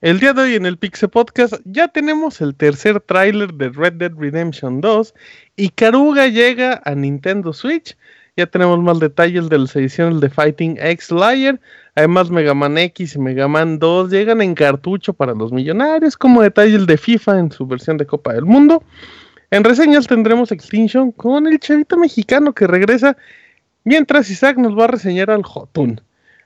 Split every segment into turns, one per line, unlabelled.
El día de hoy en el Pixel Podcast ya tenemos el tercer tráiler de Red Dead Redemption 2 y Karuga llega a Nintendo Switch. Ya tenemos más detalles de las ediciones de Fighting X Liar. Además, Mega Man X y Mega Man 2 llegan en cartucho para los millonarios, como detalles de FIFA en su versión de Copa del Mundo. En reseñas tendremos Extinction con el chavito mexicano que regresa, mientras Isaac nos va a reseñar al Jotun.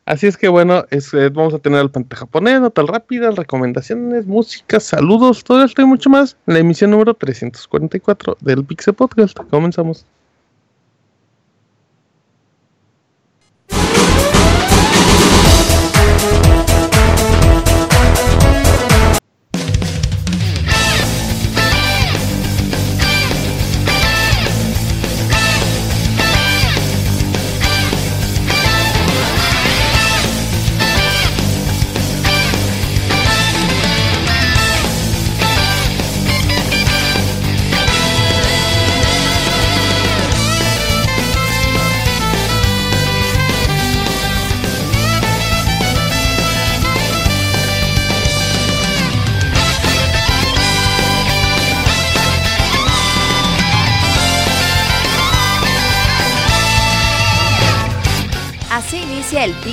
Así es que bueno, eh, vamos a tener el pantalla japonés, notas rápidas, recomendaciones, música, saludos, todo esto y mucho más en la emisión número 344 del Pixel Podcast. Comenzamos.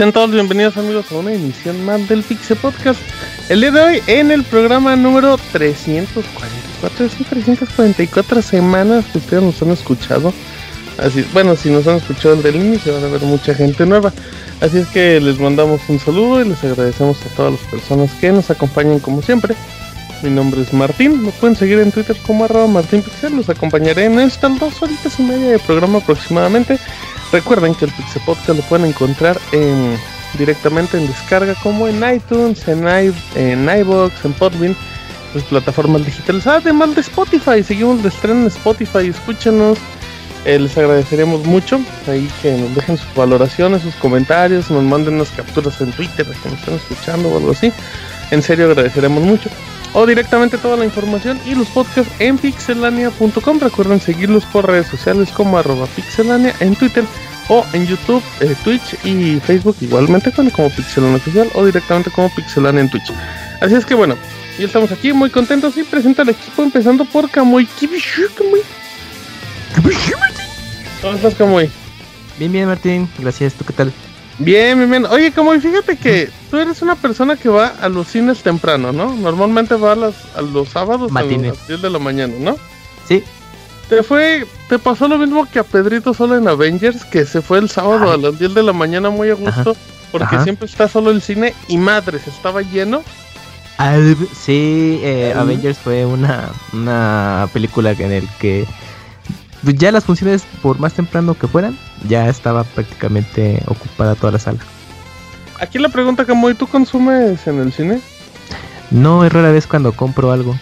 Sean todos bienvenidos amigos a una emisión más del Pixel Podcast. El día de hoy en el programa número 344, son 344 semanas que ustedes nos han escuchado. Así, bueno, si nos han escuchado desde el inicio van a ver mucha gente nueva. Así es que les mandamos un saludo y les agradecemos a todas las personas que nos acompañan como siempre. Mi nombre es Martín, me pueden seguir en Twitter como arroba martinpixel, los acompañaré en estas dos horitas y media de programa aproximadamente. Recuerden que el Pixel Podcast lo pueden encontrar en, directamente en descarga como en iTunes, en, i, en iBox, en Podbean, las plataformas digitales, además de Spotify. Seguimos de estreno en Spotify, escúchenos. Eh, les agradeceremos mucho ahí que nos dejen sus valoraciones, sus comentarios, nos manden unas capturas en Twitter que nos están escuchando o algo así. En serio agradeceremos mucho. O directamente toda la información y los podcasts en pixelania.com. Recuerden seguirlos por redes sociales como arroba pixelania en Twitter o en YouTube, eh, Twitch y Facebook igualmente como Pixelania Oficial o directamente como Pixelania en Twitch. Así es que bueno, ya estamos aquí muy contentos y presenta el equipo empezando por Kamui. ¿Cómo estás Kamui?
Bien, bien Martín, gracias, ¿tú qué tal?
Bien, bien, bien. Oye, Kamui, fíjate que tú eres una persona que va a los cines temprano, ¿no? Normalmente va a, las, a los sábados a las 10 de la mañana, ¿no?
Sí,
te fue, te pasó lo mismo que a Pedrito solo en Avengers, que se fue el sábado a las 10 de la mañana muy a gusto, porque siempre está solo el cine y madres, estaba lleno.
sí, eh, Avengers fue una, una película en el que ya las funciones, por más temprano que fueran, ya estaba prácticamente ocupada toda la sala.
Aquí la pregunta que muy, ¿tú consumes en el cine?
No, es rara vez cuando compro algo.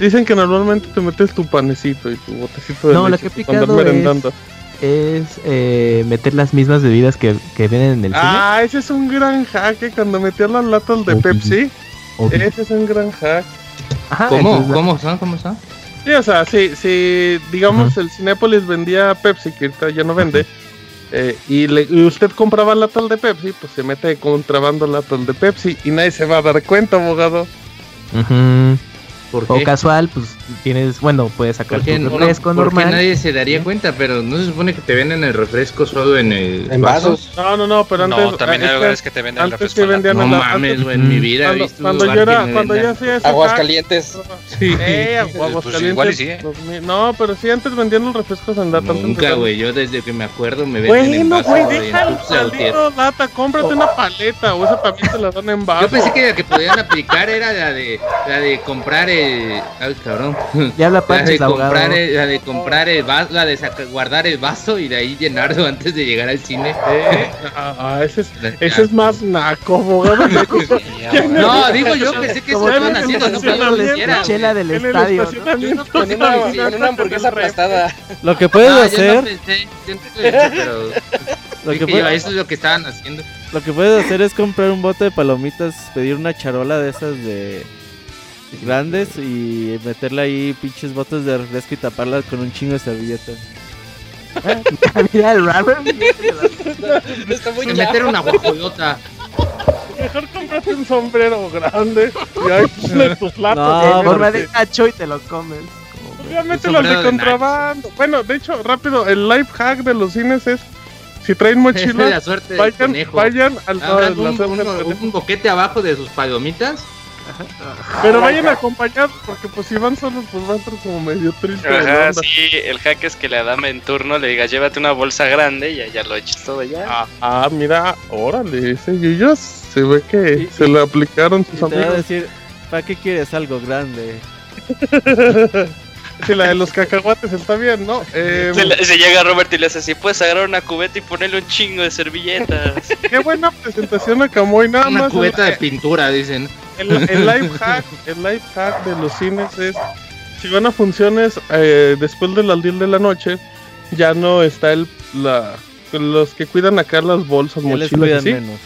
Dicen que normalmente te metes tu panecito y tu botecito de
no, leche que he merendando. Es, eh, meter las mismas bebidas que, que vienen en el
Ah, ese es un gran hack, eh, cuando metías las latas de Pepsi. Ese es un gran hack.
¿Cómo? ¿Cómo son? ¿Cómo son?
Sí, o sea, si, si digamos el Cinépolis vendía Pepsi, que ahorita ya no vende, eh, y, usted compraba latas de Pepsi, pues se mete contrabando latas de Pepsi y nadie se va a dar cuenta, abogado.
O casual, pues tienes, bueno, puedes sacar tu refresco
no,
normal.
nadie se daría cuenta, pero no se supone que te venden el refresco solo en el
en vasos. No, no, no, pero antes
No, también hay lugares que te venden el refresco.
no mames, güey, en mi vida
cuando,
he visto
cuando yo era cuando yo hacía eso
Aguas calientes.
Sí, eh, aguas pues igual y sí, ¿eh? No, pero sí antes vendían los refrescos en lata.
Nunca, güey, yo desde que me acuerdo me venden en.
Bueno, güey, déjalo lata, cómprate una paleta o esa también te la dan en vasos.
Yo pensé que la que podían aplicar era la de la de comprar el de. Ay, cabrón.
Ya
La
Panchis,
de comprar el, la de comprar el vaso, la de saca- guardar el vaso y de ahí llenarlo antes de llegar al cine.
Eh, ese, es, ese es más naco, abogado.
No, digo yo que sé que eso estaban haciendo,
en
no que lo.
Chela del estadio. ¿no?
Con una, con una hamburguesa aplastada.
Lo que puedes
No,
hacer,
no pensé, yo no pensé, pero
lo que,
yo,
puede-
eso es lo que estaban haciendo.
lo que puedes hacer es comprar un bote de palomitas, pedir una charola de esas de grandes y meterle ahí pinches botes de refresco y taparlas con un chingo de servilletas.
Mira el rapper.
Está muy
Se
llavo.
meter una guajolota.
Mejor comprate un sombrero grande y ahí ponle tu plato.
No,
de cacho y te lo comes.
Mételo al de contrabando. Bueno, de hecho, rápido, el life hack de los cines es si traen
Esa es la
mochila,
suerte del
vayan, vayan al
un, un- un boquete abajo de sus palomitas.
Pero vayan acompañados porque pues si van solos pues van a estar como medio triste. de
Ajá, sí, el hack es que la dama en turno le diga, llévate una bolsa grande y allá lo eches todo ya.
Ah, ah, mira, órale, ese Yuyo se ve que
Y-
se le aplicaron
Y
sus
te va a
amigos.
decir, ¿para qué quieres algo grande?
Sí, la de los cacahuates está bien, ¿no? Eh,
Se, le- se llega Robert y le hace así, puedes agarrar una cubeta y ponerle un chingo de servilletas.
qué buena presentación a Camoy, nada
Una
más.
cubeta de pintura, dicen.
El, el life hack, el life hack de los cines es si van a funciones eh, después de las 10 de la noche, ya no está el la los que cuidan acá las bolsas,
Ya les
mochilas así.
menos.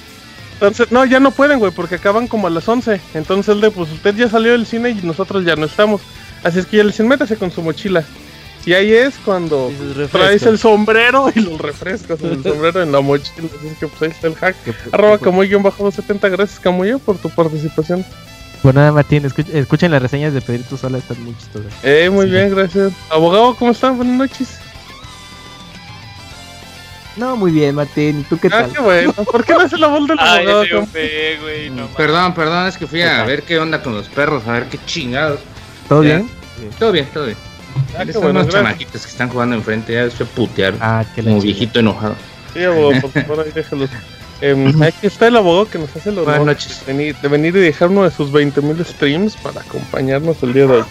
Entonces, no, ya no pueden, güey, porque acaban como a las 11. Entonces el de pues usted ya salió del cine y nosotros ya no estamos. Así es que ya le dicen, métase con su mochila. Y ahí es cuando traes el sombrero y los refrescos en el sombrero en la mochila. Así que pues ahí está el hack.
Que-
Arroba
que-
Camuy-270, gracias Camuyo por tu participación.
Pues nada, Martín, escuch- escuchen las reseñas de pedir tú sola, están muy chistosas.
Eh, muy
Sí.
bien, gracias. Abogado, ¿cómo están? Buenas noches.
No, muy bien, Martín. ¿Y tú qué
Ah,
tal?
qué bueno. ¿Por qué no hace la voz del
Ay,
abogado?
fe, güey, no mames.
Perdón, perdón, es que fui a ver qué onda con los perros, a ver qué chingados.
¿Todo
Ya.
bien?
Todo bien, todo bien.
Ah,
Están
bueno,
unos
gracias.
chamaquitos que están jugando enfrente, ya se putearon.
Ah, qué
como viejito enojado.
Sí, abogado, por favor, ahí déjalos. Em, aquí está el abogado que nos hace el honor
Buenas noches.
de venir, de venir y dejar uno de sus 20.000 streams para acompañarnos el día de hoy.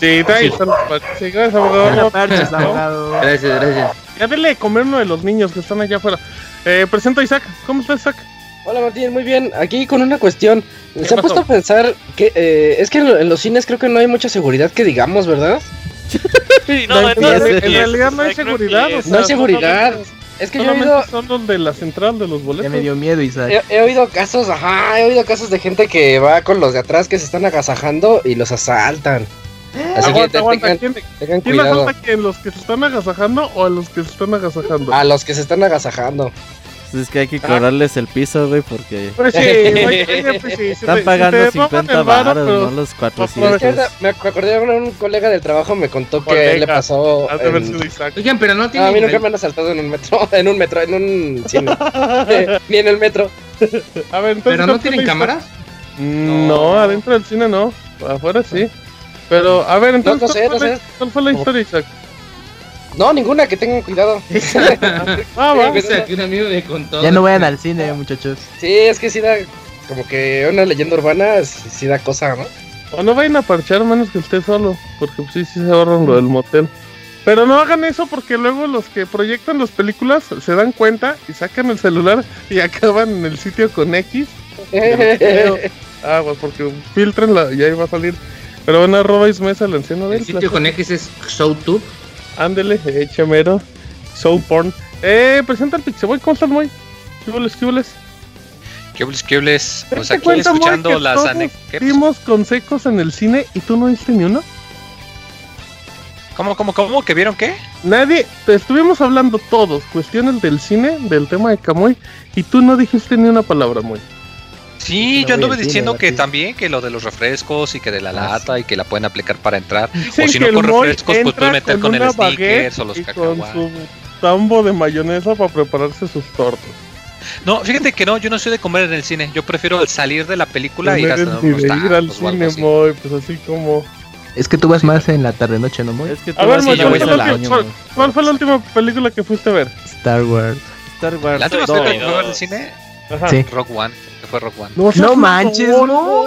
Sí,
Sí.
los parches. Sí, gracias, abogado.
Abogado.
Gracias, gracias.
Ya dele de comer uno de los niños que están allá afuera. Eh, presento a Isaac. ¿Cómo estás, Isaac?
Hola Martín, muy bien. Aquí con una cuestión. ¿Se
pasó?
han puesto a pensar que eh, es que en, lo- en los cines creo que no hay mucha seguridad que digamos, ¿verdad?
Sí,
No,
no,
en,
no,
en
no,
realidad no hay seguridad. o sea,
No hay seguridad. Es que yo he oído,
son los de la central de los
Ya
boletos.
me dio miedo, Isaac.
he, he oído casos, ajá, he oído casos de gente que va con los de atrás que se están agasajando y los asaltan. Así que
Aguanta,
te-
aguanta.
tengan,
¿Quién,
tengan
quién
cuidado.
asalta quién? ¿Los que se están agasajando o a los que se están agasajando?
A los que se están agasajando.
Pues es que hay que
Ah.
cobrarles el piso, güey, porque
Pues sí, oye, pues sí, si
están
si
pagando
te roban
50
el varo,
baros,
pero
no los
Es que
400.
ahorita me ac- me acordé de un colega del trabajo me contó que le pasó. En-.
Oigan, pero no
No, a
tienen.
mí nunca me han asaltado en un metro, en un metro, en un cine. Ni en el metro.
A ver, entonces.
¿Pero no
¿cuál fue
tienen cámaras?
No, adentro del cine no. Afuera sí. Pero, a ver, entonces.
No, no sé,
¿cuál,
no
fue la-
sé.
¿Cuál fue la
Como-
historia, Isaac?
No, ninguna, que tengan cuidado.
Ah, va.
O sea, que un amigo me contó.
Ya no vayan al cine, muchachos.
Sí, es que sí da, como que una leyenda urbana sí, sí da cosa, ¿no?
O no vayan a parchar menos que esté solo. Porque pues, sí, sí se ahorran lo del motel. Pero no hagan eso porque luego los que proyectan las películas se dan cuenta y sacan el celular y acaban en el sitio con X. Ah, pues porque filtrenla y ahí va a salir. Pero bueno, arroba Ismesa, el anciano del
El sitio con X es ShowTube.
Ándele, eh, chamero. Soul porn. Eh, presenta el Pixeboy, ¿cómo estás, Moy? ¿Qué hules, qué. ¿Te
Pues aquí
cuenta,
escuchando las anécdotas.
Vimos consejos en el cine y tú no diste ni uno.
¿Cómo, cómo, cómo? ¿Que vieron qué?
Nadie, te estuvimos hablando todos, cuestiones del cine, del tema de Camuy, y tú no dijiste ni una palabra, Moy.
Sí,
No
yo anduve
al cine,
diciendo que también, que lo de los refrescos y que de la
Ah,
lata y que la pueden aplicar para entrar.
Dicen
O si no con refrescos, pues puedes meter con el
baguette
o los
y con
cacahuates.
su tambo de mayonesa para prepararse sus tortas.
No, fíjate que no, yo no soy de comer en el cine. Yo prefiero salir de la película y
no
a unos
de ir al
algo
cine,
así.
Pues así como...
Es que tú vas más en la tarde-noche, ¿no, Moy?
Es que tú
A ver,
vas
Moy,
sí,
una
¿cuál
yo voy
fue
vez
la
al
última- cuál-
güey.
¿Cuál fue la última película que fuiste a ver?
Star Wars.
Star Wars
La última película que a en el cine,
Ajá.
Sí.
Rock One, que fue Rock One.
No,
manches,
mamón,
no.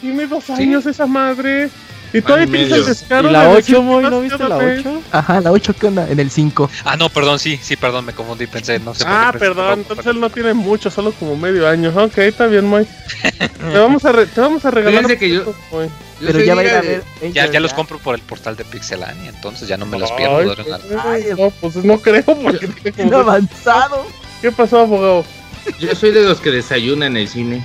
Tiene dos años esa madre. Y todavía tienes el descaro
¿Y la
de decir
8,
que
Moy? ¿No viste la
cada vez.
8?
Ajá, la 8, ¿qué onda? En el 5.
Ah, no, perdón, sí, sí, perdón, me confundí, pensé, no sé por qué
Ah,
pensé-
perdón, entonces él no tiene mucho, solo como medio año. Ok, está bien, Moy. te, vamos a re- te vamos a regalar.
Fíjense que yo-
Moy.
Yo
Pero ya va a ir a ver.
Ya,
Angel,
ya los compro por el portal de Pixelania, entonces ya no me los
Ay,
pierdo. de
pues, ay, no, pues no creo porque
No avanzado.
¿Qué pasó, abogado?
Yo soy de los que desayunan en el cine.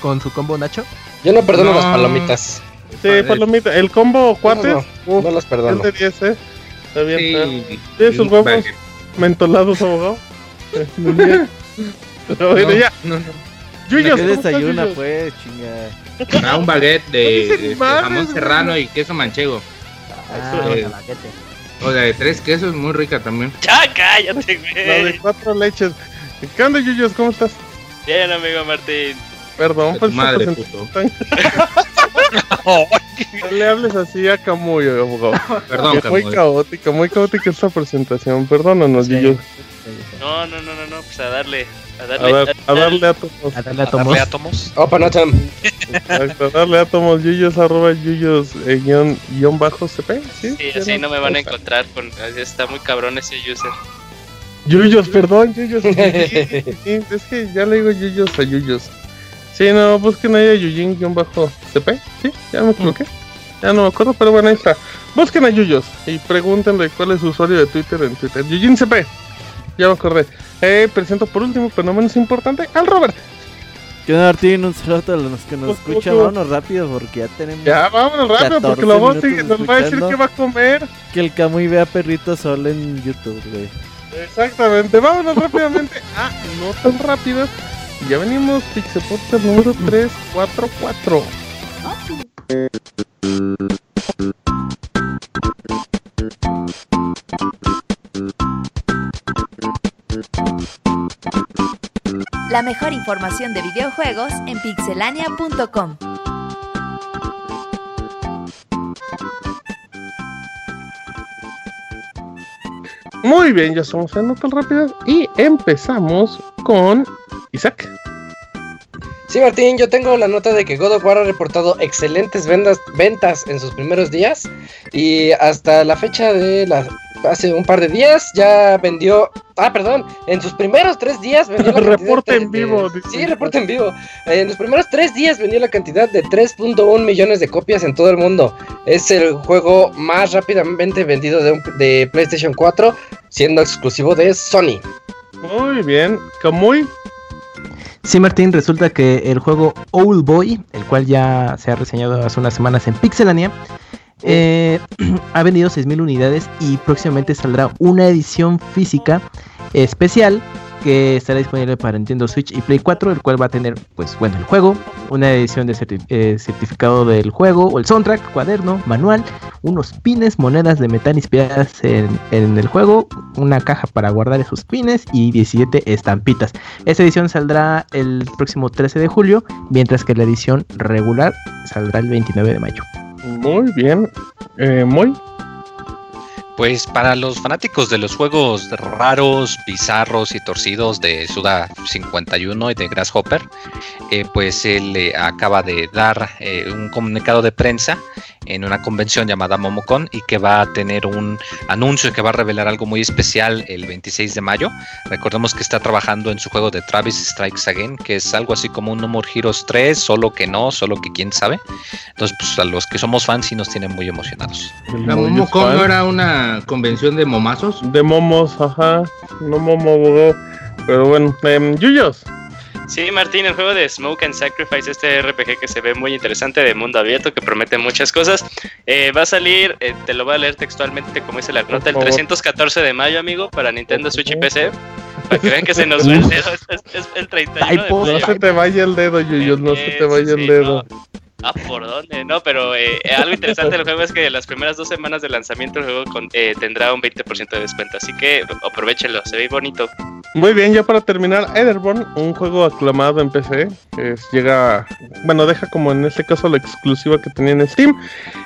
Con su combo Nacho.
Yo no perdono
No.
las palomitas.
Sí,
Padre.
palomita. El combo cuates.
No,
uf,
No las perdono.
de 10, eh. Está bien,
Sí,
¿Tienes sus
un
huevos?
baguette.
mentolados, abogado. Eh, muy bien. Pero bueno,
No,
ya.
no, no.
Yuyos,
¿Qué
¿cómo estás,
desayuna,
Yuyos?
pues, chinga?
Ah, un baguette
No
de, de jamón
güey.
serrano y queso manchego.
Ah,
eh. O la de tres quesos, muy rica también.
Ya, cállate,
La de
güey.
cuatro leches. ¿Qué onda, Yuyos? ¿Cómo estás?
Bien, amigo Martín.
Perdón, pues
madre, puto.
No le hables así a Camuy, abogado.
Perdón,
Que muy caótica, muy caótica esta presentación. Perdónanos, Yuyos.
No, no, no, no, no, pues a darle. A
A,
darle.
dar- a darle átomos.
A darle
A
átomos.
darle átomos.
Opa.
Exacto, a darle átomos. Yuyos, arroba Yuyos, eh, guion, guion bajo CP. Sí,
Sí, así no me van a encontrar. Con... Está muy cabrón ese user.
Yuyos, perdón, Yuyos. Sí, sí, es que ya le digo Yuyos a Yuyos. Sí, no, busquen ahí a Yuyin-CP. Sí, ya me equivoqué. Ya no me acuerdo, pero bueno, ahí está. Busquen a Yuyos y pregúntenle cuál es su usuario de Twitter en Twitter. Yuyin-CP. Ya me acordé. Eh, presento por último, pero no menos importante, al Robert.
¿Qué onda, Martín? Un saludo a los que nos
Pues,
escuchan.
¿cómo?
Vámonos rápido porque ya tenemos
Ya, vámonos rápido, porque
14
luego
minutos
sigue- nos va a decir que va a comer.
que el Camuy vea perrito solo en YouTube, güey.
Exactamente, vámonos rápidamente. Ah, no tan rápido. Ya venimos, Pixel Podcast número 344.
La mejor información de videojuegos en pixelania.com.
Muy bien, ya somos en notas rápidas y empezamos con Isaac.
Sí, Martín, yo tengo la nota de que God of War ha reportado excelentes ventas, ventas en sus primeros días y hasta la fecha de la hace un par de días ya vendió, ah, perdón, en sus primeros tres días vendió la cantidad
Reporte
de-
en vivo,
de- sí, reporte en vivo. En los primeros tres días vendió la cantidad de 3.1 millones de copias en todo el mundo. Es el juego más rápidamente vendido de, un- de PlayStation 4, siendo exclusivo de Sony.
Muy bien, Kamui.
Sí, Martín, resulta que el juego Old Boy, el cual ya se ha reseñado hace unas semanas en Pixelania, eh, ha vendido 6.000 unidades y próximamente saldrá una edición física especial que estará disponible para Nintendo Switch y Play 4, el cual va a tener, pues bueno, el juego, una edición de eh, certificado del juego, o el soundtrack, cuaderno, manual, unos pines, monedas de metal inspiradas en, en el juego, una caja para guardar esos pines y 17 estampitas. Esta edición saldrá el próximo 13 de julio, mientras que la edición regular saldrá el 29 de mayo.
Muy bien. Eh, muy.
Pues para los fanáticos de los juegos raros, bizarros y torcidos de Suda 51 y de Grasshopper, eh, pues él acaba de dar eh, un comunicado de prensa en una convención llamada Momocon y que va a tener un anuncio que va a revelar algo muy especial el 26 de mayo. Recordemos que está trabajando en su juego de Travis Strikes Again, que es algo así como un No More Heroes 3, solo que no, solo que quién sabe. Entonces, pues a los que somos fans sí nos tienen muy emocionados.
La Momocon no era una convención de momazos.
De momos, ajá. No momo, abogado. Pero bueno, em, Yuyos.
Sí, Martín, el juego de Smoke and Sacrifice, este RPG que se ve muy interesante de mundo abierto, que promete muchas cosas, eh, va a salir, eh, te lo voy a leer textualmente como dice la nota, el
favor.
314 de mayo, amigo, para Nintendo Switch y. PC. Para que vean que se nos va el dedo, es, es- el 31 de
Typo.
No
mayo.
se te vaya el dedo, Yuyos. No se te vaya el dedo.
no. Ah, ¿por dónde? No, pero eh, eh, algo interesante del juego es que las primeras dos semanas de lanzamiento el juego con- eh, tendrá un 20% de descuento, así que aprovechenlo, se ve bonito.
Muy bien, ya para terminar, Etherborn, un juego aclamado en PC, que llega, bueno, deja como en este caso la exclusiva que tenía en Steam,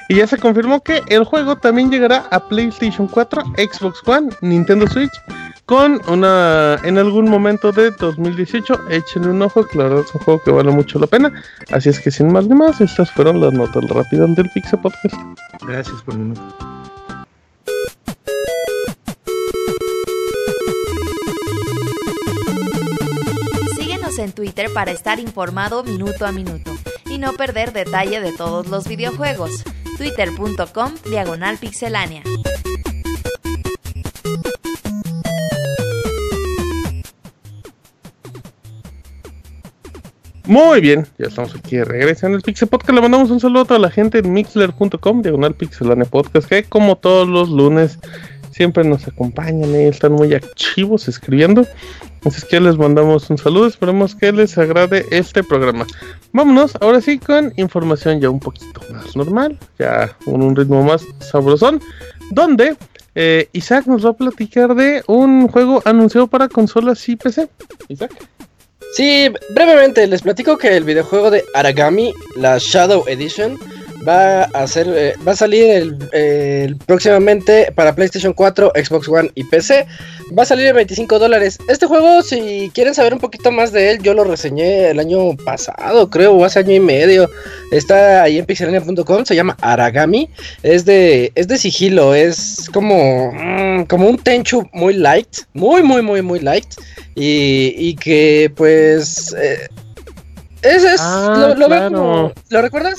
y ya se confirmó que el juego también llegará a PlayStation 4, Xbox One, Nintendo Switch, con una en algún momento de 2018. Échenle un ojo, que la verdad es un juego que vale mucho la pena. Así es que sin más ni más, estas fueron las notas rápidas del Pixel Podcast.
Gracias por mi
En Twitter para estar informado minuto a minuto y no perder detalle de todos los videojuegos. Twitter.com Diagonal Pixelánea.
Muy bien, ya estamos aquí de regreso en el Pixel Podcast. Le mandamos un saludo a toda la gente en mixler.com, diagonal pixelane podcast, que como todos los lunes siempre nos acompañan y están muy activos escribiendo. Así es les mandamos un saludo, esperemos que les agrade este programa. Vámonos ahora sí con información ya un poquito más normal, ya con un ritmo más sabrosón, donde eh, Isaac nos va a platicar de un juego anunciado para consolas y PC. Isaac.
Sí, brevemente les platico que el videojuego de Aragami, la Shadow Edition, va a ser, eh, va a salir el, próximamente para PlayStation 4, Xbox One y PC. Va a salir en 25 dólares. Este juego, si quieren saber un poquito más de él, yo lo reseñé el año pasado, creo, o hace año y medio. Está ahí en pixelania.com, se llama Aragami. Es de, es de sigilo, es como, mm, como un Tenchu muy light, muy, muy, muy, muy light. Y, y que pues... eh, es, es,
Ah,
lo, lo como... ¿Lo recuerdas?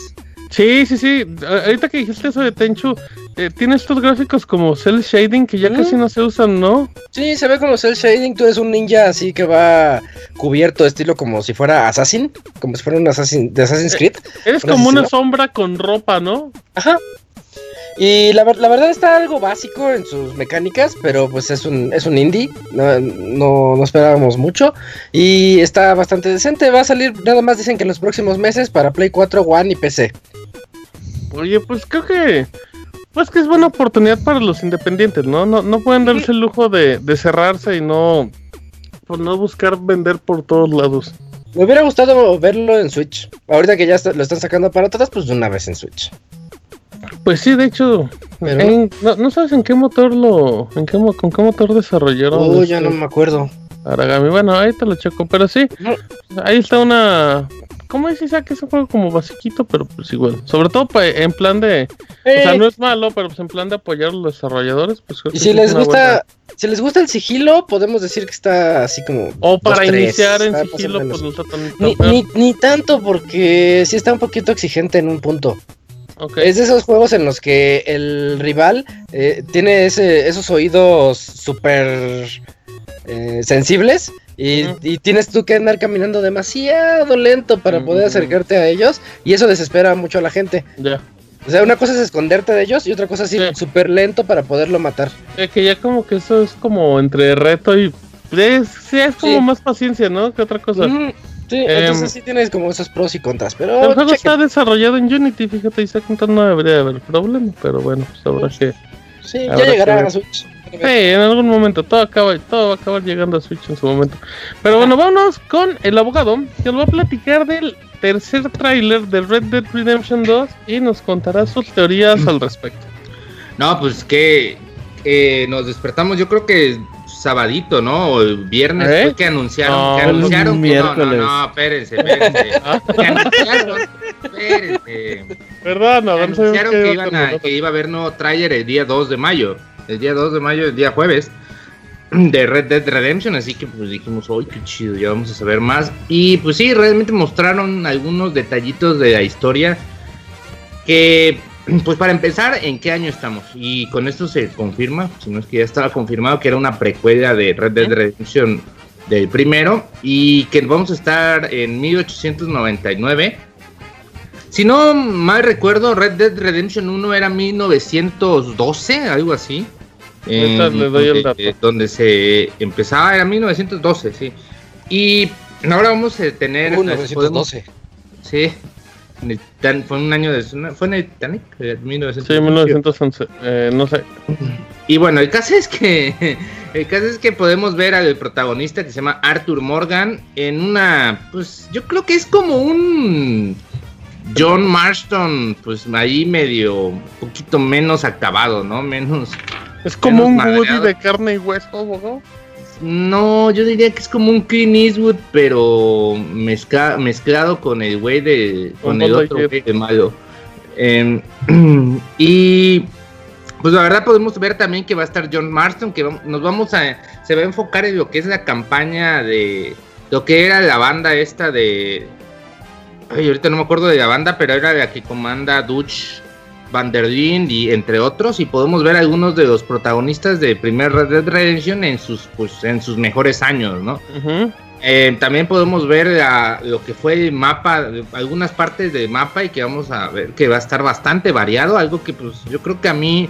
Sí, sí, sí. Ahorita que dijiste eso de Tenchu, eh, tiene estos gráficos como cel shading que ya
Mm.
casi no se usan, ¿no?
Sí, se ve como cel shading. Tú eres un ninja así que va cubierto, estilo como si fuera Assassin, como si fuera un Assassin de Assassin's Creed.
Eres
¿Un
como una sombra con ropa, ¿no?
Ajá. Y la, ver- la verdad está algo básico en sus mecánicas, pero pues es un, es un indie, no, no, no esperábamos mucho. Y está bastante decente, va a salir nada más dicen que en los próximos meses para Play 4, One y PC.
Oye, pues creo que. Pues que es buena oportunidad para los independientes, ¿no? No, no pueden darse el lujo de, de cerrarse y no. Pues no buscar vender por todos lados.
Me hubiera gustado verlo en Switch. Ahorita que ya está- lo están sacando para todas, pues de una vez en Switch.
Pues sí, de hecho. En- no, no sabes en qué motor lo. En qué, con qué motor desarrollaron.
Oh, ya
este
no me acuerdo.
Aragami. Bueno, ahí te lo checo, pero sí.
No.
Ahí está una. ¿Cómo es Isaac? Es un juego como basiquito, pero pues igual. Sobre todo pa- en plan de. O sea,
Eh,
no es malo, pero pues en plan de apoyar a los desarrolladores, pues creo
Y
que
si les gusta,
buena-
si les gusta el sigilo, podemos decir que está así como.
O para
dos, tres,
iniciar en
ah,
sigilo, pues no está tan,
Ni, ni, ni tanto porque sí está un poquito exigente en un punto. Es de esos juegos en los que el rival eh, tiene ese, esos oídos súper eh, sensibles y, tienes tú que andar caminando demasiado lento para poder acercarte a ellos y eso desespera mucho a la gente.
Ya.
O sea, una cosa es esconderte de ellos y otra cosa es ir
Sí.
súper lento para poderlo matar.
Eh, que ya como que eso es como entre reto y. Es, sí, es como
Sí.
más paciencia, ¿no? Que otra cosa.
Sí,
Em,
entonces sí tienes como esos pros y contras, pero
El juego
chequen.
está desarrollado en Unity, fíjate, Isaac, entonces no debería haber problema, pero bueno, pues habrá que.
sí,
habrá
ya llegará a Switch.
Sí, en algún momento, todo acaba, todo va a acabar llegando a Switch en su momento. Pero bueno, vámonos con el abogado, que nos va a platicar del tercer tráiler de Red Dead Redemption 2 y nos contará sus teorías al respecto.
No, pues que eh, nos despertamos, yo creo que sabadito, ¿no? O el viernes
¿Eh?
fue que anunciaron,
No,
que
el
anunciaron, no, no, no, espérense, espérense. que anunciaron, espérense.
¿Verdad? No,
anunciaron que, iban
iba a
que iba a haber nuevo tráiler el día 2 de mayo. El día 2 de mayo, el día jueves. De Red Dead Redemption, así que pues dijimos, ¡ay, qué chido! Ya vamos a saber más. Y pues sí, realmente mostraron algunos detallitos de la historia. Que, pues para empezar, ¿en qué año estamos? Y con esto se confirma, si no es que ya estaba confirmado, que era una precuela de Red Dead Redemption del primero. Y que vamos a estar en 1899. Si no mal recuerdo, Red Dead Redemption 1 era 1912, algo así.
Le doy el
donde,
dato.
eh, donde se empezaba, era 1912, sí. Y ahora vamos a tener...
Uh,
podemos-
912.
Sí. Fue un año de... ¿Fue en el Titanic? Eh, 1911.
Sí, 1911, eh, no sé.
Y bueno, el caso es que el caso es que podemos ver al protagonista que se llama Arthur Morgan en una pues yo creo que es como un John Marston, pues ahí medio un poquito menos acabado, ¿no? Menos
Es como un Woody de carne y hueso, abogado.
No, yo diría que es como un Clint Eastwood, pero mezcla- mezclado con el güey de. con
Con
el otro güey de malo. Em, y. Pues la verdad podemos ver también que va a estar John Marston, que nos vamos a. Se va a enfocar en lo que es la campaña de. Lo que era la banda esta de. Ay, ahorita no me acuerdo de la banda, pero era la que comanda Dutch Van der y entre otros. Y podemos ver algunos de los protagonistas de primer Red Dead Redemption en sus, pues, en sus mejores años, ¿no? Eh, también podemos ver lo que fue el mapa, algunas partes del mapa y que vamos a ver que va a estar bastante variado, algo que pues yo creo que a mí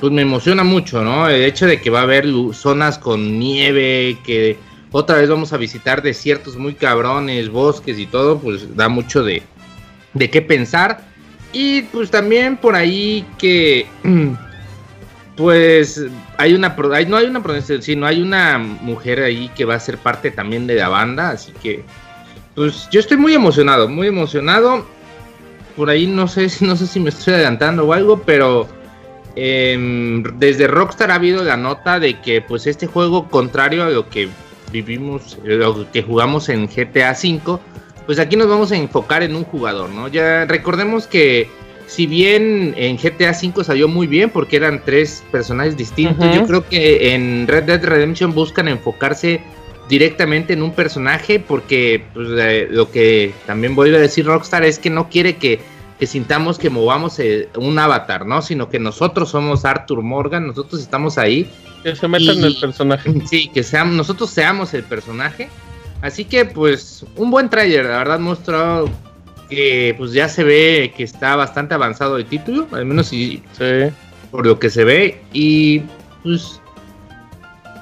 pues me emociona mucho, ¿no? El hecho de que va a haber zonas con nieve, que otra vez vamos a visitar desiertos muy cabrones, bosques y todo, pues da mucho de, de qué pensar. Y pues también por ahí que pues hay una no hay una sino hay una mujer ahí que va a ser parte también de la banda, así que pues yo estoy muy emocionado, muy emocionado. Por ahí no sé, no sé si me estoy adelantando o algo, pero em, desde Rockstar ha habido la nota de que pues este juego contrario a lo que vivimos, eh, lo que jugamos en GTA V, pues aquí nos vamos a enfocar en un jugador, ¿no? Ya recordemos que si bien en GTA V salió muy bien porque eran tres personajes distintos, yo creo que en Red Dead Redemption buscan enfocarse directamente en un personaje porque pues, eh, lo que también vuelve a decir Rockstar es que no quiere que, que sintamos que movamos eh, un avatar, ¿no? Sino que nosotros somos Arthur Morgan, nosotros estamos ahí
Que se meta en el personaje.
Sí, que seamos, nosotros seamos el personaje. Así que, pues, un buen trailer, la verdad, mostrado que pues ya se ve que está bastante avanzado el título, al menos si,
Sí.
por lo que se ve. Y pues.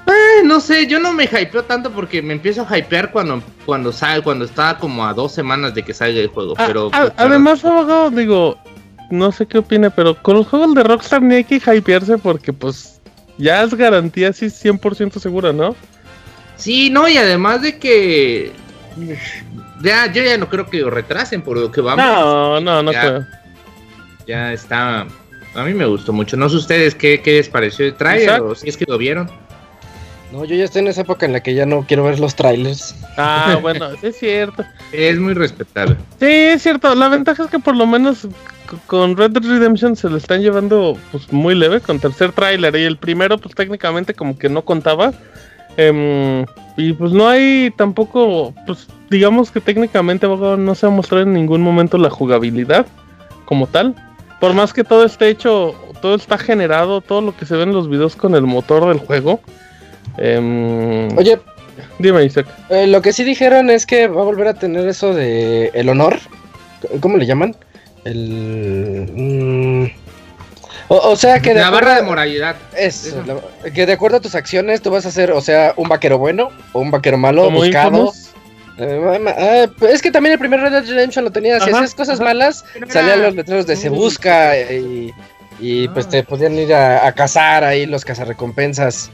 eh, no sé, yo no me hypeo tanto porque me empiezo a hypear cuando, cuando sale, cuando está como a dos semanas de que salga el juego.
Ah,
pero
ah,
pues,
además, abogado, digo, no sé qué opina, pero con los juegos de Rockstar ni hay que hypearse porque, pues, ya es garantía así 100% segura, ¿no?
Sí, no, y además de que. Ya, yo ya no creo que lo retrasen por lo que vamos.
No, no, no
Ya.
creo.
ya está. A mí me gustó mucho. No sé ustedes qué, qué les pareció el trailer
Exacto.
o si es que lo vieron.
No, yo ya estoy en esa época en la que ya no quiero ver los trailers.
Ah, bueno, es cierto.
Es muy respetable.
Sí, es cierto. La ventaja es que por lo menos con Red Dead Redemption se lo están llevando pues muy leve con tercer tráiler y el primero pues técnicamente como que no contaba. Em, y pues no hay tampoco, pues digamos que técnicamente no se ha mostrado en ningún momento la jugabilidad como tal. Por más que todo esté hecho, todo está generado, todo lo que se ve en los videos con el motor del juego. Em,
Oye,
dime Isaac.
eh, lo que sí dijeron es que va a volver a tener eso de el honor. ¿Cómo le llaman? El. mm, o, o sea que de
La
acuerdo-
barra de moralidad.
Eso,
Eso.
la- que de acuerdo a tus acciones tú vas a ser, o sea, un vaquero bueno o un vaquero malo, buscado. Eh, ah, pues es que también el primer Red Dead Redemption lo tenía. Si hacías cosas
ajá.
malas,
Pero era-
salían los letreros de se busca y, y, pues
Ah.
te podían ir a, a cazar ahí los cazarrecompensas.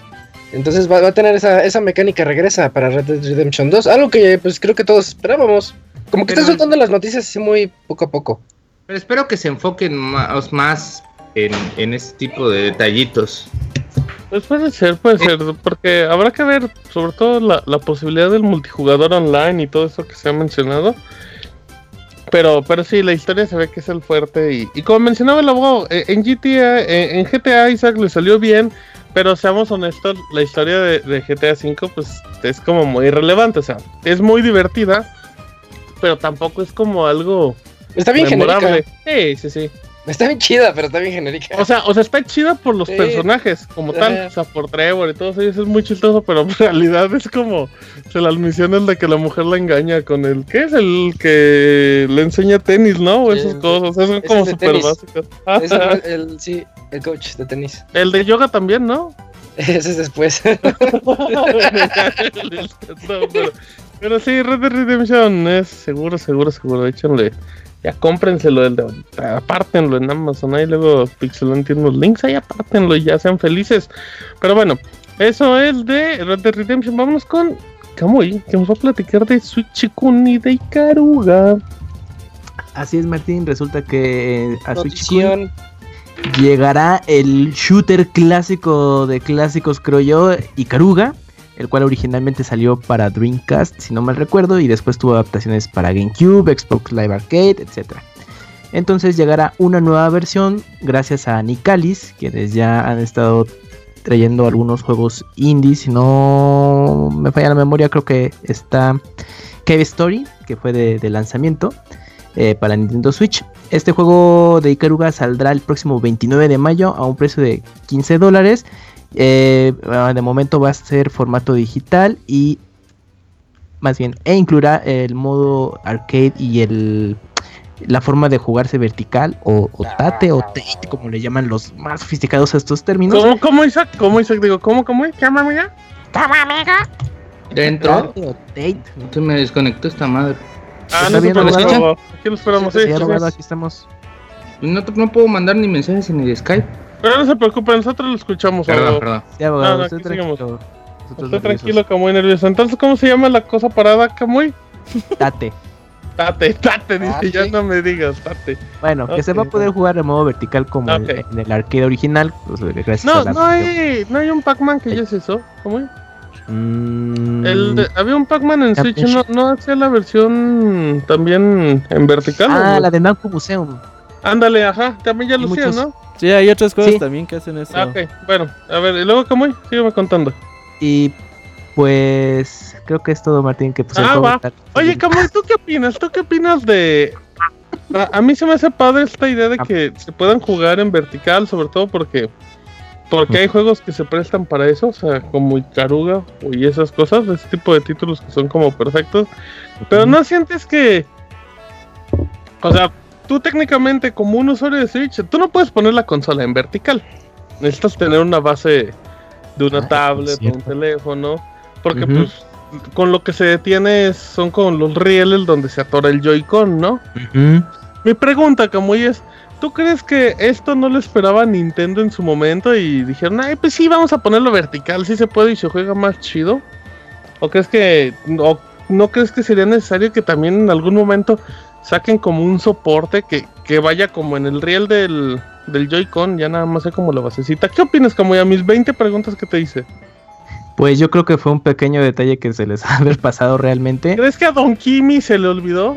Entonces va, va a tener esa, esa mecánica regresa para Red Dead Redemption 2. Algo que pues creo que todos esperábamos. Como que
Pero-
están soltando las noticias así muy poco a poco.
Pero espero que se enfoquen más, más en, en ese tipo de detallitos.
Pues puede ser, puede ser, porque habrá que ver sobre todo la, la posibilidad del multijugador online y todo eso que se ha mencionado. Pero, pero sí, la historia se ve que es el fuerte y, y como mencionaba el abogado, eh, en GTA, eh, en GTA Isaac le salió bien, pero seamos honestos, la historia de, de GTA V pues es como muy irrelevante, o sea, es muy divertida, pero tampoco es como algo
Está bien
memorable.
genérica.
Sí, sí, sí.
Está bien chida, pero está bien genérica.
O sea, o sea, está chida por los
Sí.
personajes, como tal. O sea, por Trevor y todos ellos es muy chistoso, pero en realidad es como. O sea, las misiones de que la mujer la engaña con el. ¿Qué es el que le enseña tenis, no? O esas cosas. Como
es de
súper básicas.
Es el, el- sí, el coach de tenis.
El de yoga también, ¿no?
Ese es después.
No, pero, pero sí, Red Dead Redemption es seguro, seguro, seguro. Échenle. Ya cómprenselo, el de, apártenlo en Amazon. Ahí luego Pixelon tiene unos links. Ahí apártenlo y ya sean felices. Pero bueno, eso es de Red Dead Redemption. Vámonos con Kamui, que nos va a platicar de Suichikun y de Ikaruga.
Así es, Martín. Resulta que a Switch
Notición.
llegará el shooter clásico de clásicos, creo yo, Ikaruga. El cual originalmente salió para Dreamcast, si no mal recuerdo, y después tuvo adaptaciones para GameCube, Xbox Live Arcade, etc. Entonces llegará una nueva versión gracias a Nicalis, quienes ya han estado trayendo algunos juegos indies. Si no me falla la memoria, creo que está Cave Story, que fue de, de lanzamiento eh, para Nintendo Switch. Este juego de Ikaruga saldrá el próximo 29 de mayo a un precio de 15 dólares. Eh, ah, de momento va a ser formato digital y más bien, e incluirá el modo arcade y el la forma de jugarse vertical o, o tate o tate, como le llaman los más sofisticados a estos términos.
¿Cómo, cómo, Isaac? ¿Cómo, Isaac? Digo, ¿cómo, cómo? ¿Qué llama, amiga?
Dentro.
Tate o tate.
Se me desconectó esta madre.
Ah,
¿Está
no se? Aquí lo esperamos, sí,
aquí estamos.
No, no puedo mandar ni mensajes ni de Skype.
Pero no se preocupe, nosotros lo escuchamos.
Perdón,
abogado.
perdón.
Sí, abogado,
No, seguimos.
tranquilo.
Estoy
nerviosos.
tranquilo, Camuy, nervioso. Entonces, ¿cómo se llama la cosa parada, Camuy?
Tate.
Tate, tate, dice,
Tate.
ya no me digas, tate.
Bueno, que se va a poder jugar de modo vertical como en- el arcade original. pues, gracias
No,
a la
no hay, no hay un Pac-Man que ya es eso, Camuy.
Mm,
El de- había un Pac-Man en Switch. ¿no, no hacía la versión también en vertical?
Ah, la de Namco Museum.
Ándale, ajá, también ya lo hacía,
muchos-
¿no?
Sí, hay juegos
Sí.
también que hacen eso.
Ah, ok, bueno, a ver, y luego Camuy, sígueme contando.
Y pues creo que es todo, Martín, que pues
Ah, va. Oye, Camuy, ¿tú qué opinas? ¿Tú qué opinas de...? A, a mí se me hace padre esta idea de
Ah.
que se puedan jugar en vertical, sobre todo porque... Porque hay juegos que se prestan para eso, o sea, como Ikaruga y esas cosas, ese tipo de títulos que son como perfectos. Pero no sientes que. O sea, tú técnicamente, como un usuario de Switch, tú no puedes poner la consola en vertical. Necesitas tener una base de una
Ah,
tablet o un teléfono. Porque, pues, con lo que se detiene son con los rieles donde se atora el Joy-Con, ¿no? Mi pregunta, Camuy, es: ¿tú crees que esto no lo esperaba Nintendo en su momento y dijeron, ay, pues sí, vamos a ponerlo vertical, sí se puede y se juega más chido? ¿O crees que, o no crees que sería necesario que también en algún momento saquen como un soporte que, que vaya como en el riel del, del Joy-Con, ya nada más sea como la basecita? ¿Qué opinas, Camuy, a mis 20 preguntas que te hice?
Pues yo creo que fue un pequeño detalle que se les ha haber pasado realmente.
¿Crees que a Don Kimi se le olvidó?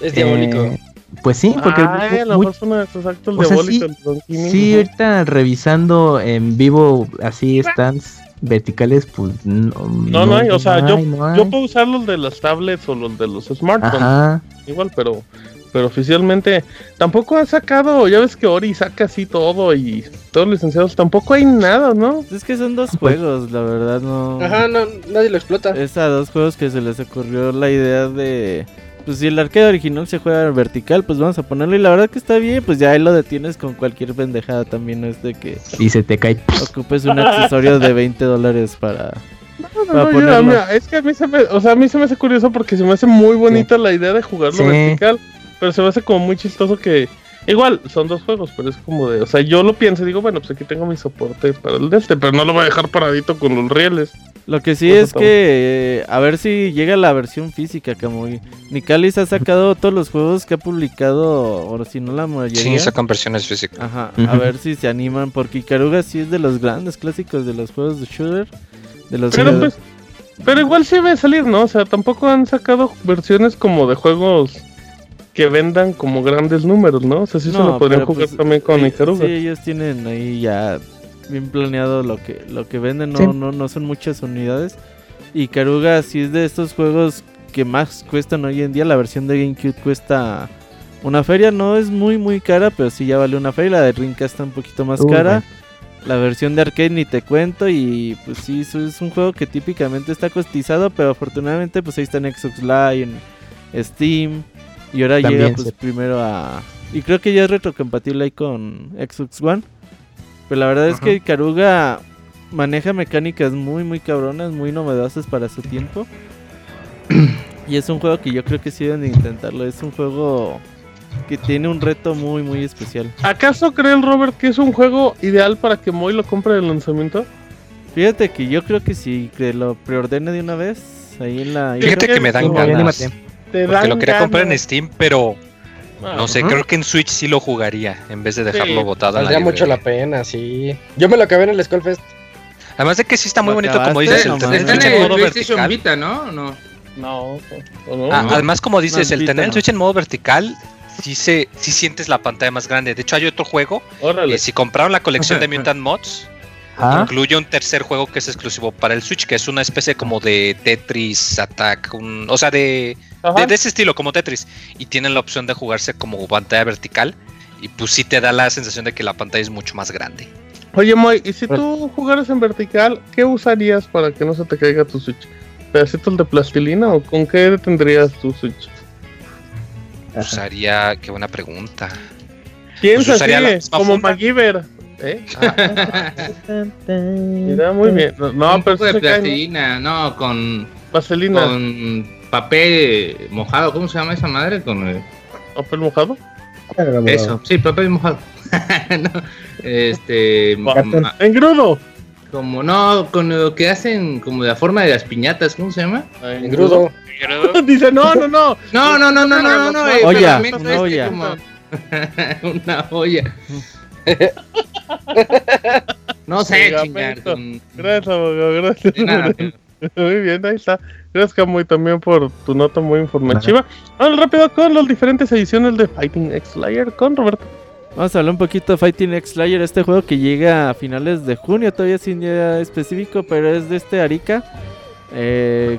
Es diabólico.
Eh, pues sí, porque
Ay, a lo
muy-
fue uno de esos actos
o sea,
diabólicos de Don Kimi.
sí, ahorita revisando en vivo así stands verticales, pues no.
No, no hay, o sea, yo-
no hay.
Yo puedo usar los de las tablets o los de los smartphones,
Ajá.
igual, pero pero oficialmente tampoco ha sacado, ya ves que Ori saca así todo y todos los licenciados, tampoco hay nada, ¿no?
Es que son dos
Pues-
juegos, la verdad, no.
Ajá, no, nadie lo explota.
Es a dos juegos que se les ocurrió la idea de. Pues si el arcade original se juega en vertical, pues vamos a ponerlo. Y la verdad que está bien, pues ya ahí lo detienes con cualquier pendejada también. No es de que
Y se te cae.
ocupes un accesorio de 20 dólares para.
No, no,
Para
no, yo- mira, es que a mí se me, o sea, a mí se me hace curioso porque se me hace muy bonita la idea de jugarlo
Sí.
vertical, pero se me hace como muy chistoso que igual son dos juegos, pero es como de, o sea, yo lo pienso y digo, bueno, pues aquí tengo mi soporte para el de este, pero no lo voy a dejar paradito con los rieles.
Lo que sí
Pues
es
todo.
que. eh, a ver si llega la versión física, como. Nicalis ha sacado todos los juegos que ha publicado, o si no la mayoría.
Sí, sacan versiones físicas.
Ajá, a ver si se animan, porque Ikaruga sí es de los grandes clásicos de los juegos de shooter. De los
Pero pues, pero igual sí va a salir, ¿no? O sea, tampoco han sacado versiones como de juegos que vendan como grandes números, ¿no? O sea, sí se lo podrían jugar
pues,
también con
sí,
Ikaruga.
Sí, ellos tienen ahí ya bien planeado lo que lo que venden, no,
Sí.
no, no son muchas unidades. Y Karuga sí es de estos juegos que más cuestan hoy en día. La versión de GameCube cuesta una feria, no es muy muy cara, pero sí ya vale una feria. La de Dreamcast está un poquito más
Uh,
cara. La versión de arcade ni te cuento y pues sí, eso es un juego que típicamente está costizado, pero afortunadamente pues ahí está en Xbox Live, en Steam y ahora
También,
llega pues
sí.
primero a... Y creo que ya es retrocompatible ahí con Xbox One. Pero la verdad es que Karuga maneja mecánicas muy muy cabronas, muy novedosas para su tiempo. y es un juego que yo creo que sí deben de intentarlo, es un juego que tiene un reto muy muy especial.
¿Acaso cree el Robert que es un juego ideal para que Moy lo compre de lanzamiento?
Fíjate que yo creo que si que lo preordene de una vez ahí en la
Fíjate
que
me dan ganas.
Te
Porque
dan
lo quería comprar en. Steam, pero
Ah,
no sé, creo que en Switch sí lo jugaría en vez de dejarlo
Sí,
botado
Valdría mucho la pena, sí. Yo me lo acabé en el Skullfest.
Además de que sí está muy
¿Lo
bonito, como dices, el tener
Está
Switch
en
modo
PlayStation
vertical.
Vita, ¿no? No.
No, ¿o no?
Ah, además, como dices,
No,
el tener el
no.
Switch en modo vertical, sí, se, sí sientes la pantalla más grande. De hecho, hay otro juego,
Órale.
eh, si compraron la colección de Mutant Mods,
Ah,
incluye un tercer juego que es exclusivo para el Switch, que es una especie como de Tetris Attack, un- o sea, de. De, de ese estilo, como Tetris. Y tienen la opción de jugarse como pantalla vertical. Y pues sí te da la sensación de que la pantalla es mucho más grande.
Oye, Moy, ¿y si tú jugaras en vertical, qué usarías para que no se te caiga tu Switch? ¿Pedacitos de plastilina o con qué tendrías tu Switch?
Usaría, qué buena pregunta.
Piensa
usaría la
así,
misma
como
funda.
MacGyver. ¿Eh? Ah, mira, muy bien. No, pero
de plastilina, no, con,
Vaselina,
con papel mojado, ¿cómo se llama esa madre? Con eh,
papel mojado.
eso, sí, papel mojado. No, este,
Engrudo.
como no, con lo que hacen como de la forma de las piñatas, ¿cómo se llama?
Engrudo.
Dice, no, no, no.
No, no, no, no, no, no, no, el
Olla,
pegamento
una
este
olla.
como- una olla. no sé, chingar. con-
Gracias, abogado, gracias.
de nada.
Muy bien, ahí está. Gracias, Camuy, también por tu nota muy informativa. Vamos rápido con las diferentes ediciones de Fighting X Slayer con Roberto.
Vamos a hablar un poquito de Fighting X Slayer, este juego que llega a finales de junio, todavía sin día específico, pero es de este Arica. Eh,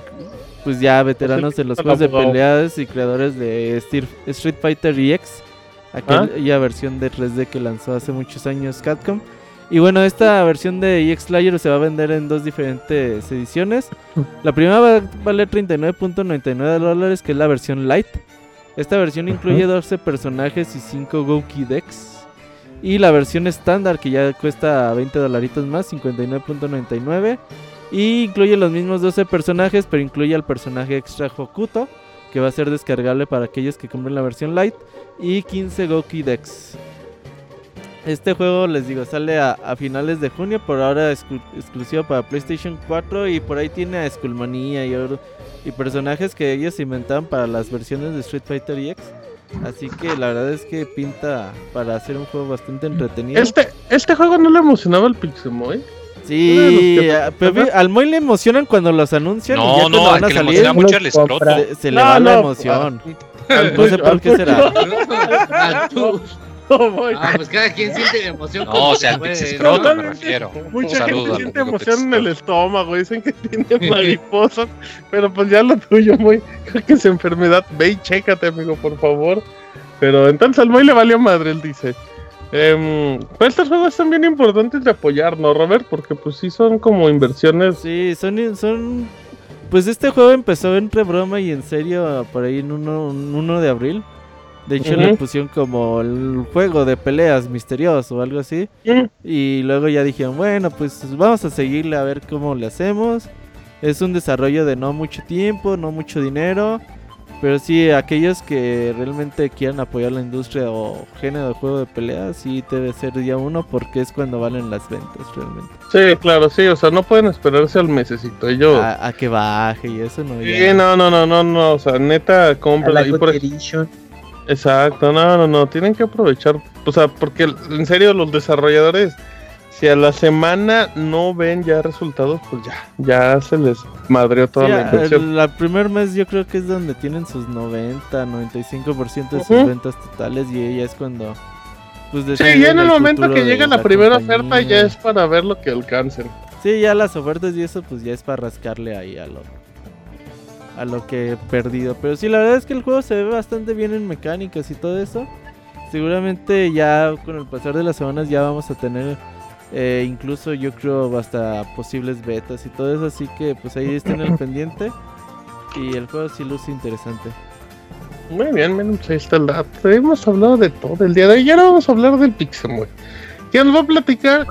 pues ya veteranos de los juegos de peleas y creadores de Street Fighter EX, aquella versión de 3D que lanzó hace muchos años Capcom. Y bueno, esta versión de EX Slayer se va a vender en dos diferentes ediciones. La primera va a valer 39.99 dólares, que es la versión Light. Esta versión incluye 12 personajes y 5 Gouki Decks. Y la versión estándar, que ya cuesta 20 dolaritos más, 59.99. Y incluye los mismos 12 personajes, pero incluye al personaje extra Hokuto, que va a ser descargable para aquellos que compren la versión Light. Y 15 Gouki Decks. Este juego, les digo, sale a, a finales de junio, por ahora exclu- exclusivo para PlayStation 4 y por ahí tiene a Skullmanía y, oro- y personajes que ellos inventaban para las versiones de Street Fighter EX. Así que la verdad es que pinta para hacer un juego bastante entretenido.
Este, este juego no le emocionaba al Pixemoy.
Sí,
que-
pero al Moy le emocionan cuando los anuncian y ya
No, no,
van
al
a
que le
salir
emociona mucho el escroto.
se, le va la emoción. No sé por qué será.
Ah,
Moy.
Ah, pues cada quien siente emoción.
No,
como
o sea, el escroto me refiero.
Mucha
saludo
gente siente emoción en el estómago, dicen que tiene mariposas, pero pues ya lo tuyo, muy, creo que es enfermedad, ve y chécate, amigo, por favor. Pero entonces al Moy le valió madre, él dice. Em, pues estos juegos son bien importantes de apoyar, ¿no, Robert? Porque pues sí son como inversiones.
Sí, son, son... Pues este juego empezó entre broma y en serio por ahí en 1 en uno de abril. De hecho
Ujú.
le pusieron como el juego de peleas misterioso o algo así. Y luego ya dijeron, bueno, pues vamos a seguirle a ver cómo le hacemos. Es un desarrollo de no mucho tiempo, no mucho dinero. Pero sí, aquellos que realmente quieran apoyar la industria o género de juego de peleas, sí debe ser día uno porque es cuando valen las ventas realmente.
Sí, claro, sí, o sea, no pueden esperarse al mesecito. Ellos.
A, a que baje y eso no.
Sí,
ya.
no, no, no, no, no, o sea, neta, compra y por
Edition.
Exacto, no, no, no, tienen que aprovechar, o sea, porque en serio los desarrolladores, si a la semana no ven ya resultados, pues ya, ya se les madreó toda
Sí,
la inversión.
el, la primer mes yo creo que es donde tienen sus 90, 95% de sus
Ujú.
ventas totales y ella es cuando pues
Sí, ya en el momento que llega la primera oferta ya es para ver lo que alcancen.
Sí, ya las ofertas y eso pues ya es para rascarle ahí a lo a lo que he perdido, pero sí la verdad es que el juego se ve bastante bien en mecánicas y todo eso. Seguramente ya con el pasar de las semanas ya vamos a tener eh, incluso yo creo hasta posibles betas y todo eso, así que pues ahí estén al pendiente. Y el juego sí luce interesante.
Muy bien, miren, pues ahí está el dato. Hemos hablado de todo el día de hoy y ahora vamos a hablar del Pixemoy. Nos va a platicar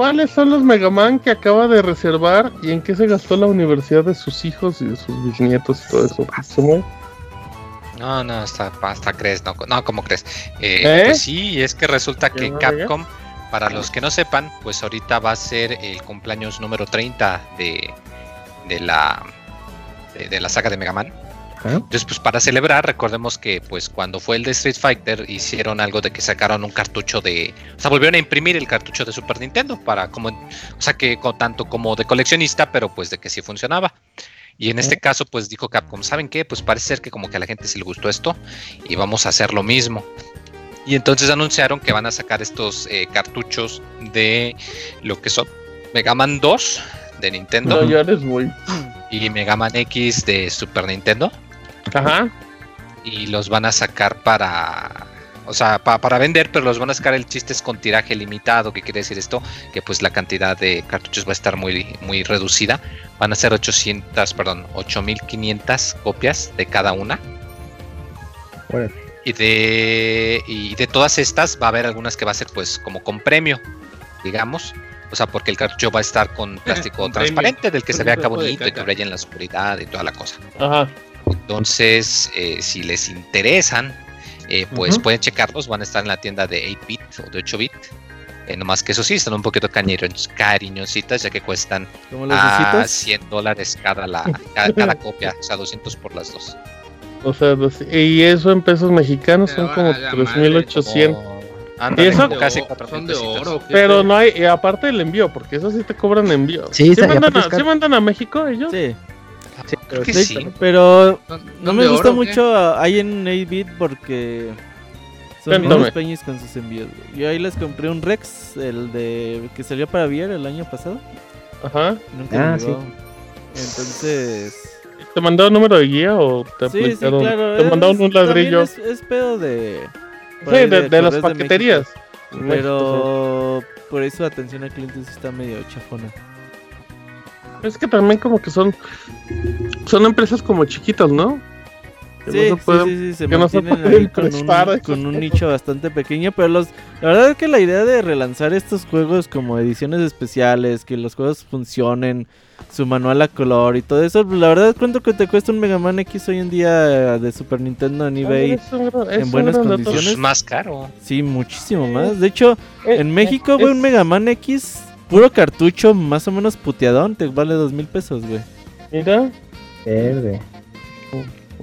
cuáles son los Mega Man que acaba de reservar y en qué se gastó la universidad de sus hijos y de sus bisnietos y todo eso. Pixemoy.
No, no, hasta, hasta crees, no, no, ¿cómo crees? Eh,
¿Eh?
Pues sí, es que resulta
¿Qué
que Capcom, para los que no sepan, pues ahorita va a ser el cumpleaños número 30 de, de la de, de la saga de Mega Entonces, pues para celebrar, recordemos que pues cuando fue el de Street Fighter hicieron algo de que sacaron un cartucho de, o sea, volvieron a imprimir el cartucho de Super Nintendo para como, o sea, que con, tanto como de coleccionista, pero pues de que sí funcionaba. Y en este caso, pues dijo Capcom, ¿saben qué? Pues parece ser que como que a la gente se le gustó esto y vamos a hacer lo mismo. Y entonces anunciaron que van a sacar estos eh, cartuchos de lo que son Mega Man 2 de Nintendo
No llores, güey.
y Mega Man X de Super Nintendo.
Ajá.
Y los van a sacar para... O sea, pa- para vender, pero los van a sacar el chiste es con tiraje limitado. ¿Qué quiere decir esto? Que pues la cantidad de cartuchos va a estar muy, muy reducida. Van a ser 800, perdón, 8500 copias de cada una.
Órale.
Y de, y de todas estas va a haber algunas que va a ser pues como con premio, digamos. O sea, porque el cartucho va a estar con plástico transparente del que se vea acá bonito y que brilla en la oscuridad y toda la cosa.
Ajá.
Entonces, eh, si les interesan, eh, pues pueden checarlos. Van a estar en la tienda de 8-bit o de 8-bit. Eh, nomás que eso sí, están un poquito cañeros- cariñositas, ya que cuestan a
besitos.
100 dólares cada, la, cada, cada copia, o sea, 200 por las dos.
O sea, dos- y eso en pesos mexicanos son como
a la
3.800.
Como- ándale,
eso-
como casi
Son de
400
oro,
pesitos.
¿o qué
Pero no hay, y aparte del envío, porque eso sí te cobran envío.
Sí,
¿Sí,
y
mandan, a,
es caro.
¿sí mandan a México ellos?
Sí.
Creo que
De-
sí.
Pero
¿Son-
no me gusta
oro
mucho ah, ahí en 8-bit porque son unos peñis con sus envíos. güey. Yo ahí les compré un Rex, el de que salió para VR el año pasado.
Ajá.
Nunca
Ah,
me
sí.
Entonces,
¿Te mandaron número de guía o te
sí, sí, claro.
Te
es-
mandaron un ladrillo.
Es, es pedo de.
Sí, de, de las
de
paqueterías.
México. Pero por eso atención al cliente está medio chafona.
Es que también como que son son empresas como chiquitas, ¿no? Que
Sí,
no se pueden-
sí, sí, se
que no se
ahí con un, con un nicho bastante pequeño, pero los, la verdad es que la idea de relanzar estos juegos como ediciones especiales, que los juegos funcionen, su manual a color y todo eso, pues, la verdad cuánto que te cuesta un Mega Man X hoy en día de Super Nintendo en eBay.
Es un es
en
un
buenas condiciones.
Pues más caro.
Sí, muchísimo más. De hecho,
Eh,
en México,
eh,
güey,
es-
un Mega Man X, puro cartucho, más o menos puteadón, te vale dos mil pesos, güey.
Mira,
Verde.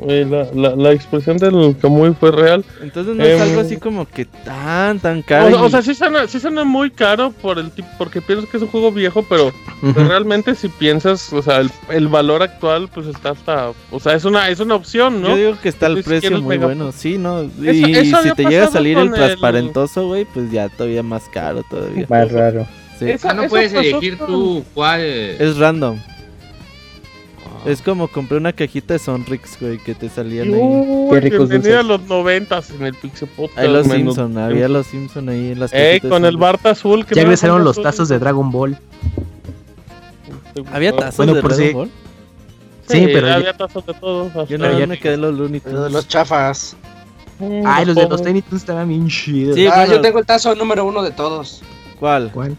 la, la, la expresión del Kamui fue real.
Entonces no es
Em,
algo así como que tan, tan caro.
o
y-
sea, sí suena, sí suena muy caro por el tipo, porque piensas que es un juego viejo, pero. Pero realmente si piensas, o sea, el, el valor actual pues está hasta, o sea, es una es una opción, ¿no?
Yo digo que está el
Ni
precio muy
Mega-
bueno, sí, ¿no? Y
Eso- eso
si te llega a salir el
el-
transparentoso, güey, pues ya todavía más caro todavía.
Más raro.
Sí.
Ah, no puedes elegir
con-
tú cuál.
Es random. Es como compré una cajita de Sonrix, güey, que te salían ahí.
Uy,
Qué ricos
bienvenido a los noventas en el Pixel Podcast.
Ahí los Simpson, había los Simpson ahí en las cajitas
con el
Sonrix.
Bart azul. que
Ya
no
regresaron
era
los
azul.
tazos de Dragon Ball.
¿Había tazos
Bueno,
de
por
Dragon
si-
Ball?
Sí, pero ya-
había tazos de todos.
Yo no
ya-
me quedé los Looney
Los,
Tunes.
los chafas.
Ay, los de los. Tiny Toons estaban bien chidos.
Sí,
ah,
bueno.
yo tengo el tazo número uno de todos.
¿Cuál?
¿Cuál?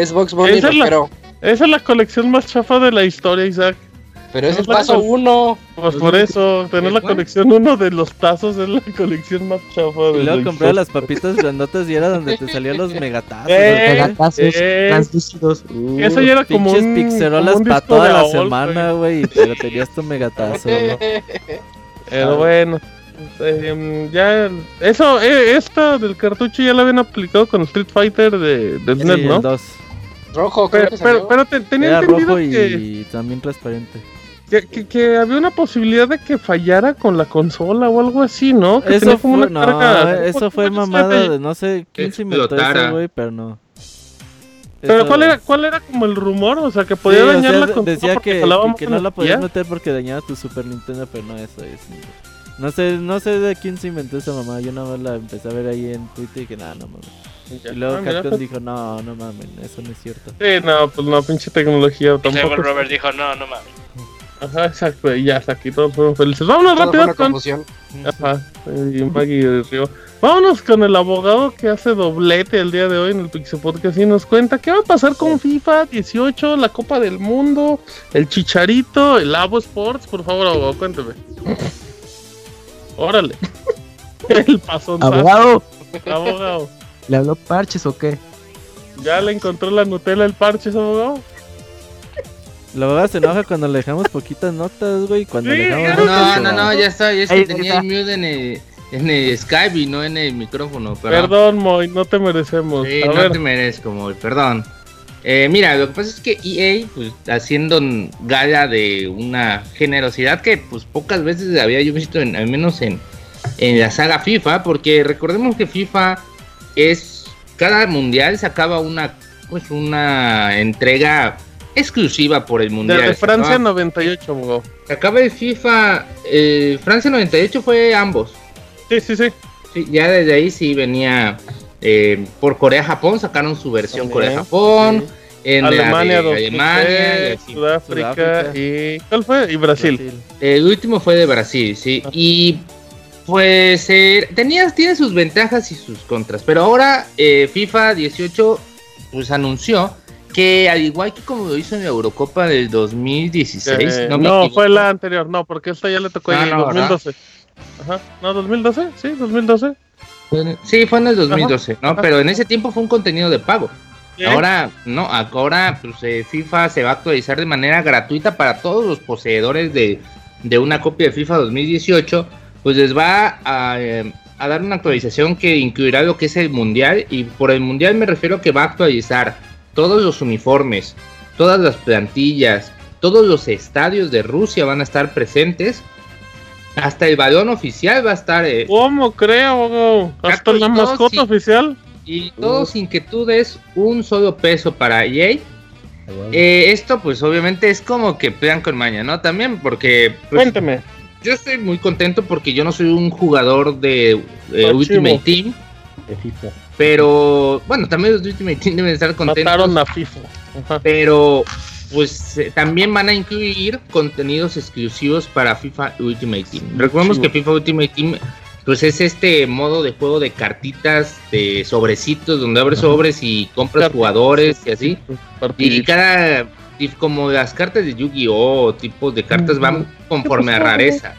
Es Box Bunny
Esa es la-. Esa es la colección más chafa de la historia, Isaac.
Pero es
no
el
col-
uno.
Pues
Los
por eso, tener la colección uno de los tazos es la colección más chafa de
Y luego
historia.
las papitas grandotas y era donde te salían los megatazos.
Eh,
güey.
Megatazos
eh.
translúcidos.
Eso ya era como
Pinches
un,
pixerolas para toda
de
la semana, güey. Pero tenías tu megatazo, güey.
Pero bueno, eh, ya eso, eh, esta del cartucho ya la habían aplicado con Street Fighter de, de
Sí,
SNES,
el
¿no?
2.
Rojo, creo
Pero,
que
pero,
salió.
pero te- tenía
Era
entendido
rojo
que,
y también transparente.
que, que- que había una posibilidad de que fallara con la consola o algo así, ¿no? Que
Eso
tenía como
fue,
una
no,
carga-
eso fue
¿cómo se
mamada de no sé quién se inventó eso, güey, pero no.
Pero
Eso-
¿cuál era, ¿cuál era como el rumor? O sea, que
Sí,
podía
o
dañar
sea,
la consola
decía
porque
que, que- no la podías meter porque dañaba tu Super Nintendo, pero no, eso es. No sé, no sé de quién se inventó esa mamá. Yo nada más la empecé a ver ahí en Twitter y que nada, no mames.
Ya.
Y luego
Ah,
Capcom dijo, no, no mames, eso no es cierto.
Sí, no, pues no, pinche tecnología
Y luego
tampoco.
el Robert dijo, no, no mames.
Ajá, exacto, y ya hasta aquí todos fueron felices. Vámonos
Todo
rápido
una
con
confusión.
Ajá, y Maggie Río. Vámonos con el abogado que hace doblete el día de hoy en el Pixel Podcast y nos cuenta qué va a pasar con FIFA 18, la Copa del Mundo, el Chicharito, el Abo Sports. Por favor, abogado, cuénteme. Órale. El pasón.
Abogado,
Abogado.
¿Le habló Parches o qué?
¿Ya le encontró la Nutella el parche, abogado?
La abogada se enoja cuando le dejamos poquitas notas, güey. Cuando
Sí,
le dejamos
No, no, no, ya está. Es que tenía
está.
el mute en el, en el Skype y no en el micrófono. Perdón.
Perdón, Moy, no te merecemos.
Sí,
a
no
ver,
te merezco, Moy, perdón. Eh, mira, lo que pasa es que EA, pues haciendo gala de una generosidad que pues pocas veces había yo visto, en, al menos en, en la saga FIFA, porque recordemos que FIFA es, cada mundial sacaba una, pues una entrega exclusiva por el mundial.
desde Francia
Sacaba-
98, abogado.
Acaba el FIFA, eh, Francia 98 fue ambos.
Sí, sí, sí.
Sí, ya desde ahí sí venía eh, por Corea-Japón, sacaron su versión
También,
Corea-Japón,
sí.
en
Alemania,
de Alemania, y
2003,
así.
Sudáfrica,
Sudáfrica.
y... ¿Cuál fue? Y Brasil.
El último fue de Brasil, sí.
Ah.
Y pues eh, tenía, tiene sus ventajas y sus contras. Pero ahora eh, FIFA 18 pues anunció que al igual que como lo hizo en la Eurocopa del 2016,
Eh,
no,
no, fue la anterior, no, porque esta ya le tocó
Ah,
en el
no, ¿verdad?
2012. Ajá, no, 2012, sí, 2012.
Sí, fue en el 2012, ¿no?
Ajá.
Pero en ese tiempo fue un contenido de pago.
Sí.
Ahora, no, ahora pues, eh, FIFA se va a actualizar de manera gratuita para todos los poseedores de, de una copia de FIFA 2018. Pues les va a, eh, a dar una actualización que incluirá lo que es el mundial. Y por el mundial me refiero que va a actualizar todos los uniformes, todas las plantillas, todos los estadios de Rusia van a estar presentes. Hasta el balón oficial va a estar. eh,
¿Cómo creo? Hasta la mascota oficial.
Y todo sin que tú des un solo peso para EA. Eh, esto pues obviamente es como que pegan con maña, ¿no? También porque pues,
Cuénteme.
Yo estoy muy contento porque yo no soy un jugador de eh. Ultimate Team, pero bueno, también los de Ultimate Team deben estar contentos.
Mataron a FIFA. Ajá.
Pero pues eh, también van a incluir contenidos exclusivos para FIFA Ultimate Team. Recordemos que FIFA Ultimate Team pues es este modo de juego de cartitas, de sobrecitos, donde abres sobres y compras jugadores y así. Y cada, y como las cartas de Yu-Gi-Oh, tipos de cartas van conforme a rareza.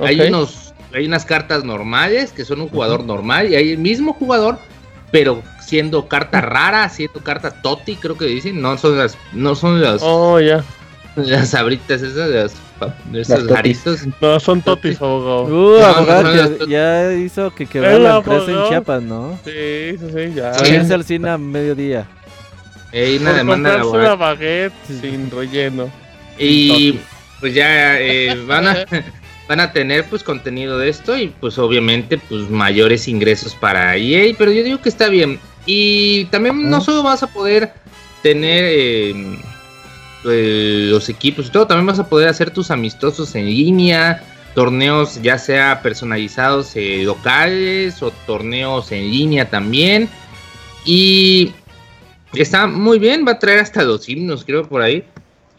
Hay unos, hay unas cartas normales que son un jugador normal y hay el mismo jugador, pero siendo carta rara, siendo carta Toti, creo que dicen, no son las, no son las,
Oh, ya.
las sabritas esas, las, esos
totis.
jaritos.
No, son totis, abogado.
Uh,
No,
abogado,
no, no,
que
no.
ya hizo que quebrara
El
la empresa en. Chiapas, ¿no?
Sí, sí, sí, ya.
Irse al cine a mediodía.
Hay una
Por
demanda laboral.
una baguette sin relleno.
Y pues ya eh, van a van a tener pues contenido de esto y pues obviamente pues mayores ingresos para EA, pero yo digo que está bien. Y también no solo vas a poder tener eh, eh, los equipos y todo, también vas a poder hacer tus amistosos en línea, torneos ya sea personalizados eh, locales o torneos en línea también. Y está muy bien, va a traer hasta los himnos, creo, por ahí.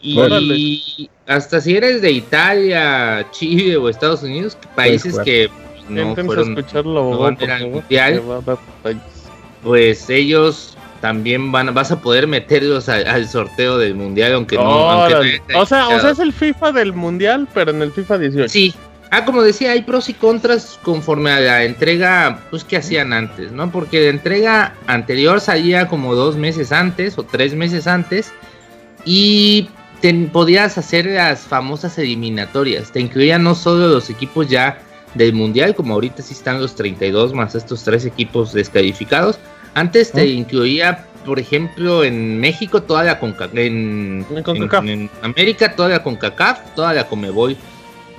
Y
Órale.
hasta si eres de Italia, Chile o Estados Unidos, países
jugar.
que pues, no fueron,
escucharlo,
no van a ir mundial.
va a
pues ellos también van, vas a poder meterlos al, al sorteo del mundial, aunque no. aunque no
o, sea, o sea, es el FIFA del mundial, pero en el FIFA 18.
Sí. Ah, como decía, hay pros y contras conforme a la entrega pues que hacían antes, ¿no? Porque la entrega anterior salía como dos meses antes o tres meses antes y te- podías hacer las famosas eliminatorias. Te incluían no solo los equipos ya del mundial, como ahorita sí están los 32 más estos tres equipos descalificados. Antes te incluía, por ejemplo, en México toda la Conca en,
En CONCACAF.
en- en América toda la CONCACAF, toda la COMEBOL.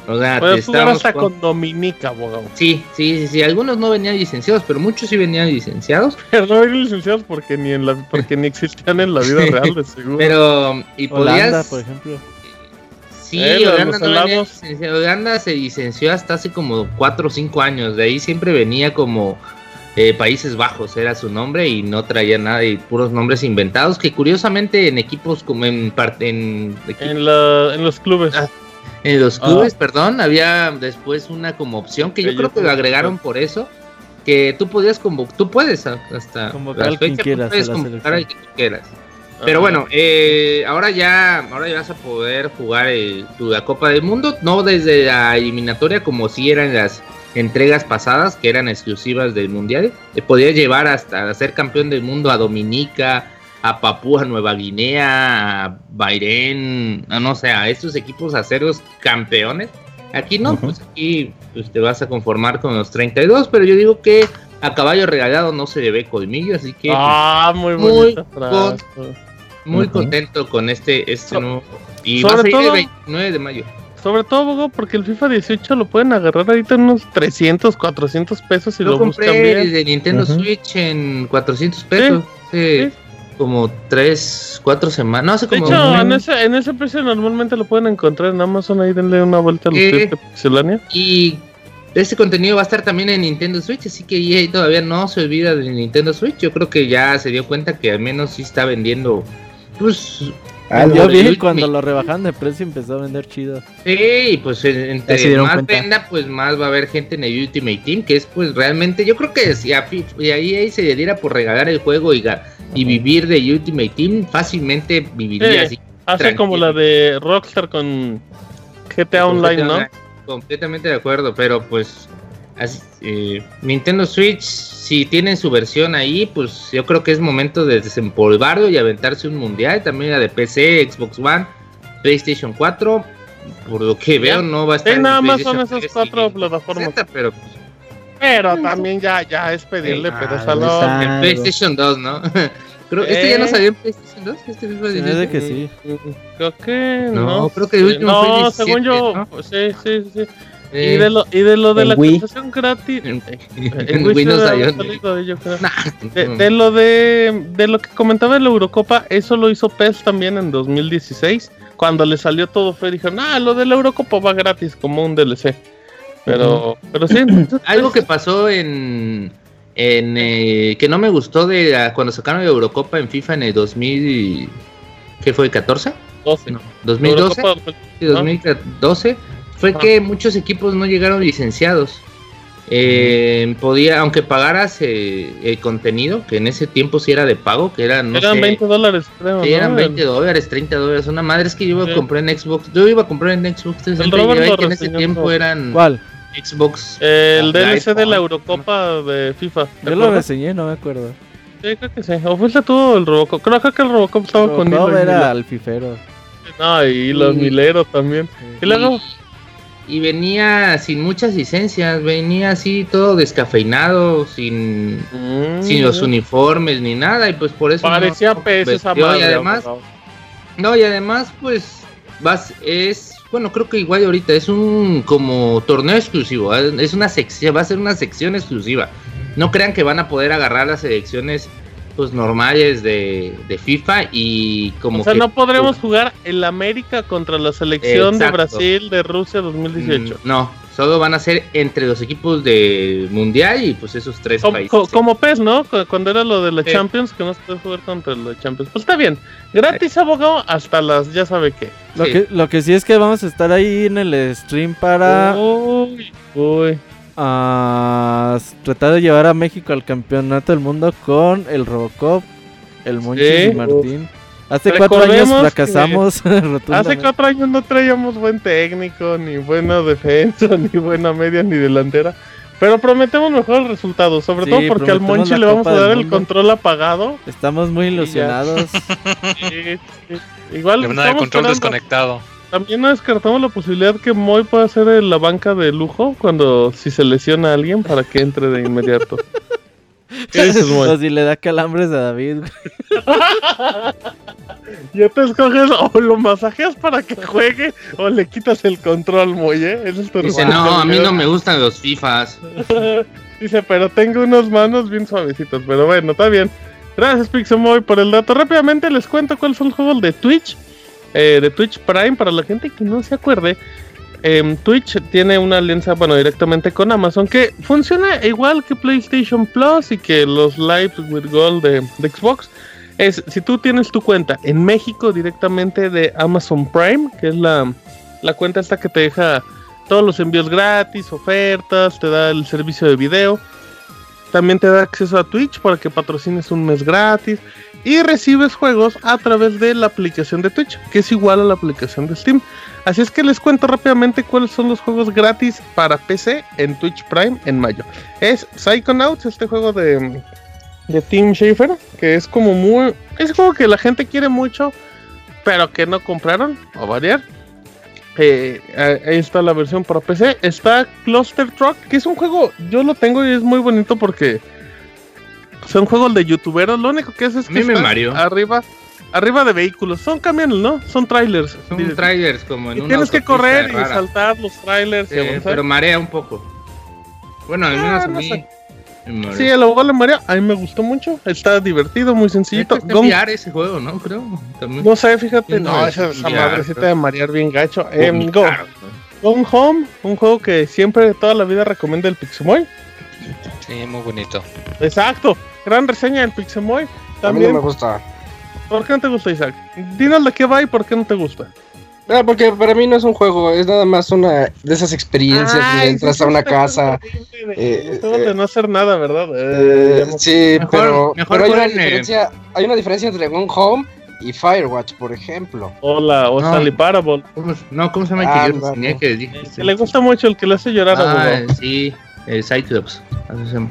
O sea,
Puedes jugar hasta
jugando-
con Dominica, abogado.
Sí, sí, sí, sí. Algunos no venían licenciados, pero muchos sí venían licenciados.
Pero no eran licenciados porque ni en la porque ni existían en la vida real, de seguro.
Pero, y
Holanda,
podías.
por ejemplo.
Sí,
Eh,
Holanda, no venía. Holanda se licenció hasta hace como 4 o 5 años. De ahí siempre venía como eh, Países Bajos, era su nombre, y no traía nada, y puros nombres inventados. Que curiosamente en equipos como en parte. En,
en, la, en los clubes.
Ah, en los clubes, perdón, había después una como opción que yo creo
yo
que lo agregaron por eso. Que tú podías convocar, tú puedes hasta
Convocar al quien quieras
puedes convocar al que quieras. Pero bueno, eh, ahora ya ahora ya vas a poder jugar el- tu- la Copa del Mundo, no desde la eliminatoria como si eran las entregas pasadas que eran exclusivas del Mundial. Te podías llevar hasta ser campeón del mundo a Dominica, a Papúa Nueva Guinea, a Bahrein, a no sé, a estos equipos aceros campeones. Aquí no, pues aquí pues, te vas a conformar con los 32, pero yo digo que a caballo regalado no se le ve colmillo, así que
Ah, muy
Muy con- muy
Ujú.
contento con este, este
So-
nuevo. Y
sobre
va a
todo-
el 29 de mayo.
Sobre todo, Bogo, porque el FIFA 18 lo pueden agarrar ahorita en unos 300, 400 pesos
Yo
lo buscan
compré el
bien.
de Nintendo
Ujú.
Switch en 400 pesos. hace
sí.
Como 3, 4 semanas. No, hace
De
como.
hecho,
un-
en ese, en ese precio normalmente lo pueden encontrar en Amazon. Ahí denle una vuelta a los tweets de Pixelania.
Y este contenido va a estar también en Nintendo Switch, así que EA todavía no se olvida de Nintendo Switch. Yo creo que ya se dio cuenta que al menos sí está vendiendo. Pues.
Ah,
Yo vi cuando lo rebajaron de precio y empezó a vender chido.
Sí, y pues entre más
cuenta.
venda, pues más va a haber gente en el Ultimate Team, que es pues realmente, yo creo que si a, Fi- y a EA se le diera por regalar el juego y, vivir de Ultimate Team, fácilmente viviría
Sí.
así.
Hace
Tranquilo.
como la de Rockstar con GTA Online, ¿no?
Completamente de acuerdo, pero pues así, eh, Nintendo Switch, si tienen su versión ahí, pues yo creo que es momento de desempolvarlo y aventarse un mundial. También la de PC, Xbox One, PlayStation 4. Por lo que veo, no va a estar.
Sí,
en
nada más son esas
3
cuatro plataformas.
60, pero
Pero también ya, ya es pedirle,
Sí,
pero salón.
en. PlayStation 2, ¿no? creo que este ya no
Eh.
salió en PlayStation 2. Este 18.
hace que sí.
Creo que
No,
no.
creo que el último
no,
fue 17,
según yo,
¿no?
pues, sí, sí, sí.
Eh,
Y de lo, y de lo de la
Wii.
actualización gratis.
en,
eh,
en
en Wii
Windows
debe
salió.
salido, yo creo.
Nah,
De, de lo de, de lo que comentaba de la Eurocopa, eso lo hizo PES también en 2016. Cuando le salió todo fue, dijeron, ah, lo de la Eurocopa va gratis como un DLC. Pero, pero sí, entonces,
Algo que pasó en. en eh, que no me gustó de cuando sacaron la Eurocopa en FIFA en el 2000. ¿Qué fue? ¿14?
12.
No, 2012.
Eurocopa,
Sí, 2012. Fue que muchos equipos no llegaron licenciados. Eh, podía, aunque pagaras eh, el contenido, que en ese tiempo sí era de pago, que era, no
eran
sé,
20 dólares, creo.
sí,
¿no?
eran 20 dólares, 30 dólares. Una madre es que yo iba
Sí.
a comprar en Xbox. Yo iba a comprar en Xbox 360 y
Robert
ya
lo
ve que en ese tiempo eran
¿Cuál?
Xbox.
El
Live
DLC de la. Eurocopa de FIFA. ¿te
Yo lo reseñé, no me acuerdo.
Sí, creo que sí. O fuiste tú el Robocop. Creo, creo que el Robocop estaba con
No, era al fifero.
No, y los
Y-
mileros también. Y luego,
Y venía sin muchas licencias, venía así todo descafeinado, sin,
mm,
sin los uniformes ni nada, y pues por eso.
parecía
no
esa madre.
Y además, no, y además, pues, vas, es, bueno, creo que igual ahorita es un como torneo exclusivo, es una sección, va a ser una sección exclusiva. No crean que van a poder agarrar las selecciones pues normales de, de FIFA y como
O sea,
que
no podremos jugar el América contra la selección de. Brasil de Rusia 2018.
Mm, No, solo van a ser entre los equipos de mundial y pues esos tres
Como,
países.
co- como PES, ¿no? Cu- Cuando era lo de la
Sí.
Champions, que no se puede jugar contra la Champions. Pues está bien. Gratis, abogado, hasta las ya sabe qué.
Lo,
Sí.
que, lo que sí es que vamos a estar ahí en el stream para
Uy, uy.
Ah, tratar de llevar a México al campeonato del mundo con el Robocop, el Monchis
Sí.
y Martín. Hace cuatro años
Recordemos que
fracasamos
Hace cuatro años no traíamos buen técnico, ni buena defensa, ni buena media, ni delantera. Pero prometemos mejores resultados, sobre
Sí,
todo porque al Monchi le vamos a dar el control apagado.
Estamos muy ilusionados.
Sí, sí. Igual
Le van a dar el control
esperando.
desconectado.
También no descartamos la posibilidad que Moy pueda ser en la banca de lujo cuando si se lesiona a alguien para que entre de inmediato. ¿Qué dices, Moy?
o si le da calambres a David. güey.
Ya te escoges o lo masajeas para que juegue o le quitas el control, Moy, ¿eh? Es tu
Dice, no, a mí no me gustan los FIFAs.
Dice, pero tengo unas manos bien suavecitas. Pero bueno, está bien. Gracias, Pixemoy, por el dato. Rápidamente les cuento cuáles son los juegos de Twitch. Eh, de Twitch Prime, para la gente que no se acuerde. em, Twitch tiene una alianza, bueno, directamente con Amazon, que funciona igual que PlayStation Plus y que los Live with Gold de, de Xbox. Es, si tú tienes tu cuenta en México directamente de Amazon Prime, que es la, la cuenta esta que te deja todos los envíos gratis, ofertas, te da el servicio de video. También te da acceso a Twitch para que patrocines un mes gratis. Y recibes juegos a través de la aplicación de Twitch, que es igual a la aplicación de Steam. Así es que les cuento rápidamente cuáles son los juegos gratis para PC en Twitch Prime en mayo. Es Psychonauts, este juego de, de Tim Schafer, que es como muy... Es como que la gente quiere mucho, pero que no compraron, a variar. Eh, ahí está la versión para PC. Está Cluster Truck, que es un juego, yo lo tengo y es muy bonito porque son juegos de youtuberos. Lo único que es es que
mareó.
arriba, arriba de vehículos. Son camiones, ¿no? Son trailers.
Son trailers como en
y
una
tienes que correr y saltar los trailers y
Eh, pero marea un poco. Bueno, al
Ah,
menos a
no
mí.
sé.
me mareó.
Sí, el abogado de María, a mí me gustó mucho. Está divertido, muy sencillito.
VR ese juego, ¿no? Creo. También.
no sé, fíjate, no,
no,
esa,
es
esa madrecita de marear bien gacho. Em, Go,
¿no?
Gone Home, un juego que siempre toda la vida recomienda el Pixemoy.
Sí, muy bonito.
Exacto, gran reseña del Pixemoy.
A mí no
También,
me gusta.
¿por qué no te gusta, Isaac? Dinos de qué va y por qué no te gusta.
No, porque para mí no es un juego, es nada más una de esas experiencias
Ay,
entras
sí,
a una casa.
de-
eh,
juegos de
eh,
no hacer nada, ¿verdad?
eh,
Eh,
sí,
Mejor-
pero,
mejor
pero hay una
eh,
diferencia, hay una diferencia entre Gone Home y Firewatch, por ejemplo.
o la o
No.
Stanley Parable.
¿Cómo- No, ¿cómo se llama
Ah,
el que yo
no,
tenía
no.
que dije?
Que le gusta mucho el que le hace llorar a
Ah,
abogado.
sí, el Cyclops. Así se llama.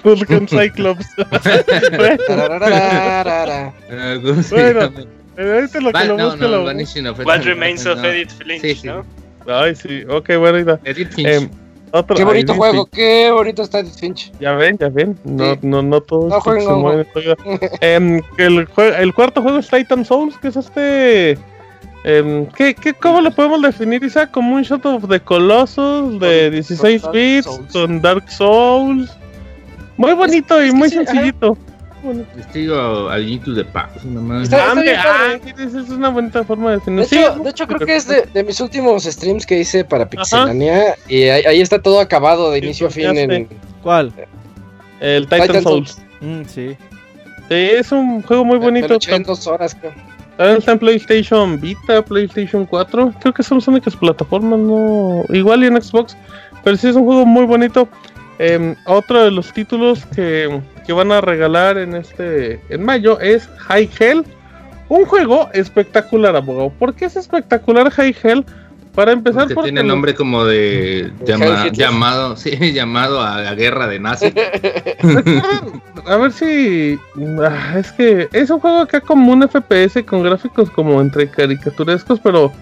Vulcan Cyclops. bueno,
Tararararara.
Ah, ¿Cómo se llama?
eh, ahorita lo que lo
no,
busque
no,
lo
Vanishing of
What Remains of. Edith Finch,
Sí, sí.
¿no?
Ay, sí, ok, bueno.
Edith Finch.
Otro,
Qué bonito juego, qué bonito está Edith Finch.
Ya ven, ya ven. No,
Sí.
no, no todo
No
es
jueguen,
que el, jue- el cuarto juego es Titan Souls, que es este. Em, ¿qué, qué, ¿Cómo lo podemos definir, Isaac? Como un Shot of the Colossus de
Con-
16
con Dark
bits,
Souls.
con Dark Souls. Muy bonito
es
y muy
sí,
sencillito.
Testigo al.
Está- padre.
esa es una bonita forma de definir.
De
Sí,
hecho, de hecho creo que es de, de mis últimos streams que hice para
Ajá.
Pixelania. Y ahí, ahí está todo acabado de
Sí,
inicio a fin en
¿Cuál?
el Titan,
Titan
Souls.
Souls.
Mm, sí.
Sí, es un juego muy
Me- me lo
bonito.
eché en dos horas, creo.
También está en PlayStation Vita, PlayStation 4. Creo que son las únicas plataformas, no. Igual y en Xbox. Pero sí es un juego muy bonito. Em, otro de los títulos que, que van a regalar en este en mayo es High Hell. Un juego espectacular, abogado. ¿Por qué es espectacular High Hell? Para empezar,
Porque
porque
tiene nombre como de llamado, sí, llamado a la guerra de nazi.
A ver si. ah, es que es un juego acá como un FPS con gráficos como entre caricaturescos, pero.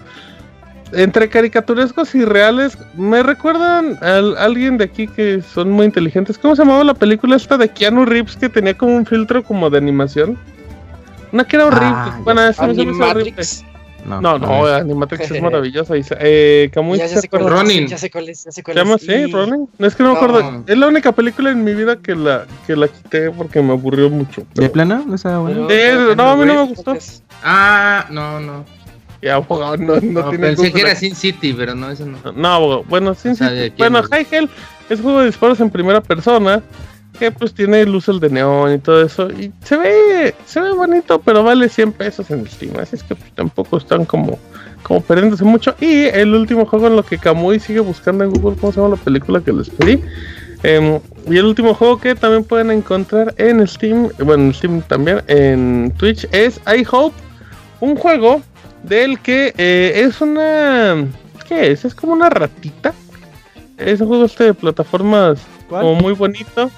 Entre caricaturescos y reales. Me recuerdan a alguien de aquí que son muy inteligentes. ¿Cómo se llamaba la película esta de Keanu Reeves que tenía como un filtro como de animación? Una que era horrible.
Ah,
bueno, esa me hizo horrible.
Animatrix.
No, no, Animatrix es maravillosa. Eh, Camuy,
Ya,
¿se
ya sé cuál es,
Ronin.
ya sé cuál es, ya sé cuál
¿Se llama
es.
así,
Y-
Ronin? No, es que no me
No.
acuerdo. Es la única película en mi vida que la, que la quité porque me aburrió mucho.
¿De
pero-
plano? ¿No estaba bueno?
Pero-
no, a mí no me gustó.
Ah, no, no.
Ya, abogado, no, no,
No,
tiene
pensé que era Sin City, pero no, eso no.
No, abogado. Bueno,
¿de quién
Bueno,
es?
High Hell es juego de disparos en primera persona. Que pues tiene luces de neón y todo eso. Y se ve, se ve bonito, pero vale 100 pesos en Steam. Así es que pues, tampoco están como, como perdiéndose mucho. Y el último juego en lo que Kamui sigue buscando en Google, ¿cómo se llama la película que les pedí? Em, y el último juego que también pueden encontrar en Steam, bueno, en Steam también, en Twitch, es I Hope, un juego del que eh, es una... ¿Qué es? Es como una ratita. Es un juego este de plataformas
¿Cuál?
como muy bonito.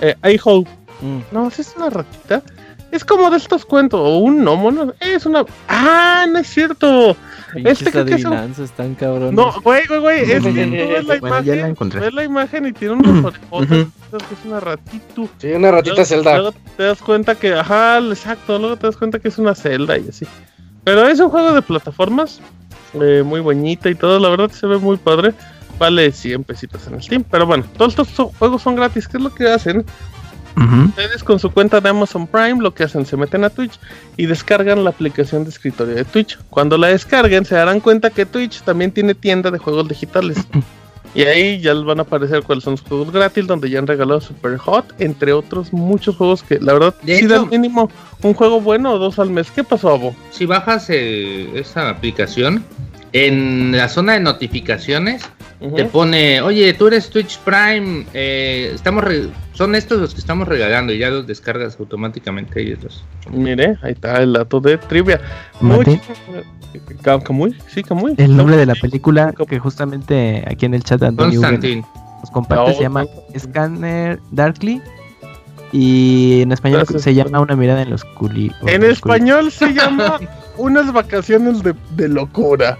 Eh, I Hope.
Mm.
No, ¿sí es una ratita. Es como de estos cuentos, o un gnomo, ¿no? Es una... ¡Ah, no es cierto!
Pinches
Este creo que es un-
adivinanzas tan.
No, güey, güey, güey, es que tú ves la
Bueno, ya la
imagen,
encontré.
ves la imagen y tiene unas orejotas, que es una ratito.
Sí, una ratita
Luego-
Zelda.
Luego te das cuenta que, ajá, exacto, luego te das cuenta que es una celda y así. Pero es un juego de plataformas, eh, muy bonita y todo, la verdad se ve muy padre. Vale 100 pesitos en Steam, pero bueno, todos estos so- juegos son gratis. ¿Qué es lo que hacen? Ustedes con su cuenta de Amazon Prime lo que hacen, se meten a Twitch y descargan la aplicación de escritorio de Twitch. Cuando la descarguen se darán cuenta que Twitch también tiene tienda de juegos digitales. Y ahí ya les van a aparecer cuáles son los juegos gratis, donde ya han regalado Super Hot, entre otros muchos juegos que la verdad
De
sí
hecho-
dan mínimo un juego bueno o dos al mes. ¿Qué pasó, Abo?
Si bajas eh, esa aplicación, en la zona de notificaciones Te pone, oye, tú eres Twitch Prime, eh, estamos re- son estos los que estamos regalando y ya los descargas automáticamente ellos los.
Mire, ahí está el dato de trivia. Camuy, sí, Camuy.
El nombre de la película que justamente aquí en el chat Antonio nos comparte
No,
se llama
no.
Scanner Darkly Y en español
Gracias,
se llama. Una mirada en la oscuridad.
En español se llama Unas vacaciones de, de locura.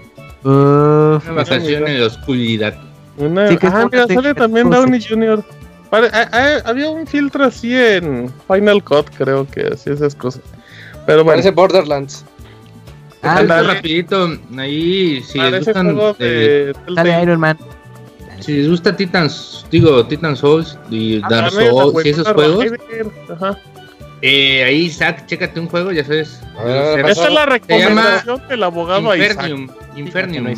Una vacación en la oscuridad.
Una...
Sí, que
ah, mira,
de-
sale también. Downey Jr. Ah, ah, había un filtro así en Final Cut, creo que así esas cosas. Pero bueno,
Parece Borderlands.
Ah,
Ah, rapidito, ahí si les gustan, eh.
Iron Man.
si les gusta Titans, digo Titan Souls y
Ah,
Dark Souls y esos juegos,
Ajá.
Eh, ahí Isaac, chécate un juego, ya sabes.
A ver, a ver,
Esta es la recomendación del abogado a Isaac.
Infernium, Infernium,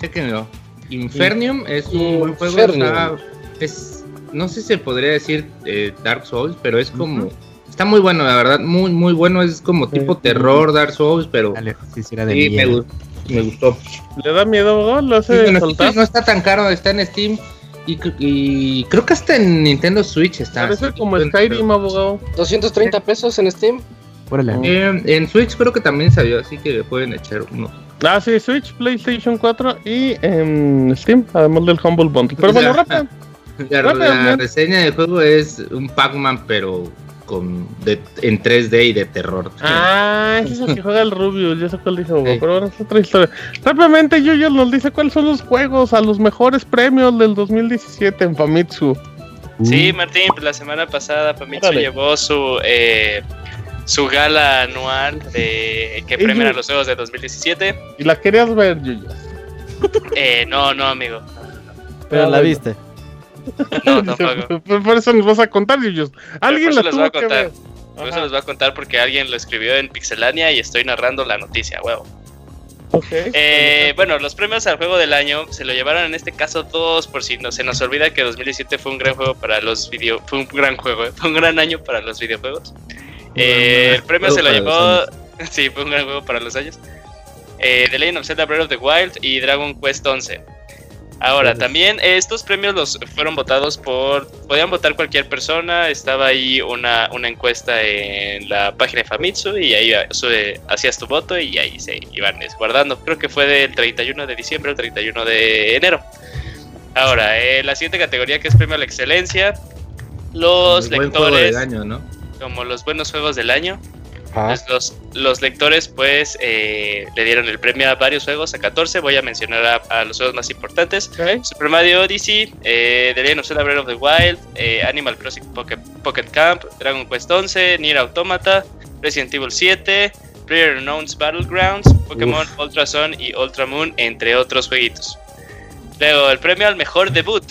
chéquenlo. Infernium es un buen juego,
Infernium.
está- es, no sé si se podría decir eh, Dark Souls, pero es como, está muy bueno, la verdad, muy muy bueno, es como tipo
Sí.
terror Dark Souls, pero
Dale, sí, sí, era de
sí, me, me gustó.
¿Le da miedo, abogado? ¿Lo
Sí,
hace
bueno,
soltar?
no está tan caro, está en Steam y, cr- y creo que hasta en Nintendo Switch está.
Parece como Skyrim, abogado.
230 pesos en Steam.
Órale.
Eh, en Switch creo que también salió, así que le pueden echar uno.
Ah, sí, Switch, PlayStation 4 y en Steam, además del Humble Bundle. Pero bueno, rápido.
La, la reseña del juego es un Pac-Man, pero con de, en 3D y de terror.
Ah, ese es el que juega el Rubio, ya sé cuál dice
Sí.
pero bueno, es otra historia. Rápidamente, Yuyo nos dice cuáles son los juegos a los mejores premios del 2017 en Famitsu.
Sí, Martín, pues la semana pasada Famitsu llevó su eh, su gala anual de que premia
yo-
los juegos de 2017.
Y la querías ver, Yuyo.
Eh, no, no, amigo.
Pero la
bueno.
viste.
No, tampoco.
Por, eso nos vas a contar, Yuyo. Alguien
por
la
eso les voy
tuvo
a
que
contar.
ver.
Por eso les voy a contar porque alguien lo escribió en Pixelania y estoy narrando la noticia, huevo.
ok.
Eh, bueno, los premios al juego del año se lo llevaron en este caso dos, por si no se nos olvida que 2017 fue un gran juego para los video, fue un gran juego, eh, fue un gran año para los videojuegos. Eh, el premio se lo llevó, sí, fue un gran juego para los años. Eh, The Legend of Zelda Breath of the Wild y Dragon Quest 11. Ahora, también eh, estos premios los fueron votados por, podían votar cualquier persona, estaba ahí una, una encuesta en la página de Famitsu y ahí eh, sube- hacías tu voto y ahí se iban guardando. Creo que fue del 31 de diciembre al 31 de enero. Ahora, eh, la siguiente categoría que es premio a la excelencia, los
del
lectores,
año, ¿no?
como los buenos juegos del año, Los, los lectores pues eh, le dieron el premio a varios juegos, a 14, voy a mencionar a, a los juegos más importantes. Super Mario Odyssey, eh, The Legend of Zelda Breath of the Wild, eh, Animal Crossing Pocket, Pocket Camp, Dragon Quest 11, Nier Automata, Resident Evil 7, PlayerUnknown's Battlegrounds, Pokémon Ultra Sun y Ultra Moon, entre otros jueguitos. Luego, el premio al mejor debut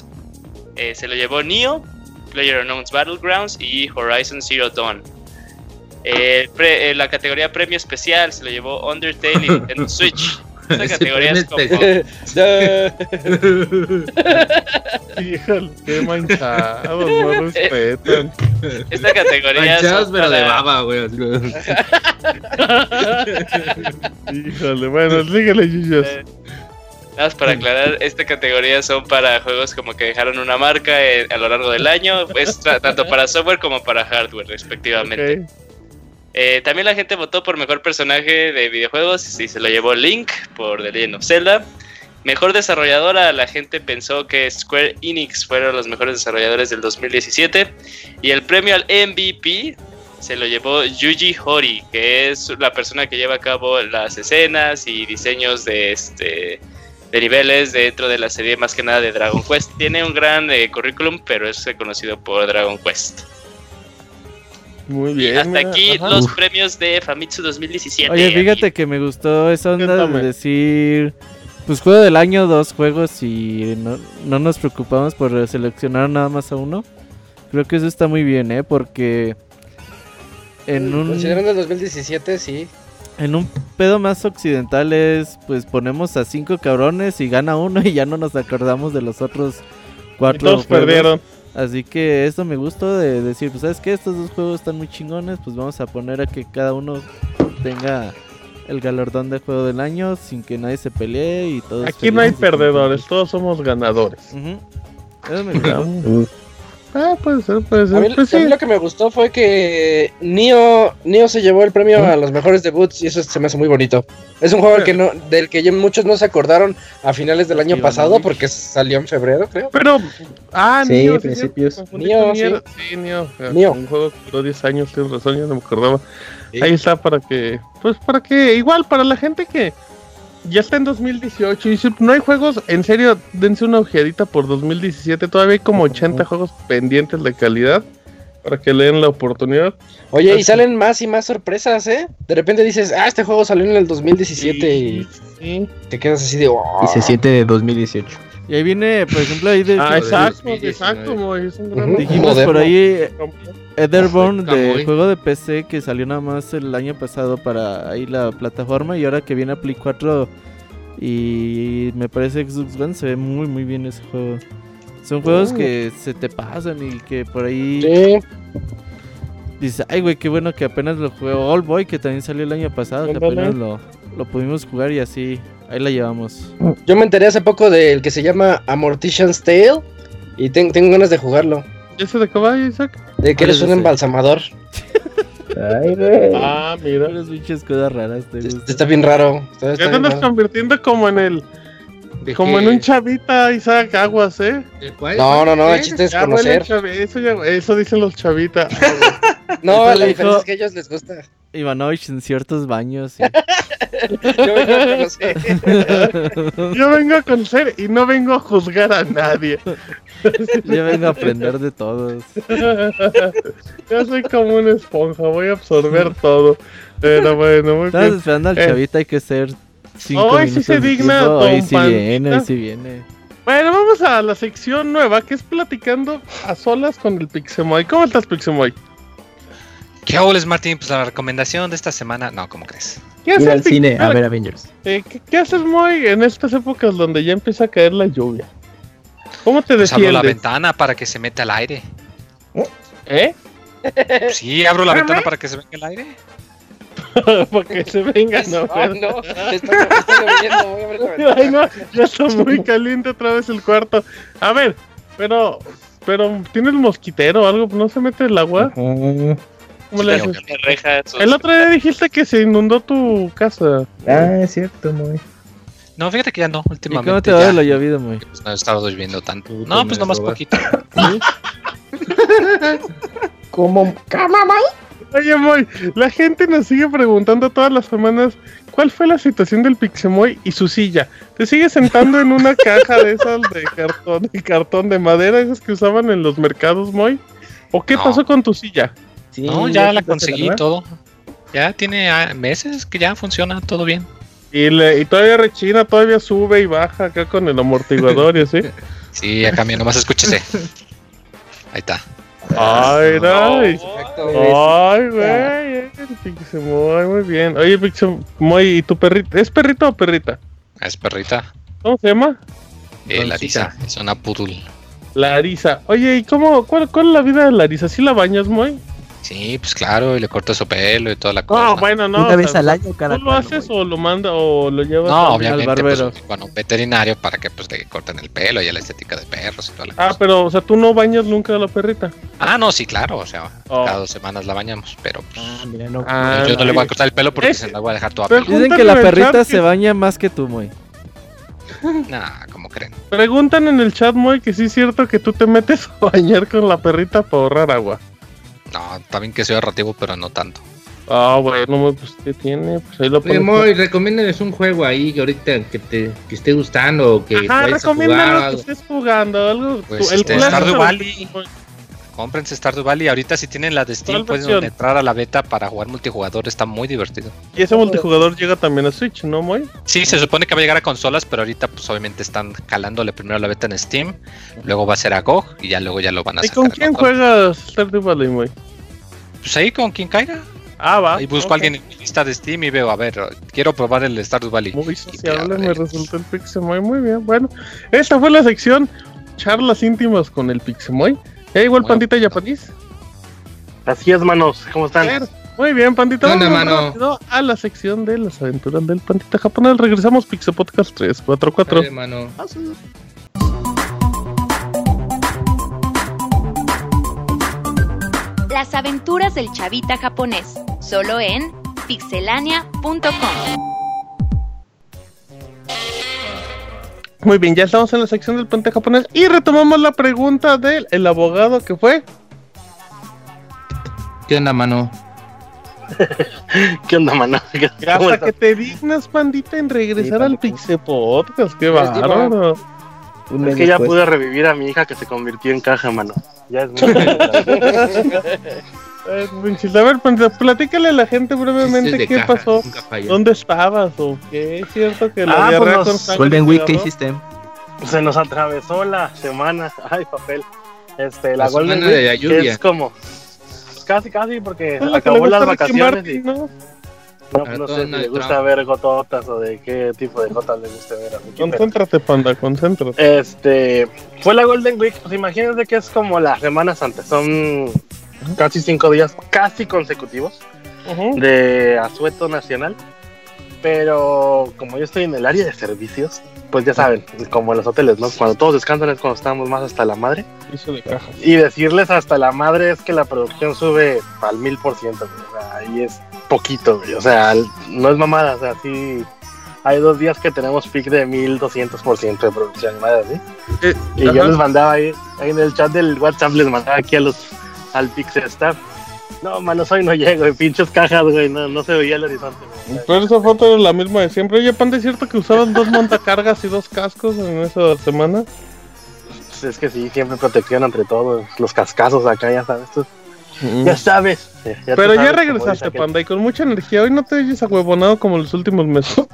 se lo llevó Neo, PlayerUnknown's Battlegrounds y Horizon Zero Dawn. Eh, pre- eh, la categoría premio especial se lo llevó Undertale y Nintendo Switch. Esta categoría es como.
Híjole, qué manchados, no respetan.
esta categoría
Manchados, pero de
para-
baba, güey.
Híjole, bueno, síguele, Yuyo.
Eh, Nada más para aclarar, esta categoría son para juegos como que dejaron una marca eh, a lo largo del año, es tanto para software como para hardware, respectivamente.
Ok.
Eh, también la gente votó por mejor personaje de videojuegos y se lo llevó Link por The Legend of Zelda. Mejor desarrolladora, la gente pensó que Square Enix fueron los mejores desarrolladores del 2017. Y el premio al MVP se lo llevó Yuji Hori, que es la persona que lleva a cabo las escenas y diseños de este de niveles dentro de la serie más que nada de Dragon Quest. Tiene un gran eh, currículum, pero es reconocido por Dragon Quest.
Muy
Y
bien.
hasta
mira,
aquí
ajá.
los
Uf.
premios de Famitsu 2017.
Oye, fíjate que me gustó esa onda de decir, pues juego del año, dos juegos y no, no nos preocupamos por seleccionar nada más a uno. Creo que eso está muy bien, ¿eh? Porque en un,
Considerando el 2017, sí.
en un pedo más occidental es, pues ponemos a cinco cabrones y gana uno y ya no nos acordamos de los otros
Y
cuatro
todos
juegos.
perdieron.
Así que esto me gustó de decir, pues sabes que estos dos juegos están muy chingones, pues vamos a poner a que cada uno tenga el galardón de juego del año sin que nadie se pelee y todos.
Aquí no hay perdedores, todos somos ganadores.
Eso me gustó.
Ah, puede ser, puede ser.
A mí,
Pues
a mí lo que me gustó fue que Nio, Nio se llevó el premio a los mejores debuts y eso se me hace muy bonito. Es un juego al que no, del que ya muchos no se acordaron a finales del año
Sí,
pasado porque salió en febrero, creo.
Pero, ah,
Sí,
Nioh,
principios.
sí, confundí
Nioh,
con
sí.
Sí. Un juego que duró 10 años, tienes razón, yo no me acordaba.
Sí.
Ahí está para que, pues para que, igual, para la gente que ya está en 2018 y dice, no hay juegos, en serio, dense una ojeadita por 2017, todavía hay como 80 juegos pendientes de calidad para que le den la oportunidad.
Oye, y salen más y más sorpresas, ¿eh? De repente dices, ah, este juego salió en el 2017 y
Sí.
te quedas así de, "Oh".
Y se siente de 2018.
Y ahí viene, por ejemplo, ahí de,
Ah, exacto,
2019.
exacto, Moy, es un gran
dijimos por ahí eh, Etherborn
Perfecto,
de juego de PC que salió nada más el año pasado para ahí la plataforma y ahora que viene a Play 4 y me parece Xbox One se ve muy muy bien ese juego. Son juegos
Oh.
que se te pasan y que por ahí
Sí,
dices, ay güey, qué bueno que apenas lo jugué. All Boy que también salió el año pasado, que apenas lo, lo pudimos jugar y así, ahí la llevamos.
yo me enteré hace poco del que se llama Amortician's Tale y ten- tengo ganas de jugarlo.
¿Ese de caballo, Isaac?
De que
¿Cuál
eres
es
un
ese?
embalsamador.
Ay, güey.
Ah, mira.
Unas pinches cosas raras te
Está, bien raro. Está, está
Ya te andas convirtiendo como en el,
¿De
como
qué?
en un chavita, Isaac Aguas, ¿eh?
¿De cuál?
No, no, no, el chiste es
Ya
conocer.
eso, ya- eso dicen los chavitas.
No, la diferencia es que a ellos les gusta.
Ivanovich en ciertos baños.
Yo vengo a conocer.
Yo vengo a conocer y no vengo a juzgar a nadie.
Yo vengo a aprender de todos.
Yo soy como una esponja, voy a absorber todo. Pero bueno, muy
Estabas
bien.
esperando al
Eh.
chavita, hay que ser cinco
Hoy sí se digna.
Hoy
Don
sí viene, hoy
Pandita.
sí viene.
Bueno, vamos a la sección nueva que es platicando a solas con el Pixemoy. ¿Cómo estás, Pixemoy?
¿Qué hables, Martín? Pues la recomendación de esta semana. No, ¿cómo crees?
¿Qué
Ir al cine a
Espera,
ver Avengers.
eh, ¿qué, qué haces, Moy, en estas épocas donde ya empieza a caer la lluvia? ¿Cómo te
Pues abro la ventana para que se meta el aire.
¿Eh?
Sí, abro la ventana para que se venga el aire.
Para que se vengan a
No, no, está, está lloviendo, voy a abrir la ventana.
Ay, no, ya está muy caliente otra vez el cuarto. A ver, pero, pero ¿tienes mosquitero o algo? ¿No se mete el agua? ¿Cómo le haces? El otro día dijiste que se inundó tu casa.
Ah, es cierto, muy.
No, fíjate que ya no,
¿Y
últimamente.
cómo te va
ya,
lo llovido, muy?
pues, no he estado lloviendo tanto. No, pues nomás
robas.
poquito.
¿Cómo?
Oye, Moy, la gente nos sigue preguntando todas las semanas cuál fue la situación del Pixemoy y su silla. ¿Te sigues sentando en una caja de esas de cartón, de cartón de madera, esas que usaban en los mercados, Moy? ¿O qué
No.
pasó con tu silla?
No, ya la conseguí todo. Ya tiene ah, meses que ya funciona todo bien.
Y, le, y todavía rechina, todavía sube y baja acá con el amortiguador y así.
Sí, acá cambia, nomás escúchese. Ahí está.
Ay, ay.
Perfecto.
Ay, güey, Pixemoy, muy bien. Oye, Pixemoy, ¿y tu perrita? ¿Es perrito o perrita?
Es perrita.
¿Cómo se llama?
Eh. Larisa. Es una poodle.
Larisa. Oye, ¿y cómo, cuál, cuál es la vida de Larisa? ¿Sí la bañas, Moy?
Sí, pues claro, y le corta su pelo y toda la cosa.
No, bueno, no.
Una
o
vez al año, cada
¿Tú lo haces o lo manda o lo llevas?
No,
al-
obviamente,
al
pues,
barbero.
bueno, un veterinario para que pues le corten el pelo y a la estética de perros y toda la
Ah,
cosa.
pero, o sea, tú no bañas nunca a la perrita.
Ah, no, sí, claro, o sea,
Oh.
cada dos semanas la bañamos, pero pues,
Ah, mira, no.
Ah,
yo no le voy a cortar el pelo porque
Es-
se la voy a dejar toda
Pero-
peluda.
Dicen que la perrita
chat
se
que-
baña más que tú, muy.
Nah, como creen.
Preguntan en el chat, Moy, que sí es cierto que tú te metes a bañar con la perrita para ahorrar agua.
No, también que soy ahorrativo, pero no tanto.
Ah, bueno, pues ¿qué tiene? Pues ahí lo
Oye. Moy, recomiéndales un juego ahí que ahorita que te que esté gustando o que
Ajá, recomiéndalo que estés jugando, algo.
Pues,
tu- el
este, Stardew Valley. Cómprense Stardew Valley. Ahorita si tienen la de Steam
¿Cuál
pueden
versión?
entrar a la beta para jugar multijugador. Está muy divertido.
Y ese multijugador llega también a Switch, ¿no, Moy?
Sí, se supone que va a llegar a consolas, pero ahorita pues obviamente están jalándole primero la beta en Steam, luego va a ser a GOG y ya luego ya lo van a
¿Y
sacar.
con
en
quién juegas Stardew Valley, Moy?
Pues ahí con quien caiga.
Ah, va.
Ahí busco a alguien en mi lista de Steam y veo, a ver, quiero probar el Stardew Valley.
Muy
Y
sociable me resultó el Pixemoy. Muy bien, bueno. Esta fue la sección charlas íntimas con el Pixemoy. ¿Eh, igual pandita
bueno.
japonés?
Así es, manos. ¿Cómo están?
Ver, Muy bien, pandita.
¿Qué onda,
Vamos
mano?
a la sección de las aventuras del pandita japonés. Regresamos Pixel Podcast 344.
Dale, mano.
Las aventuras del chavita japonés, solo en pixelania.com.
Muy bien, ya estamos en la sección del puente japonés y retomamos la pregunta del el abogado que fue.
¿Qué onda, mano?
¿Qué onda, mano? ¿Qué- ¿Cómo
Hasta que te dignas, pandita, en regresar
Sí,
al. Pixel Podcast. Qué
Pues,
bárbaro.
Es que ya pude revivir a mi hija que se convirtió en caja, mano. Ya es muy
Eh, Winchis, a ver, pandita, platícale a la gente brevemente qué
caja,
pasó. ¿Dónde estabas o qué? Es cierto que la
Ah, pues nos-
con
Week, ¿qué hiciste?
Se nos atravesó la semana. Ay, papel. Este, la,
La
Golden
semana de
Week,
la
que es como. Casi, casi, porque acabó las vacaciones
Martin,
y
¿no?
no, no sé si le gusta ver gototas o de qué tipo de gotas le gusta ver a
Concéntrate, panda, concéntrate.
Este, fue la Golden Week, pues imagínense que es como la Semana Santa, son casi cinco días casi consecutivos
Ujú.
de asueto nacional, pero como yo estoy en el área de servicios, pues ya saben, como en los hoteles, ¿no? Cuando todos descansan es cuando estamos más hasta la madre,
Hizo de caja.
y decirles hasta la madre es que la producción sube al mil por ciento, ahí es poquito, güey, o sea, no es mamada, o sea, sí... Hay dos días que tenemos pic de 1200% de producción, madre, ¿sí?
Eh,
Y
ajá.
yo les mandaba ahí, ahí en el chat del WhatsApp, les mandaba aquí a los al Pixel Staff. No, manos, hoy no llego, pinches cajas, güey, no, no se veía el horizonte. güey.
Pero esa foto era la misma de siempre. Oye, panda, ¿es cierto que usaban dos montacargas y dos cascos en esa semana?
Pues es que sí, siempre protección entre todos, los cascazos acá, ya sabes tú.
Mm.
Ya sabes. ya- ya tú
Pero ya
sabes,
regresaste, panda, y con mucha energía. Hoy no te oyes ahuevonado como los últimos meses.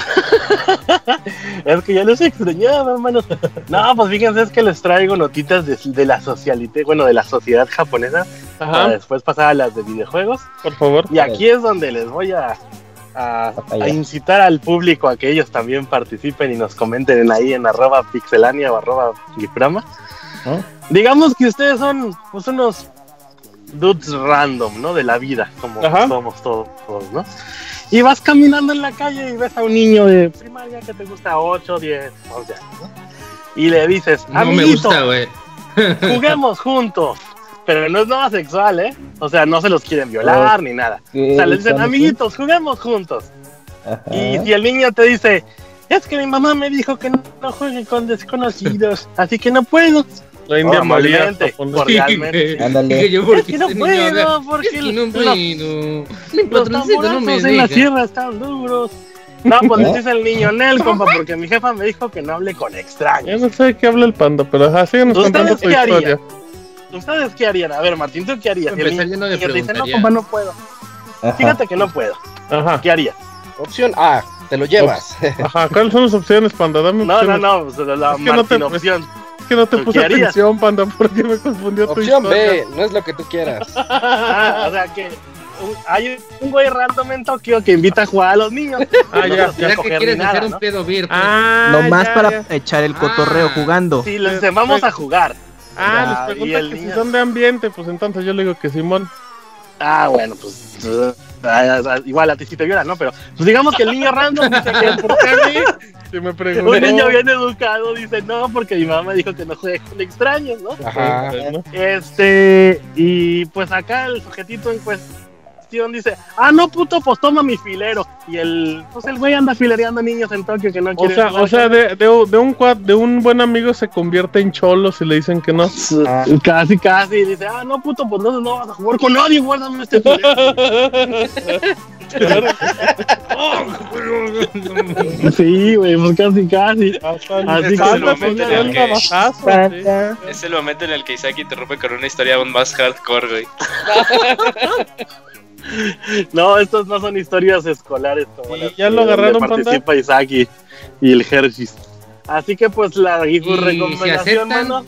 Es que ya los extrañaba, hermano. No, pues fíjense, es que les traigo notitas de, de la socialité, bueno, de la sociedad japonesa, para
Ajá,
después pasar a las de videojuegos.
por favor.
Y aquí es donde les voy a, a, incitar al público a que ellos también participen y nos comenten ahí en arroba pixelania o arroba giframa.
¿No?
Digamos que ustedes son pues, unos dudes random, ¿no? De la vida, como
Ajá.
somos todos, ¿no? Y vas caminando en la calle y ves a un niño de primaria que te gusta 8, 10, 11 años, ¿no? Y le dices,
No me
amiguito,
gusta, güey.
juguemos juntos. Pero no es nada sexual, ¿eh? O sea, no se los quieren violar ni nada.
¿Qué
O sea, le dicen, amiguitos, juguemos juntos.
Ajá.
Y si el niño te dice, es que mi mamá me dijo que no, no juegue con desconocidos, así que no puedo.
La India
Oh,
María.
amablemente,
japonesa.
cordialmente.
Ándale.
Dije yo,
Es
porque
que no puedo, porque
Es que no puedo.
Los
no
tamborazos en la
deja.
sierra están duros. No, pues
¿Eh?
dice el niño, Nel, compa, porque mi jefa me dijo que no hable con extraños.
no sé de qué habla el panda, pero ajá,
¿Ustedes
contando tu historia.
¿Ustedes qué harían? A ver, Martín, ¿tú qué harías? Si el
Empezar,
niño
yo no le
dice, no, compa, no puedo.
Ajá.
Fíjate que no puedo.
Ajá,
¿Qué harías?
Opción A, te lo llevas.
ajá. ¿Cuáles son las opciones, panda? Dame
No, no,
opciones.
no, pues, la
Es que no te-
Martín opción.
Que no te
¿Qué
puse atención, panda, porque me confundió tu
Opción
historia.
B, no es lo que tú quieras.
Ah, o sea que hay un güey random en Tokio que invita a jugar a los niños.
Ah,
No
ya,
¿Será que quieres
nada,
hacer un
¿no?
pedo virtual?
Ah,
Nomás
ya,
para
ya.
echar el cotorreo
Ah.
jugando.
Sí, les dicen, vamos a jugar.
Ah, les pregunta que si
niño-
son de ambiente, pues entonces yo le digo que Simón.
Ah, bueno, pues uh, ah, ah, igual a ti sí te violan, ¿no? Pero pues digamos que el niño random dice que ¿por qué a mí?
Si me preguntó.
Un niño bien educado dice, no, porque mi mamá me dijo que no juegue con extraños, ¿no?
Ajá.
Bueno,
Este, y pues acá el sujetito en cuestión dice, ah, no, puto, pues toma mi filero. Y el, pues el güey anda filereando niños en Tokio que no
O
quieren
sea,
jugar
o sea de, de, de un cuad, de un buen amigo se convierte en cholo si le dicen que no.
Ah.
Casi, casi. Dice, ah, no, puto, pues no, no vas a jugar con nadie, guárdame este filero. sí, güey, pues casi, casi. Así que
lo meten.
Panda.
Es el momento en el que Isaac interrumpe con una historia aún más hardcore, güey.
No, estos no son historias escolares como
Y
las
ya lo agarraron,
donde participa Isaac y, y el Hershey's. Así que pues la
¿Y
Gifu
si
recomendación,
aceptan?
mano.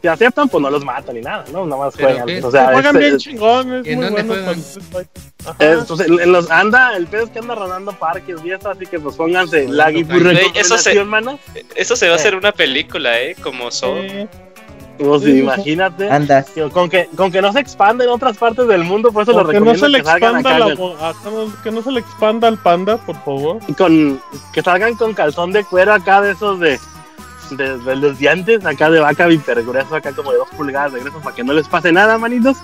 Si aceptan, pues no los matan ni nada, ¿no? Nada más
¿Pero
juegan. O sea,
Se juegan
este-
bien chingones,
¿En
muy bueno
juegan?
para el Ajá.
es- pues, en, los anda, el pez que anda rodando parques y eso, así que pues pónganse la
calles.
Güey,
recomendación,
se-
mano.
Eso se va a hacer una película, ¿eh? Como Saw.
Sí.
Pues
Sí,
imagínate. Con que, con que no se expande en otras partes del mundo, por eso lo
que no
recomiendo
se le
que salgan
expanda la no- que no se le expanda al panda, por favor.
con que salgan con calzón de cuero acá de esos de de- del desde antes, acá de vaca hipergrueso, acá como de dos pulgadas de grueso para que no les pase nada, manitos.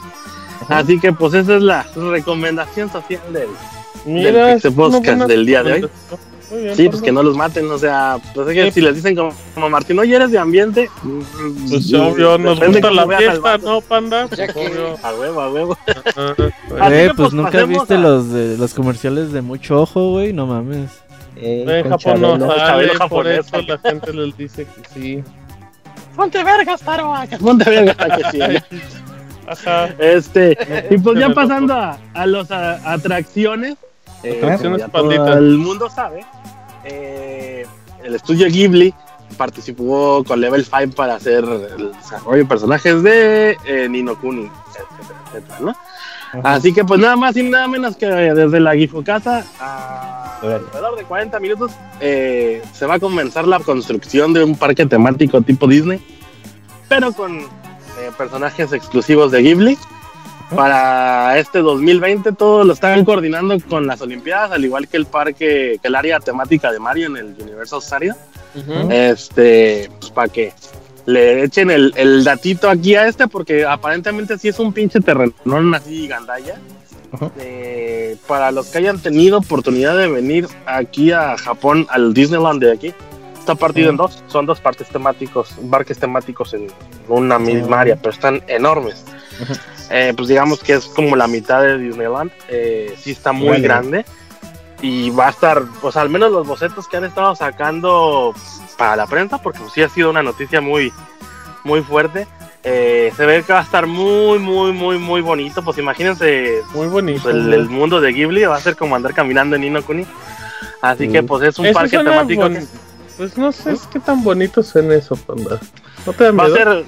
Así que pues esa es la recomendación social del,
Mira,
del Pixel Podcast del día de hoy.
Recomendación. Muy bien,
Sí, pues que no los maten, o sea, pues es que si les dicen como, como Martín, oye, eres de ambiente,
Pues obvio, nos gusta la fiesta. ¿no, panda? Obvio.
A huevo, a huevo.
Ajá.
Así
Eh,
que,
pues
pues,
nunca viste
a-
los de los comerciales de mucho ojo, güey, no mames.
Eh,
En
con
Japón no sale, por
japonés.
eso la gente les dice que sí.
Ponte vergas, Taroaca. Ponte vergas, que sí.
Ajá.
Este, y pues ya pasando a, a las atracciones, eh, todo el mundo sabe, eh, el estudio Ghibli participó con Level 5 para hacer el desarrollo de personajes de eh, Nino Kuni, etcétera, etcétera, ¿no? Así que pues nada más y nada menos que desde la Gifocasa a alrededor de 40 minutos eh, se va a comenzar la construcción de un parque temático tipo Disney, pero con eh, personajes exclusivos de Ghibli. Para este 2020 todo lo están coordinando con las Olimpiadas, al igual que el parque, que el área temática de Mario en el Universal Studio.
Ujú.
Este, pues para que le echen el, el datito aquí a este, porque aparentemente sí es un pinche terrenón así gandalla.
Ajá.
Eh, para los que hayan tenido oportunidad de venir aquí a Japón, al Disneyland de aquí, está partido en dos. Son dos partes temáticos, parques temáticos en una misma área, pero están enormes. Eh, pues digamos que es como la mitad de Disneyland. Eh, sí está muy grande. Y va a estar, pues al menos los bocetos que han estado sacando para la prensa, porque pues, sí ha sido una noticia muy, muy fuerte. Eh, se ve que va a estar muy, muy, muy, muy bonito. Pues imagínense
Muy bonito.
pues, el, el mundo de Ghibli, va a ser como andar caminando en Nino Kuni. Así que pues es un
Eso
parque temático. que-
Pues no sé es qué tan bonito suena eso, panda. ¿No te da
va a ser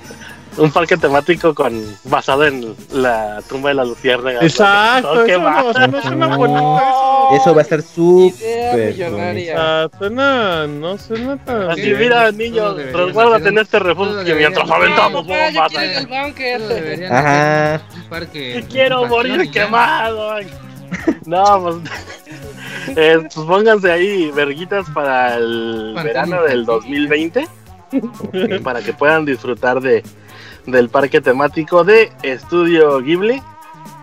un parque temático con basado en la tumba de la luciérnaga.
Exacto,
qué
eso no,
va.
o sea, no suena bonito eso.
Eso va a estar
Idea
súper.
Ah, suena, no suena tan...
Así,
Sí,
mira,
todos
niño,
deberían
resguárdate en este refugio
deberían
mientras aventamos
Papá, yo
bombas.
quiero ir al bunker.
Ajá.
parque.
Quiero morir quemado. No, pues, eh, pues pónganse ahí verguitas para el verano del
infantil.
2020 para que puedan disfrutar de del parque temático de Estudio Ghibli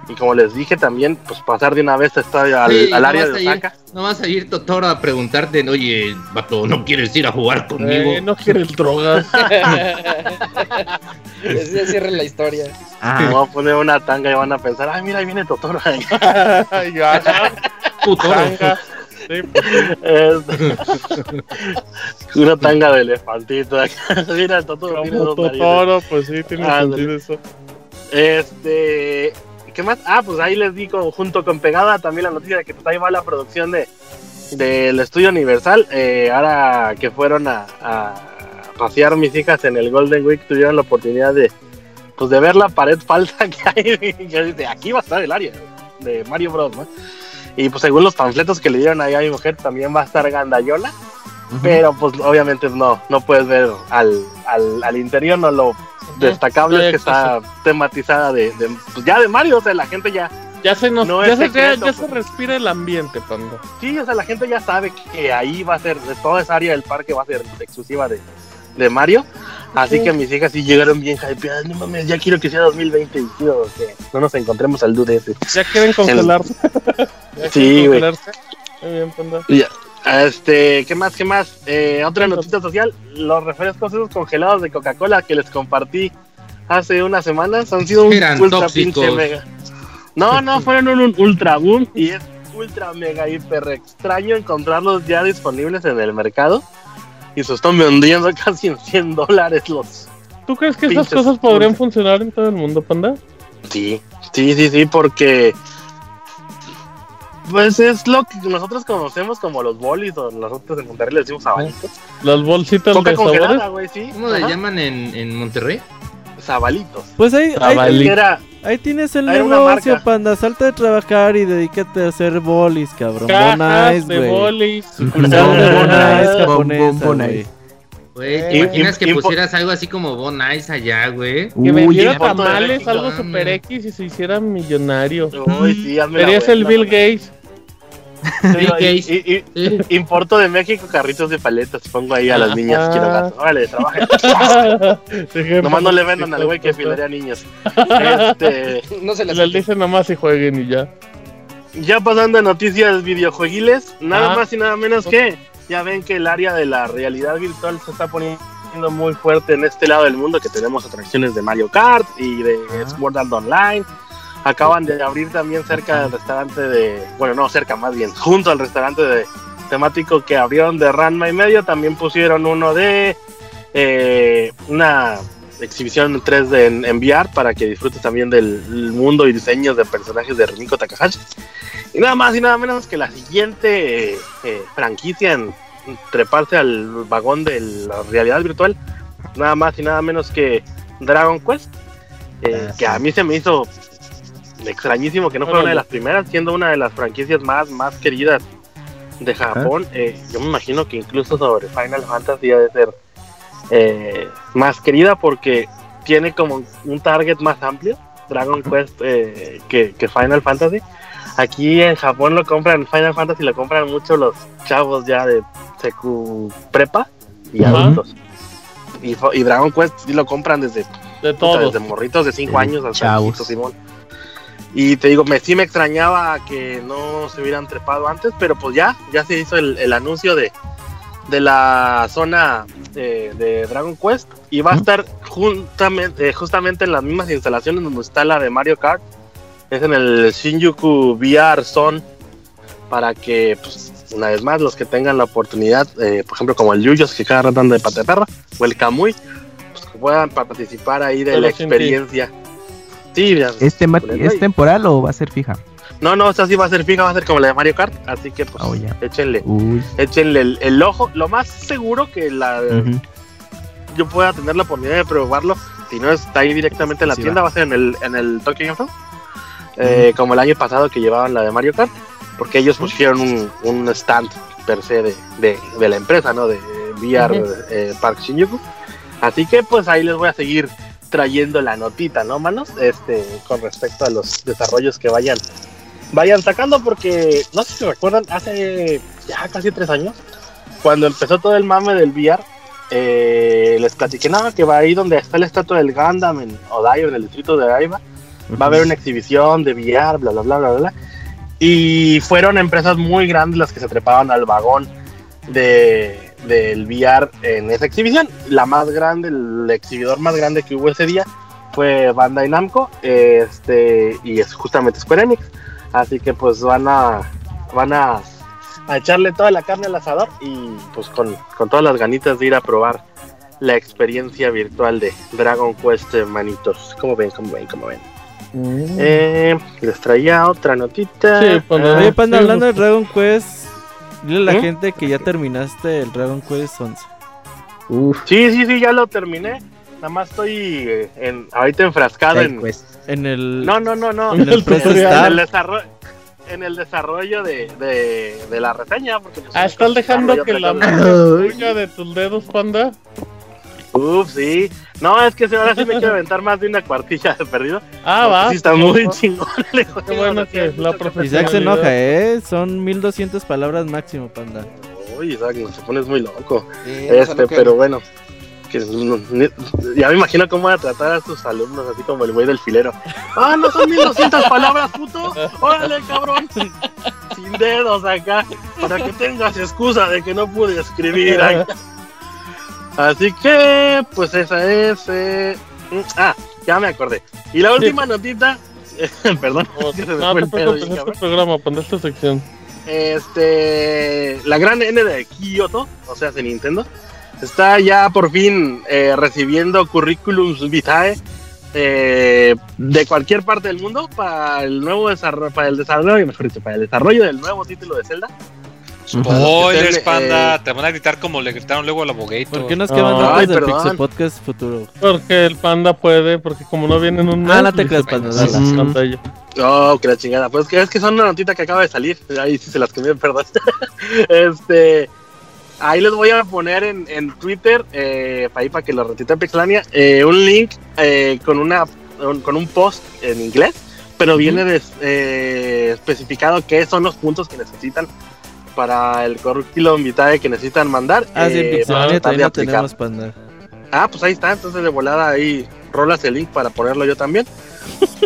y como les dije también pues pasar de una vez esta al,
Sí,
al
no
área de
a ir-
Osaka.
No vas a ir Totoro a preguntarte, oye, vato, ¿no quieres ir a jugar conmigo?
Eh, no quieres drogas.
Así cierra la historia.
Ah,
Voy a poner una tanga y van a pensar, ay mira ahí viene Totoro.
Ay, ajá,
Totoro.
Pues,
una tanga de elefantito. mira tiene
como
dos.
Totoro, pues sí, tiene
Ah,
sentido eso.
Este, ¿qué más? Ah, pues ahí les di con- junto con pegada también la noticia de que pues, ahí va la producción de del estudio Universal. Eh, ahora que fueron a, a pasear mis hijas en el Golden Week, tuvieron la oportunidad de pues de ver la pared falsa que hay. que dice, aquí va a estar el área de Mario Bros. ¿no? Y pues según los panfletos que le dieron ahí a mi mujer, también va a estar Gandayola. Pero pues obviamente no, no puedes ver al, al, al interior, no lo destacable es que está tematizada de, de, pues ya de Mario, o sea, la gente ya,
Ya se nos,
No
ya,
es
se, ya,
secreto,
ya
pues.
se respira el ambiente, panda.
sí, o sea, la gente ya sabe que ahí va a ser, de toda esa área del parque va a ser exclusiva de, de Mario. Así que mis hijas sí llegaron bien hypeadas, no mames, ya quiero que sea 2020 y quiero que no nos encontremos al dude ese.
Ya quieren congelarse. Ya
Sí,
quieren
güey.
Muy bien, panda.
Este, ¿qué más? ¿Qué más? Eh, otra noticia social, los refrescos esos congelados de Coca-Cola que les compartí hace unas semanas han sido un
Eran
ultra
tóxicos.
pinche mega. No, no, fueron un, un ultra boom y es ultra mega hiper extraño encontrarlos ya disponibles en el mercado y se están vendiendo casi en 100 dólares los.
¿Tú crees que esas cosas podrían funcionar en todo el mundo, panda?
Sí, sí, sí, sí, porque pues es lo que nosotros conocemos como los bolis o nosotros en Monterrey le decimos sabalitos.
Las bolsitas
Coca
de sabores.
congelada, güey, sí.
¿Cómo le llaman en, en Monterrey?
Zabalitos.
Pues ahí, ahí.
Era,
ahí tienes el negocio, panda. Salta de trabajar y dedícate a hacer bolis, cabrón.
Cajas
Bonais,
de bolis.
Japonesa,
bon- Bon
güey.
¿te imaginas que pusieras algo así como Bon Ice allá, güey?
Que vendiera tamales, algo super X y se hiciera millonario.
Uy, sí, hazme la
Serías el. Bill Gates.
Digo, y, y- y- importo de México carritos de paletas, pongo ahí a las niñas, quiero gato. Órale, trabajen. Nomás no le vendan al güey que filaría niños. Este,
No se les
Les dicen nomás y jueguen y ya.
ya pasando a noticias videojueguiles, nada
Ah.
más y nada menos que ya ven que el área de la realidad virtual se está poniendo muy fuerte en este lado del mundo, que tenemos atracciones de Mario Kart y de Sword Art Online. Acaban de abrir también cerca del restaurante de, bueno, no cerca, más bien, junto al restaurante de temático que abrieron de Ranma y medio, también pusieron uno de eh, una exhibición en 3D en, en VR para que disfrutes también del mundo y diseños de personajes de Rumiko Takahashi. Y nada más y nada menos que la siguiente eh, eh, franquicia en treparse al vagón de la realidad virtual, nada más y nada menos que Dragon Quest, eh, que a mí se me hizo extrañísimo que no fuera una de las primeras, siendo una de las franquicias más, más queridas de Japón. Eh, yo me imagino que incluso sobre Final Fantasy ha de ser eh, más querida porque tiene como un target más amplio, Dragon Quest, eh, que, que Final Fantasy. Aquí en Japón lo compran, Final Fantasy lo compran mucho los chavos ya de secu prepa y adultos. Y, Dragon Quest sí lo compran desde
De todos.
desde morritos de 5 años hasta Simón. Y te digo, me, sí me extrañaba que no se hubieran trepado antes, pero pues ya, ya se hizo el, el anuncio de, de la zona de Dragon Quest y va a estar juntamente, justamente en las mismas instalaciones donde está la de Mario Kart. Es en el Shinjuku VR Zone para que, pues, una vez más, los que tengan la oportunidad, eh, por ejemplo, como el Yuyos que cada rato anda de pata de perra, o el Kamui, pues que puedan participar ahí de
Pero
la
ti.
Sí, ya.
¿Es, tema-
Por
¿Es
ahí.
temporal o va a ser fija?
No, no, esta sí va a ser fija, va a ser como la de Mario Kart, así que pues
Oh, ya.
échenle,
Uy.
échenle el, el ojo. Lo más seguro que la yo pueda tener la oportunidad de probarlo, si no está ahí directamente en la
Sí,
tienda, va. a ser en el, en el Tokyo Game Show, eh, como el año pasado que llevaban la de Mario Kart, porque ellos pusieron un, un stand per se de, de, de la empresa, ¿no? De VR eh, Park Shinjuku. Así que pues ahí les voy a seguir trayendo la notita, ¿no, manos? Este, con respecto a los desarrollos que vayan vayan sacando, porque no sé si recuerdan, hace ya casi tres años, cuando empezó todo el mame del VR, eh, les platiqué nada que va ahí donde está la estatua del Gundam en Odaiba, en el distrito de Odaiba, va a haber una exhibición de VR, bla, bla, bla, bla, bla. Y fueron empresas muy grandes las que se trepaban al vagón de, del VR en esa exhibición. La más grande, el exhibidor más grande que hubo ese día fue Bandai Namco este, y es justamente Square Enix. Así que pues van a, van a, a echarle toda la carne al asador y pues con, con todas las ganitas de ir a probar la experiencia virtual de Dragon Quest eh, manitos. ¿Cómo ven? ¿Cómo ven? ¿Cómo ven?
Mm.
Eh, les traía otra notita.
Sí, Panda.
Ah,
Panda,
sí,
hablando de. Dragon Quest, dile a la
¿Mm?
gente que ya terminaste el Dragon Quest 11.
Uf.
Sí, sí, sí, ya lo terminé. Nada más estoy eh, en, ahorita enfrascado en...
En el.
No, no, no, no.
En el
El
en el desarrollo, en el desarrollo de, de, de la reseña. Porque, pues,
Ah, ¿estás dejando que la salga de tus dedos, panda?
Uf, sí. No, es que ahora sí me quiero aventar más de una cuartilla de perdido.
Ah, va.
Sí, está muy chingón.
Qué bueno que la
Isaac se enoja, ¿eh? Son 1200 palabras máximo, Panda.
Uy, Isaac, se pones muy loco.
Sí,
Este,
que-
pero bueno. que no- ni- ya me imagino cómo van a tratar a sus alumnos, así como el güey del filero. Ah, no son 1200 palabras, puto. Órale, cabrón. Sin dedos acá. Para que tengas excusa de que no pude escribir. Ay. Así que, pues esa es. eh, mm, Ah, ya me acordé. Y la última notita. Perdón. Se
no te preocupes,
bien
este programa, esta sección.
Este, la gran N de Kyoto, o sea, de Nintendo, está ya por fin eh, recibiendo currículums vitae eh, de cualquier parte del mundo para el nuevo desarrollo, para el desarrollo, mejor dicho, para el desarrollo del nuevo título de Zelda.
Spoilers,
Eh,
panda. Te van a gritar como le gritaron luego al abogator.
¿Por qué nos
Ay,
queman datos del. Pixel Podcast futuro?
Porque el panda puede, porque como no viene en un
Ah,
mes,
no te creas, panda,
"Pues,
dale".
la pantalla.
Oh, que la chingada. Pues que es que son una notita que acaba de salir. Ahí sí se las cambié, perdón. este. Ahí les voy a poner en, en Twitter, eh, para, ahí para que lo retite Pixelania, eh, un link eh, con, una, un- con un post en inglés, pero viene des- eh, especificado qué son los puntos que necesitan para el currículum vitae que necesitan mandar.
Ah, sí,
eh,
Pixelania no tenemos panda.
Ah, pues ahí está, entonces de volada ahí rolas el link para ponerlo yo también.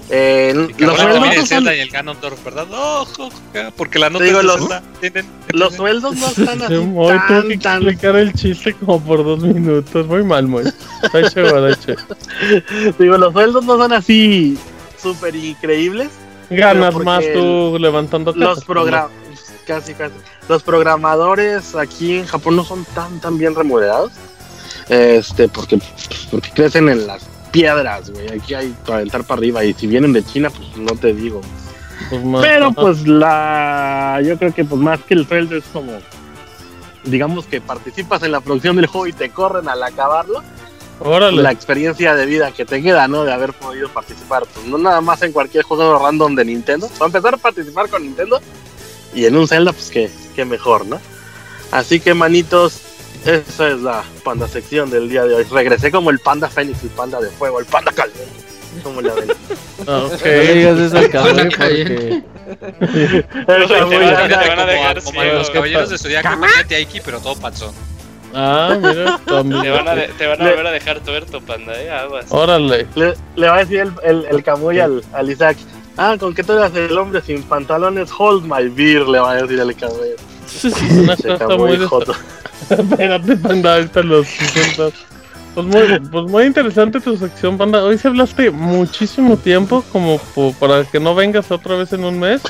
Eh,
Y
los sueldos
también
no
el
son-
Zelda y el Ganondorf, ¿verdad? No, jo, jo, porque la nota
Digo,
es de
los-
Zelda. Tienen-
los sueldos no están así
que
tan,
explicar el chiste como por dos minutos. Muy mal, muy.
Digo, los sueldos no son así súper increíbles.
Ganas
porque
más tú levantando
Los programas, casi, casi. Los programadores aquí en Japón no son tan, tan bien remunerados. Este, porque, porque crecen en las piedras, güey. Aquí hay para aventar para arriba. Y si vienen de China, pues no te digo.
Pues más-
Pero pues la. Yo creo que pues más que el sueldo es como. Digamos que participas en la producción del juego y te corren al acabarlo.
Órale.
La experiencia de vida que te queda, ¿no? De haber podido participar. Pues no nada más en cualquier juego random de Nintendo. Para empezar a participar con Nintendo. Y en un Zelda, pues que, que mejor, ¿no? Así que, manitos, esa es la panda sección del día de hoy. Regresé como el panda Fénix, el panda de fuego, el panda caliente. ¿Cómo le ven?
Ah, ok.
No le digas eso al cabrón porque...
Esa
Te
muy
van a-
larga.
te van a dejar
como, como los caballeros de Zodiaco, imagínate a Iki, pero todo panzón.
Ah, mira, también.
Te van a, de- te van a
Le-
volver a dejar tuerto, panda, eh, aguas.
Órale.
Le, le va a decir el, el, el Camuy al, al Isaac. Ah, ¿con qué tú eras el hombre sin pantalones? Hold my beer, le va a decir.
Una
Ese
cosa
Camuy
muy
joto.
Espérate, panda, ahorita los 60. Pues muy, pues muy interesante tu sección, panda. Hoy se hablaste muchísimo tiempo, como po- para que no vengas otra vez en un mes.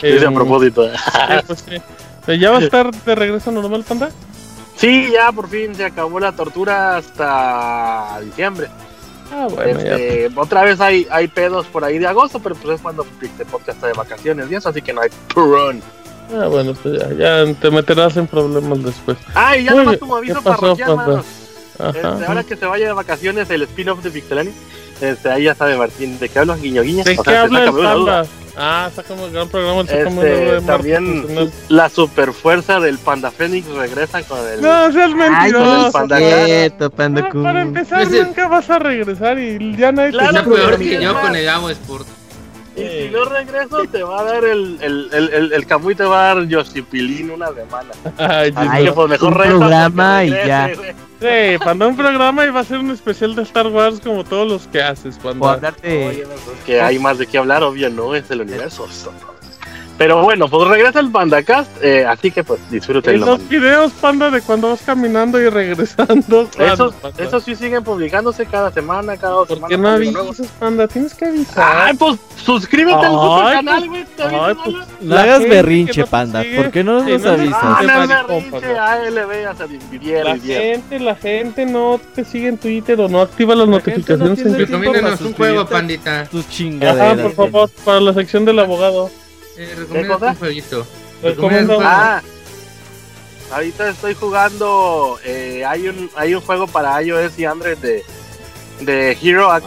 Dice a
Em,
propósito.
sí, pues sí. Eh, ¿Ya va a estar de regreso normal, panda?
Sí, ya por fin se acabó la tortura hasta diciembre.
Ah, bueno.
Este, otra vez hay, hay pedos por ahí de agosto, pero pues es cuando Pixel Podcast está de vacaciones y eso, así que no hay run.
Ah, bueno, pues ya, ya te meterás en problemas después.
Ah, y ya
Muy
nomás como aviso
¿Qué pasó,
parroquial, manos. Este, ahora que se vaya de vacaciones el spin-off de Pixelani, este, ahí ya sabe Martín. ¿De qué hablas, guiño guiño?
¿De
O
qué
sea?
Ah, está como el gran programa, el saca una
Este,
Marco
también la super fuerza del Panda Fénix regresa con el.
No, seas
con el
mentiroso.
Panda
Ah, para empezar,
Ese-
nunca vas a regresar y ya nadie
Claro,
Está
te
pero
peor que yo con el Amo Sport.
Y si no regreso, te va a dar el. El, el, el, el Camuy te va a dar Yoshipilín una semana.
Ay,
Así que pues mejor
un programa y ya.
güey.
Sí, panda un programa y va a ser un especial de Star Wars como todos los que haces,
O
panda.
hablar de...
Oye, pues, que hay más de qué hablar, obvio, no es el universo. Pero bueno, pues regresa el PandaCast, eh, así que pues
En
disfrútenlo.
los videos, panda, de cuando vas caminando y regresando. ¿cuándo,
Esos, esos sí siguen publicándose cada semana, cada dos
¿Por
semanas.
qué no avisas, panda? Tienes que avisar.
Ay, pues suscríbete al super
Ay,
canal,
pues,
güey.
pues,
¿no?
No hagas berrinche,
no te
panda.
sigue,
¿Por qué no
sí,
nos
no, no,
avisas?
Ah, no,
maricón,
berrinche. ALB, hasta
La gente, la gente no te sigue en Twitter o no activa las
La no
notificaciones
tiene
en.
Recomiéndanos un juego, pandita.
Tus
Ajá,
chingaderas.
por favor, para la sección del abogado.
Eh,
cosa?
recomiéndanos un jueguito. Juego.
Ah, ahorita estoy jugando. eh, hay un hay un juego para iOS y Android de, de Hero
Ah.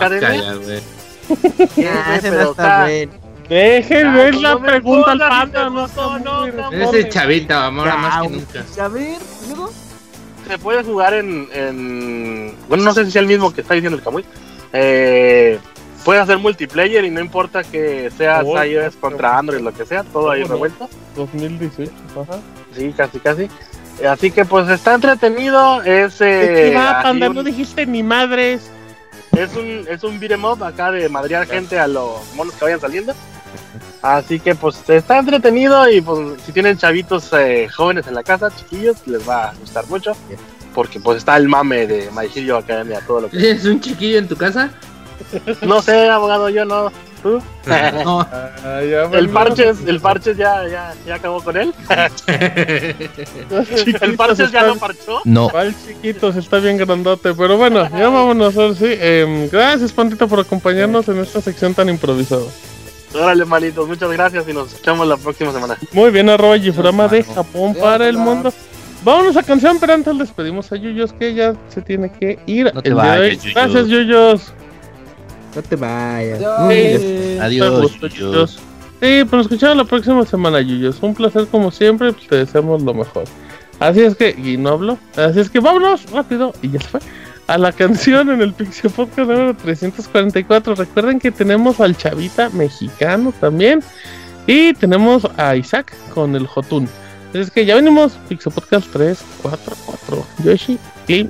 Sí,
Ah, ese no está bueno.
Dejen ver la
no
pregunta al panda, no
no,
muy
cabrón.
Ese chavita, ahora más que
Ya,
nunca.
A ver, luego.
se puede jugar en, en- Bueno, no sé si sea el mismo que está diciendo el Camuy. Eh, puede hacer multiplayer y no importa que seas
Oh,
iOS contra Android, lo que sea, todo ahí revuelto.
2018, ajá.
Sí, casi, casi. Así que pues está entretenido. Es,
¿De
eh,
qué va, panda?
un-
No dijiste ni madres.
es un es un beat'em up acá de madrear gente a los monos que vayan saliendo. Así que pues está entretenido y pues si tienen chavitos eh, jóvenes en la casa, chiquillos, les va a gustar mucho. Porque pues está el mame de My Hero Academia, todo lo que...
¿Tienes un chiquillo en tu casa?
No sé, abogado, yo no. ¿Tú?
No.
El. Parches, el Parches ya, ya, ya acabó con él. El Parches ya lo parchó.
No.
¿Cuál chiquitos? Está bien grandote. Pero bueno, ya vámonos ahora sí. Em, gracias, Pandita, por acompañarnos en esta sección tan improvisada.
Órale, manitos, muchas gracias y nos escuchamos la próxima semana.
Muy bien, arroba Giframa de Japón para el mundo. Vámonos a canción, pero antes les pedimos a Yuyos que ya se tiene que ir.
No te
el día de hoy.
vayas, Yuyos.
Gracias, Yuyos.
No te vayas.
Sí,
Adiós,
te gustó,
Yuyos.
Sí, pues nos escuchamos la próxima semana, Yuyos. Un placer como siempre, pues, te deseamos lo mejor. Así es que, y no hablo, así es que vámonos rápido, y ya se fue. a la canción en el Pixie Podcast número 344. Recuerden que tenemos al Chavita mexicano también. Y tenemos a Isaac con el Jotun. Es que ya venimos, Pixie Podcast 344. Yoshi, Clean.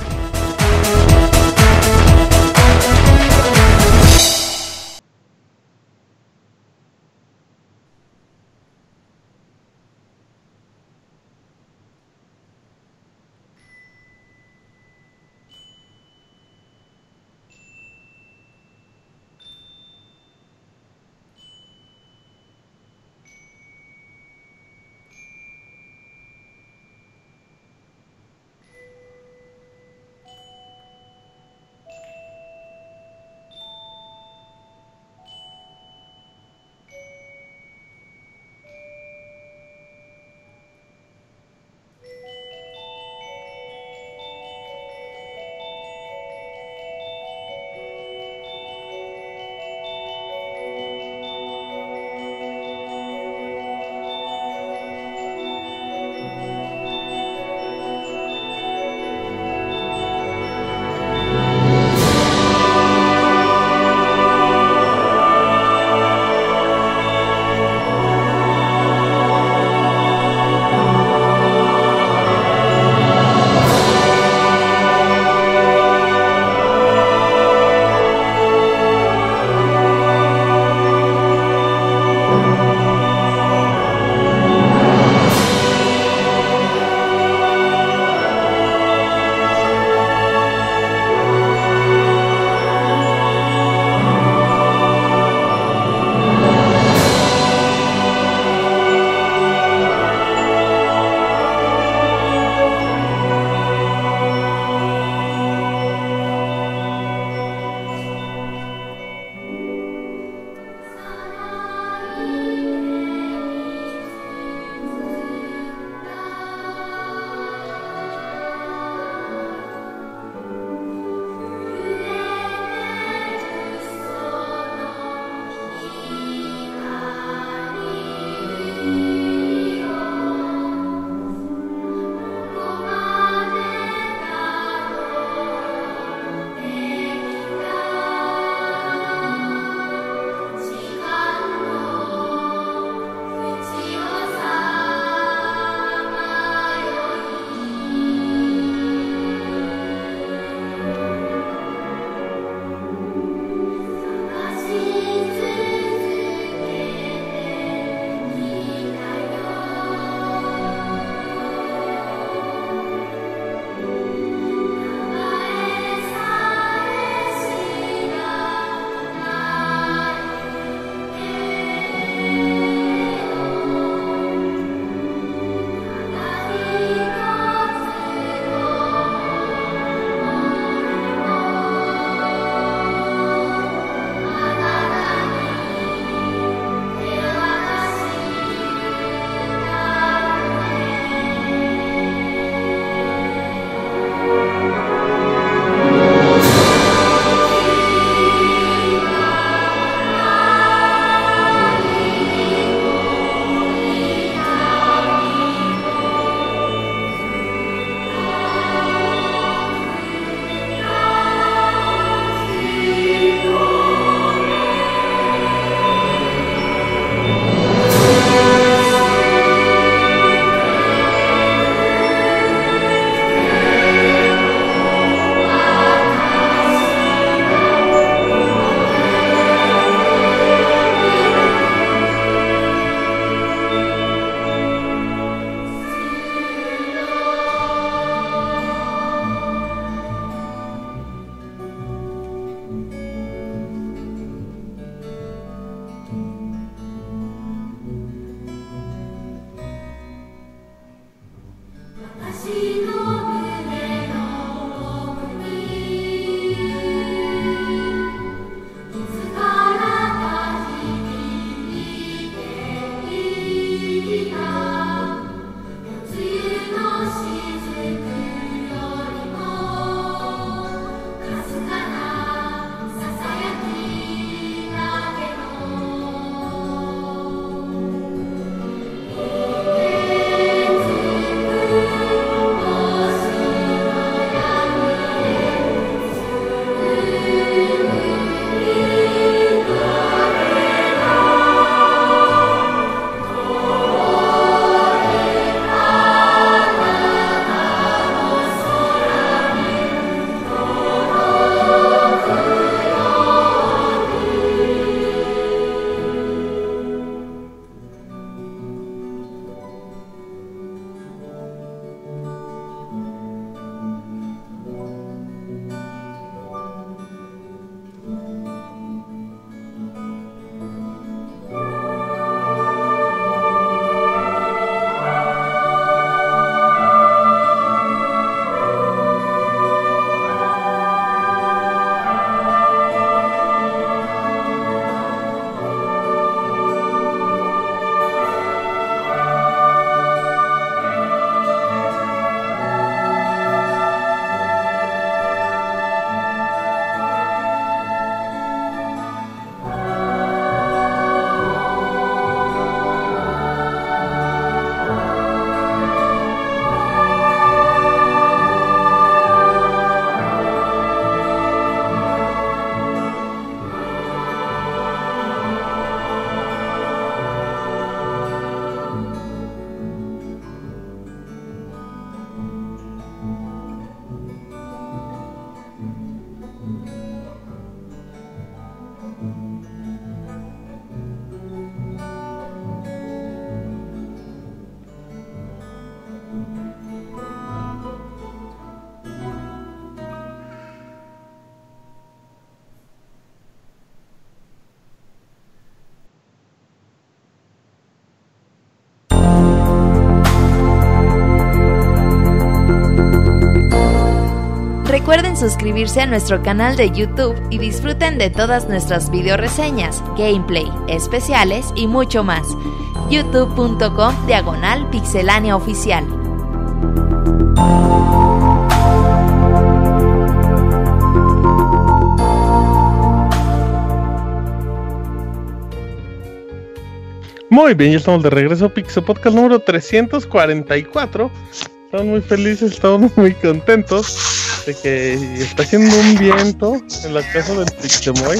suscribirse a nuestro canal de YouTube y disfruten de todas nuestras video reseñas, gameplay, especiales y mucho más. youtube.com diagonal pixelánea oficial.
Muy bien, ya estamos de regreso Pixel Podcast número 344. Estamos muy felices, estamos muy contentos de que está haciendo un viento en la casa del Pixemoy.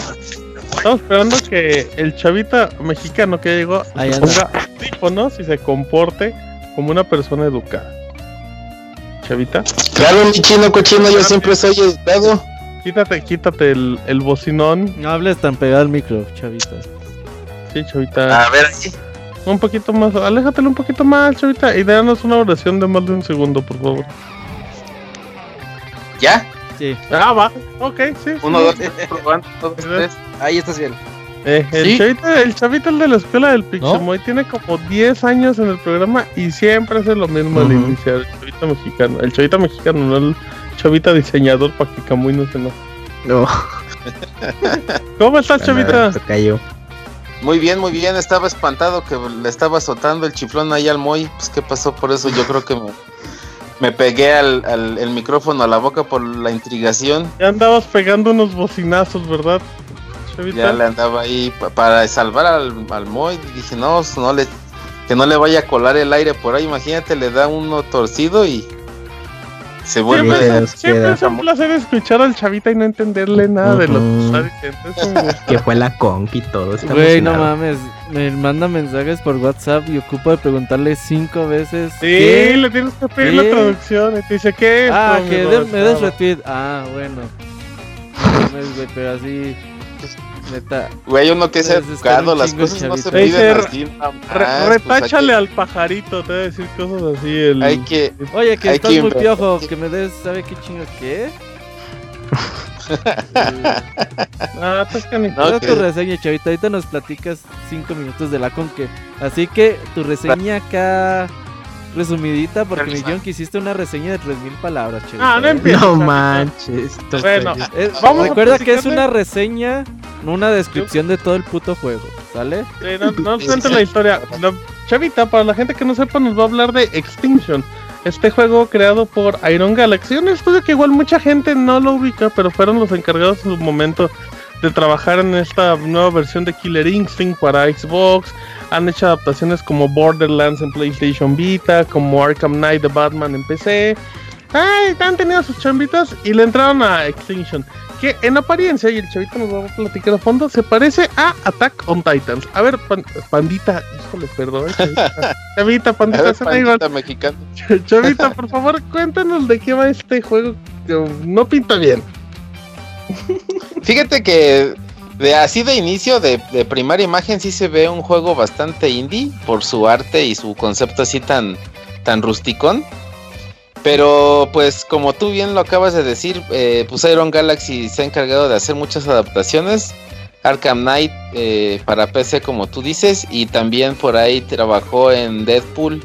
Estamos esperando que el chavita mexicano que llegó
Ahí
ponga audífonos y se comporte como una persona educada. Chavita,
Claro, mi chino cochino, yo siempre soy educado.
quítate, quítate el, el bocinón.
No hables tan pegado al micro, chavita.
Sí, chavita.
A ver, ahí.
Un poquito más, aléjatelo un poquito más, chavita, y danos una oración de más de un segundo, por favor.
¿Ya?
Sí.
Ah, va, ok, sí.
Uno,
sí.
dos, tres, probando, dos, tres.
Ahí estás bien.
Eh, el,
Sí.
chavita, el chavita, el de la escuela del Pixemoy, tiene como 10 años en el programa y siempre hace lo mismo al
Ujú.
iniciar. El chavita mexicano, el chavita mexicano, no el chavita diseñador para que Camuy no se enoje.
No,
¿Cómo estás, chavita?
cayó.
Muy bien, muy bien. Estaba espantado que le estaba azotando el chiflón ahí al Moy. Pues, ¿qué pasó por eso? Yo creo que me, me pegué al, al- el micrófono a la boca por la intrigación.
Ya andabas pegando unos bocinazos, ¿verdad? Chavita.
Ya le andaba ahí pa- para salvar al, al Moy. Dije, no, pues, no le, que no le vaya a colar el aire por ahí. Imagínate, le da uno torcido y se vuelve.
Siempre, siempre es un placer escuchar al chavita y no entenderle nada de lo que está diciendo.
Que fue la conq y todo.
Güey, no mames. Me manda mensajes por WhatsApp y ocupo de preguntarle cinco veces.
Sí,
¿qué?
le tienes que pedir
¿Qué?
la traducción y te dice, ¿qué es?
Ah, que de- me des retweet. Ah, bueno. No pero así. Neta.
Güey, uno que es
Pues,
educado, las cosas no se piden así.
Re-
pues,
retáchale al pajarito, te voy a decir cosas así. El...
que- Hay que,
Oye, que
Hay
estás
que
muy piojo. Que me des, ¿sabe qué chingas qué?
Ah, estás canito.
No, que-
tu reseña, chavita. Ahorita nos platicas cinco minutos de la conque. Así que tu reseña acá resumidita, porque me dijeron que hiciste una reseña de 3000 palabras, chavita.
Ah, no
¿eh?
No
chavita.
manches.
Bueno,
está-
Eh,
Vamos a
recuerda que es una reseña, no una descripción de todo el puto juego, ¿sale?
Sí, no, no la historia. La- Chavita, para la gente que no sepa, nos va a hablar de Extinction. Este juego creado por Iron Galaxy. Un estudio que igual mucha gente no lo ubica, pero fueron los encargados en su momento de trabajar en esta nueva versión de Killer Instinct para Xbox. Han hecho adaptaciones como Borderlands en PlayStation Vita, como Arkham Knight de Batman en PC. Ay, han tenido sus chambitas y le entraron a Extinction. Que en apariencia, y el chavito nos va a platicar a fondo, se parece a Attack on Titans. A ver, pan- pandita, híjole, perdón. Chavita, chavita pandita,
ver,
igual.
pandita mexicana.
Ch- Chavita, por favor, cuéntanos de qué va este juego. que no pinta bien.
Fíjate que de así de inicio, de, de primera imagen, sí se ve un juego bastante indie por su arte y su concepto así tan, tan rusticón. Pero pues como tú bien lo acabas de decir, eh, pues Iron Galaxy se ha encargado de hacer muchas adaptaciones. Arkham Knight eh, para PC como tú dices y también por ahí trabajó en Deadpool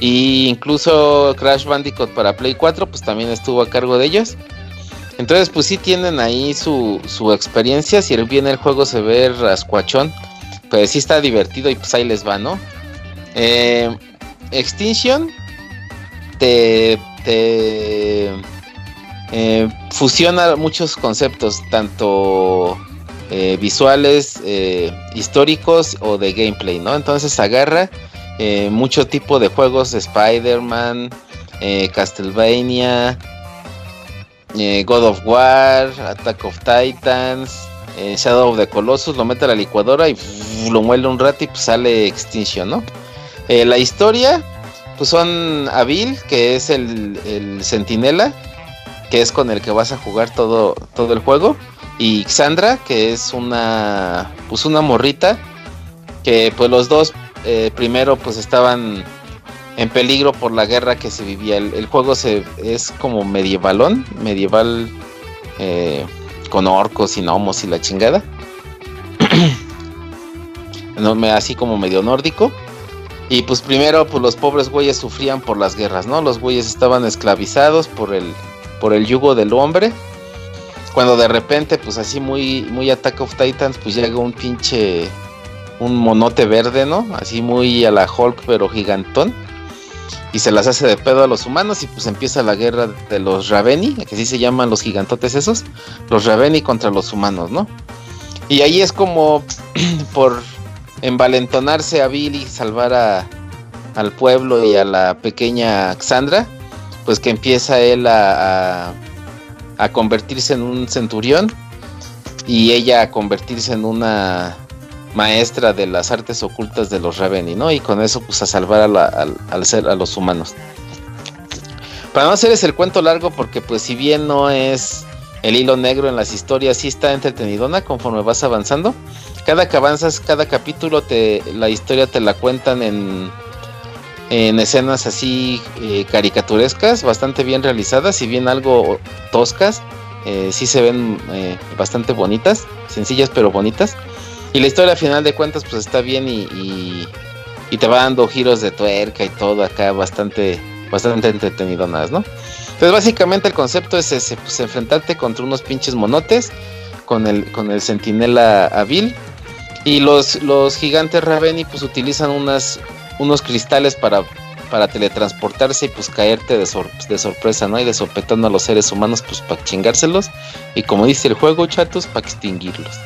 e incluso Crash Bandicoot para Play 4 pues también estuvo a cargo de ellos. Entonces, pues sí tienen ahí su, su experiencia. Si bien el juego se ve rascuachón, pues sí está divertido y pues ahí les va, ¿no? Eh, Extinction te, te eh, fusiona muchos conceptos, tanto eh, visuales, eh, históricos o de gameplay, ¿no? Entonces agarra mucho tipo de juegos, Spider-Man, Castlevania, God of War, Attack of Titans, Shadow of the Colossus, lo mete a la licuadora y lo muele un rato y pues sale Extinction, ¿no? La historia, pues son Avil, que es el, el centinela, que es con el que vas a jugar todo, todo el juego, y Xandra, que es una, pues una morrita, que pues los dos eh, primero pues estaban en peligro por la guerra que se vivía. El, juego se, es como medievalón, medieval eh, con orcos y gnomos y la chingada. No, así como medio nórdico. Y pues primero pues los pobres güeyes sufrían por las guerras, ¿no? Los güeyes estaban esclavizados por el por el yugo del hombre. Cuando de repente, pues así muy, muy Attack of Titans, pues llega un pinche, un monote verde, ¿no? Así muy a la Hulk, pero gigantón. Y se las hace de pedo a los humanos y pues empieza la guerra de los Raveni, que así se llaman los gigantotes esos, los Raveni contra los humanos, ¿no? Y ahí es como por envalentonarse a Billy, salvar a, al pueblo y a la pequeña Xandra, pues que empieza él a, a, convertirse en un centurión y ella a convertirse en una maestra de las artes ocultas de los Raveni, ¿no? Y con eso pues a salvar a, la, al, al ser, a los humanos. Para no hacerles el cuento largo, porque pues si bien no es el hilo negro en las historias, sí está entretenidona conforme vas avanzando. Cada que avanzas, cada capítulo, te, la historia te la cuentan en, en escenas así eh, caricaturescas, bastante bien realizadas, si bien algo toscas, eh, sí se ven eh, bastante bonitas, sencillas pero bonitas. Y la historia al final de cuentas pues está bien y, y, te va dando giros de tuerca y todo acá bastante, bastante entretenidonas, ¿no? Entonces básicamente el concepto es ese, pues enfrentarte contra unos pinches monotes con el, con el centinela Avil. Y los, los gigantes Raveni pues utilizan unas, unos cristales para, para teletransportarse y pues caerte de, sor, de sorpresa, ¿no? Y de sopetando a los seres humanos pues para chingárselos. Y como dice el juego, chatos, para extinguirlos.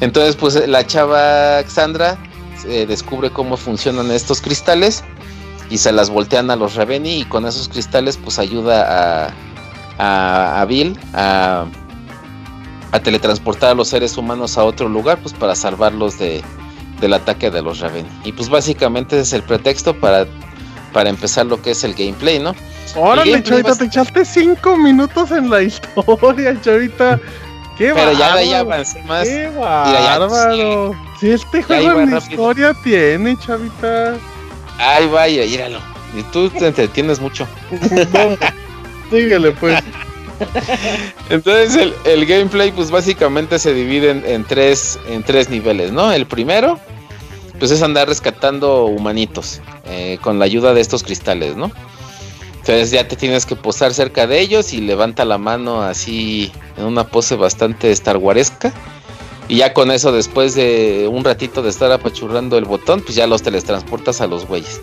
Entonces, pues la chava Xandra eh, descubre cómo funcionan estos cristales y se las voltean a los Raveni y con esos cristales pues ayuda a, a, a Bill a, a, teletransportar a los seres humanos a otro lugar pues para salvarlos de, del ataque de los Raveni. Y pues básicamente es el pretexto para, para empezar lo que es el gameplay, ¿no?
Órale, Chavita, te echaste cinco minutos en la historia, Chavita. Qué
Pero ya de ahí avancé más.
Qué bárbaro. Si este juego en historia tiene, chavita.
Ay, vaya, míralo. Y tú te entretienes mucho.
Síguele, pues.
Entonces el, el, gameplay pues básicamente se divide en, en, tres, en tres niveles, ¿no? El primero pues es andar rescatando humanitos eh, con la ayuda de estos cristales, ¿no? Entonces ya te tienes que posar cerca de ellos y levanta la mano así en una pose bastante starwaresca. Y ya con eso, después de un ratito de estar apachurrando el botón, pues ya los teletransportas a los güeyes.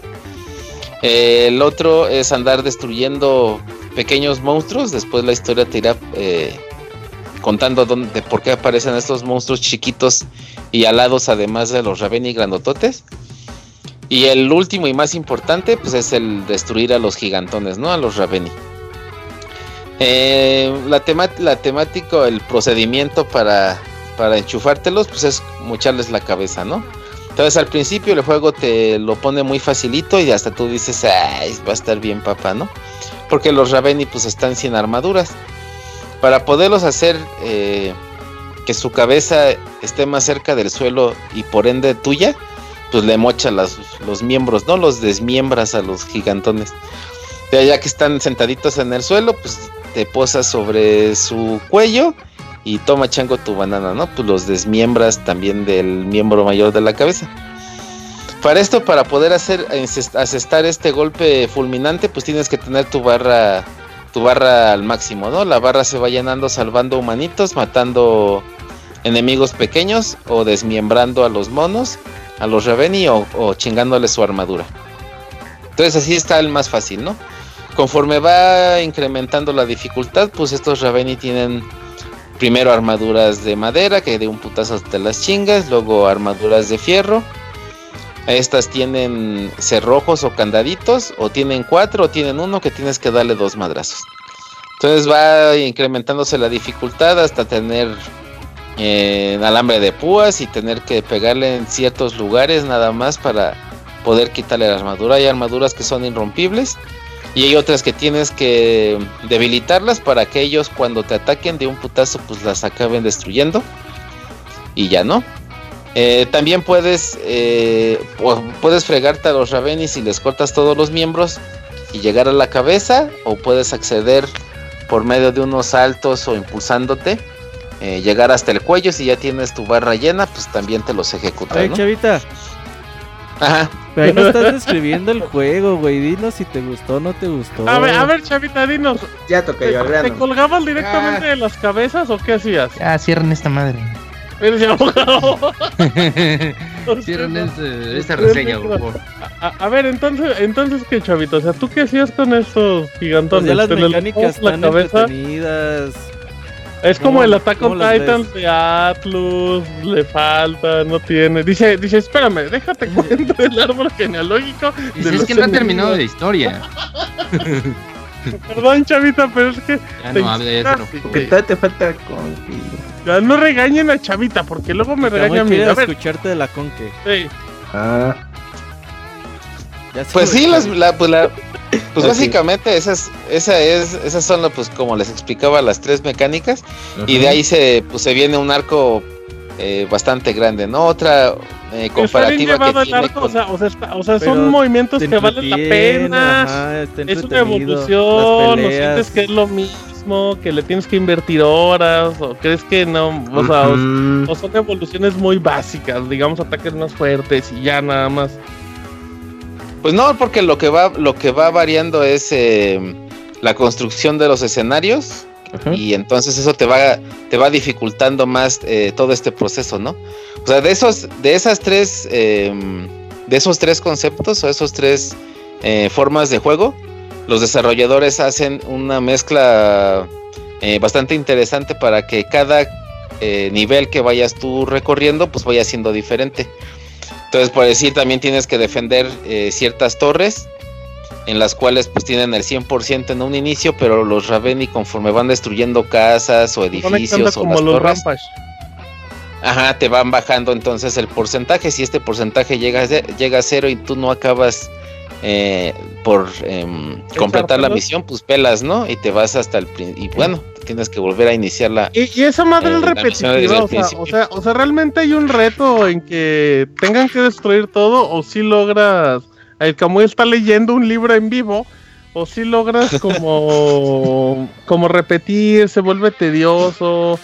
Eh, el otro es andar destruyendo pequeños monstruos. Después la historia te irá eh, contando dónde, por qué aparecen estos monstruos chiquitos y alados, además de los Raveni grandototes. Y el último y más importante, pues es el destruir a los gigantones, ¿no? A los Raveni. Eh, la, la temática, el procedimiento para, enchufártelos, pues es mocharles la cabeza, ¿no? Entonces al principio el juego te lo pone muy facilito y hasta tú dices, ay, va a estar bien papá, ¿no? Porque los Raveni pues están sin armaduras. Para poderlos hacer eh, que su cabeza esté más cerca del suelo y por ende tuya, pues le mocha las, los miembros, ¿no? Los desmiembras a los gigantones. Ya que están sentaditos en el suelo, pues te posas sobre su cuello y toma chango tu banana, ¿no? Pues los desmiembras también del miembro mayor de la cabeza. Para esto, para poder hacer asestar este golpe fulminante, pues tienes que tener tu barra tu barra al máximo, ¿no? La barra se va llenando salvando humanitos, matando enemigos pequeños o desmiembrando a los monos, a los Raveni o, o chingándole su armadura. Entonces así está el más fácil, ¿no? Conforme va incrementando la dificultad, pues estos Raveni tienen primero armaduras de madera que de un putazo te las chingas, luego armaduras de fierro. Estas tienen cerrojos o candaditos, o tienen cuatro, o tienen uno que tienes que darle dos madrazos. Entonces va incrementándose la dificultad hasta tener eh, alambre de púas y tener que pegarle en ciertos lugares nada más para poder quitarle la armadura. Hay armaduras que son irrompibles y hay otras que tienes que debilitarlas para que ellos cuando te ataquen de un putazo pues las acaben destruyendo. Y ya no. Eh, también puedes eh, puedes fregarte a los Ravenis y les cortas todos los miembros y llegar a la cabeza o puedes acceder por medio de unos saltos o impulsándote eh, llegar hasta el cuello si ya tienes tu barra llena pues también te los ejecutas
Ay,
¿no?
chavita
Ajá.
Pero ahí no estás describiendo el juego, güey. Dinos si te gustó o no te gustó.
A ver, a ver, chavita, dinos.
Ya toqué
¿Te,
yo al
te
grano.
colgabas directamente de las cabezas o qué hacías?
Ya, cierren esta madre.
Eres abogado.
Hicieron este- esta reseña, por favor.
A, a ver, entonces, entonces qué chavito, o sea, ¿tú qué hacías con estos
Pues
gigantones?
ya las
¿Te les
mecánicas están
cabeza?
entretenidas.
Es como
¿Cómo-
el Attack on? Titans de Atlus, le falta, no tiene. Dice, dice, espérame, déjate cuento el árbol genealógico.
Dice,
de
es
los
que no ha terminado la
enemigos".
historia.
Perdón, chavita, pero es que.
Ya
te
no ya enojó.
Porque todavía te falta con.
Ya no regañen a Chavita, porque luego me regaña a mí.
quiero
A ver,
escucharte de la conque.
sí.
Ah.
Ya
Pues sí, las, la, pues, la- pues básicamente esas, esa es, esas son, pues como les explicaba, las tres mecánicas. Y de ahí se, pues, se viene un arco eh, bastante grande, ¿no? Otra eh,
Pero está bien
comparativa
llevado
que
el
tiene
arco, o
con-
sea, o sea, está- o sea, son movimientos que valen la pena.
ajá,
Es una evolución,
las
o
peleas.
sientes que es lo mismo, que le tienes que invertir horas, o crees que no, o sea, o son evoluciones muy básicas, digamos ataques más fuertes y ya nada más.
Pues no, porque lo que va, lo que va variando es eh, la construcción de los escenarios. Y entonces eso te va, te va dificultando más eh, todo este proceso, ¿no? O sea, de esos, de esas tres, eh, de esos tres conceptos o esos tres eh, formas de juego, los desarrolladores hacen una mezcla eh, bastante interesante para que cada eh, nivel que vayas tú recorriendo, pues vaya siendo diferente. Entonces, por decir, también tienes que defender eh, ciertas torres en las cuales pues tienen el 100% en un inicio, pero los Raveni conforme van destruyendo casas o edificios o
como
las
los
torres,
Rampage.
ajá, te van bajando entonces el porcentaje. Si este porcentaje llega a, llega a cero y tú no acabas eh, por em, completar la misión, pues pelas, ¿no? Y te vas hasta el y bueno, tienes que volver a iniciar la
Y, y esa madre
Eh,
es repetitiva, sea, o, sea, o sea, realmente hay un reto en que tengan que destruir todo, o si logras, el Camuy está leyendo un libro en vivo, o si logras como, como repetir, se vuelve tedioso.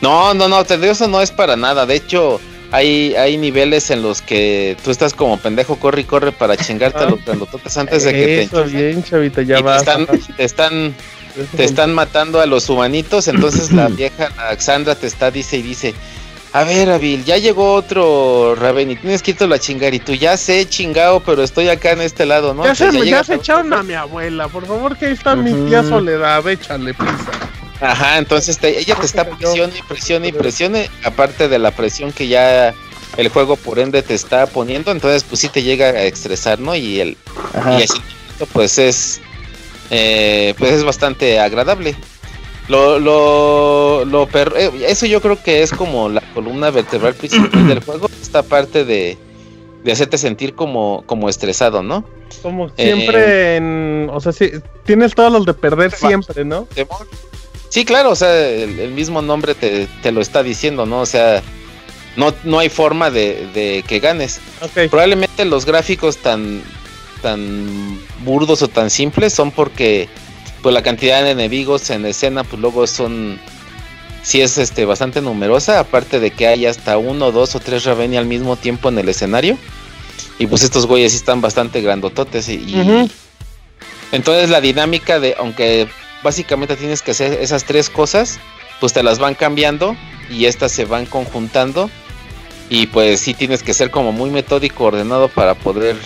No, no, no, tedioso no es para nada. De hecho, hay, hay niveles en los que tú estás como pendejo, corre y corre para chingarte a los grandototes antes de que te
Eso, bien, chavita, ya
y te
va.
están, te están, te están matando a los humanitos. Entonces la vieja Alexandra te está, dice y dice. A ver, Avil, ya llegó otro Raven y tienes que irte a la chingar. Y tú ya sé, chingado, pero estoy acá en este lado, ¿no?
Ya se, ya
llegas
se echaron a mi abuela, por favor, que ahí está mi tía Soledad, échale prisa.
Ajá, entonces te- ella te está presione y presione y presione, aparte de la presión que ya el juego por ende te está poniendo, entonces pues sí te llega a estresar, ¿no? Y el
Ajá.
y así pues es eh, pues es bastante agradable. Lo, lo, lo per- eh, eso yo creo que es como la columna vertebral principal del juego, esta parte de, de hacerte sentir como, como estresado, ¿no?
Como
Eh,
siempre en. O sea, sí, tienes todos los de perder siempre, ¿no?
Sí, claro, o sea, el, el mismo nombre te, te lo está diciendo, ¿no? O sea, no, no hay forma de, de que ganes. Probablemente los gráficos tan, tan burdos o tan simples son porque pues la cantidad de enemigos en escena pues luego son sí es este bastante numerosa, aparte de que hay hasta uno, dos o tres Raveni al mismo tiempo en el escenario. Y pues estos güeyes sí están bastante grandototes y, entonces la dinámica de, aunque básicamente tienes que hacer esas tres cosas, pues te las van cambiando y estas se van conjuntando y pues sí tienes que ser como muy metódico, ordenado para poder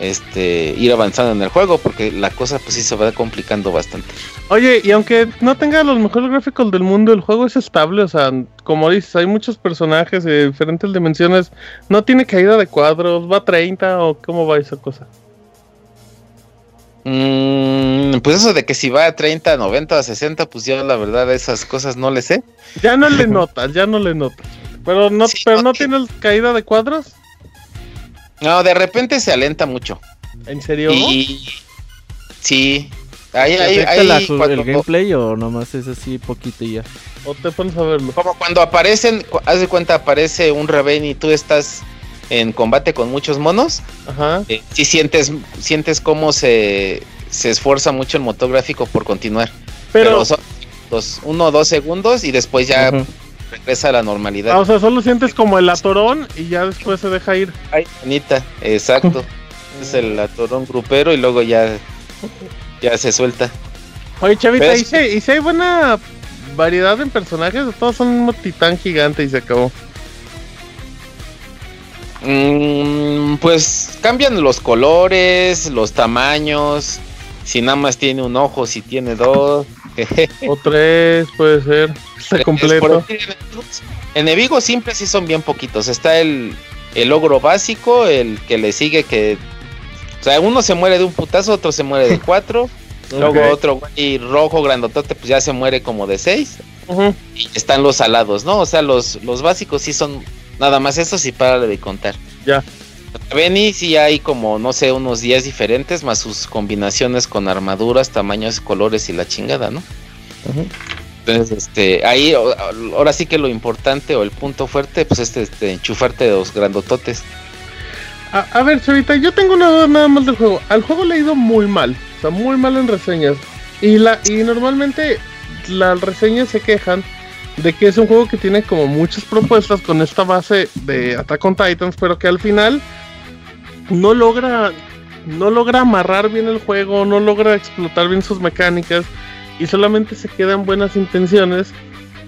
este ir avanzando en el juego porque la cosa pues sí se va complicando bastante.
Oye, y aunque no tenga los mejores gráficos del mundo, el juego es estable, o sea, como dices, hay muchos personajes de diferentes dimensiones, no tiene caída de cuadros, va a 30 o cómo va esa cosa.
Mm, pues eso de que si va a 30, 90, a 60, pues yo la verdad esas cosas no le sé.
Ya no le notas, ya no le notas. Pero no, pero no tienes caída de cuadros.
No, de repente se alenta mucho.
¿En serio?
Y sí, ahí,
¿Te
ahí, ahí
la
cuando-
el gameplay o nomás es así poquito y ya?
O te pones a verlo.
Como cuando aparecen, haz de cuenta, aparece un Raven y tú estás en combate con muchos monos.
Ajá.
eh, sí sientes, sientes cómo se, se esfuerza mucho el motográfico por continuar.
Pero-
Pero, son dos, uno o dos segundos y después ya regresa a la normalidad.
Ah, o sea, solo sientes como el atorón y ya después se deja ir.
Ay, Anita, exacto. es el atorón grupero y luego ya, ya se suelta.
Oye, Chavita. ¿y si, y si hay buena variedad en personajes? Todos son un titán gigante y se acabó.
Mm, pues cambian los colores, los tamaños. Si nada más tiene un ojo, si tiene dos.
O tres, puede ser. Está
Es
completo.
por decir, enemigos- simples sí son bien poquitos. Está el, el ogro básico, el que le sigue que... O sea, uno se muere de un putazo, otro se muere de cuatro. Luego otro güey rojo grandotote, pues ya se muere como de seis. Y están los alados, ¿no? O sea, los, los básicos sí son nada más esos y para de contar.
Ya.
Benny sí hay como, no sé, unos 10 diferentes, más sus combinaciones con armaduras, tamaños, colores y la chingada, ¿no? Entonces, este, ahí ahora sí que lo importante o el punto fuerte, pues este, este enchufarte de los grandototes.
A, a ver, Chavita, yo tengo una duda nada más del juego. Al juego le ha ido muy mal. O sea, muy mal en reseñas. Y, la, y normalmente las reseñas se quejan de que es un juego que tiene como muchas propuestas con esta base de Attack on Titans, pero que al final no logra no logra amarrar bien el juego, no logra explotar bien sus mecánicas y solamente se quedan buenas intenciones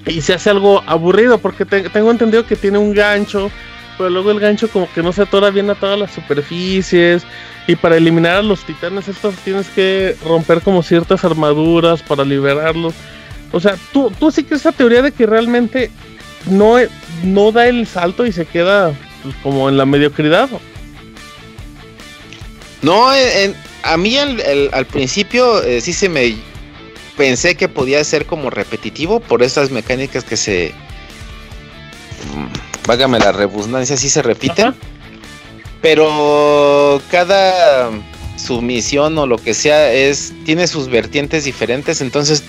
y se hace algo aburrido porque te- tengo entendido que tiene un gancho, pero luego el gancho como que no se atora bien a todas las superficies y para eliminar a los titanes estos tienes que romper como ciertas armaduras para liberarlos. O sea, ¿tú, tú sí crees esa teoría de que realmente no, e- no da el salto y se queda pues, como en la mediocridad.
No, en- en- a mí el- al principio eh, sí se me pensé que podía ser como repetitivo por esas mecánicas que se mm, vágame la redundancia, sí se repiten. Pero cada sumisión o lo que sea es tiene sus vertientes diferentes, entonces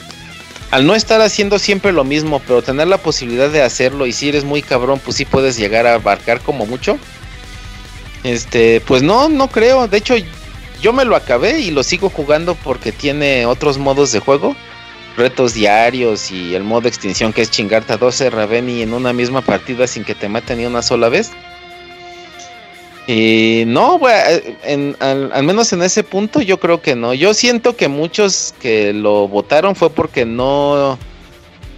al no estar haciendo siempre lo mismo, pero tener la posibilidad de hacerlo y si eres muy cabrón, pues sí puedes llegar a abarcar como mucho. Este, pues no, no creo. De hecho, yo me lo acabé y lo sigo jugando porque tiene otros modos de juego. Retos diarios y el modo extinción que es chingarte a 12 Raveni en una misma partida sin que te maten ni una sola vez. Y no, güey, eh, en- al, al menos en ese punto yo creo que no. Yo siento que muchos que lo votaron fue porque no...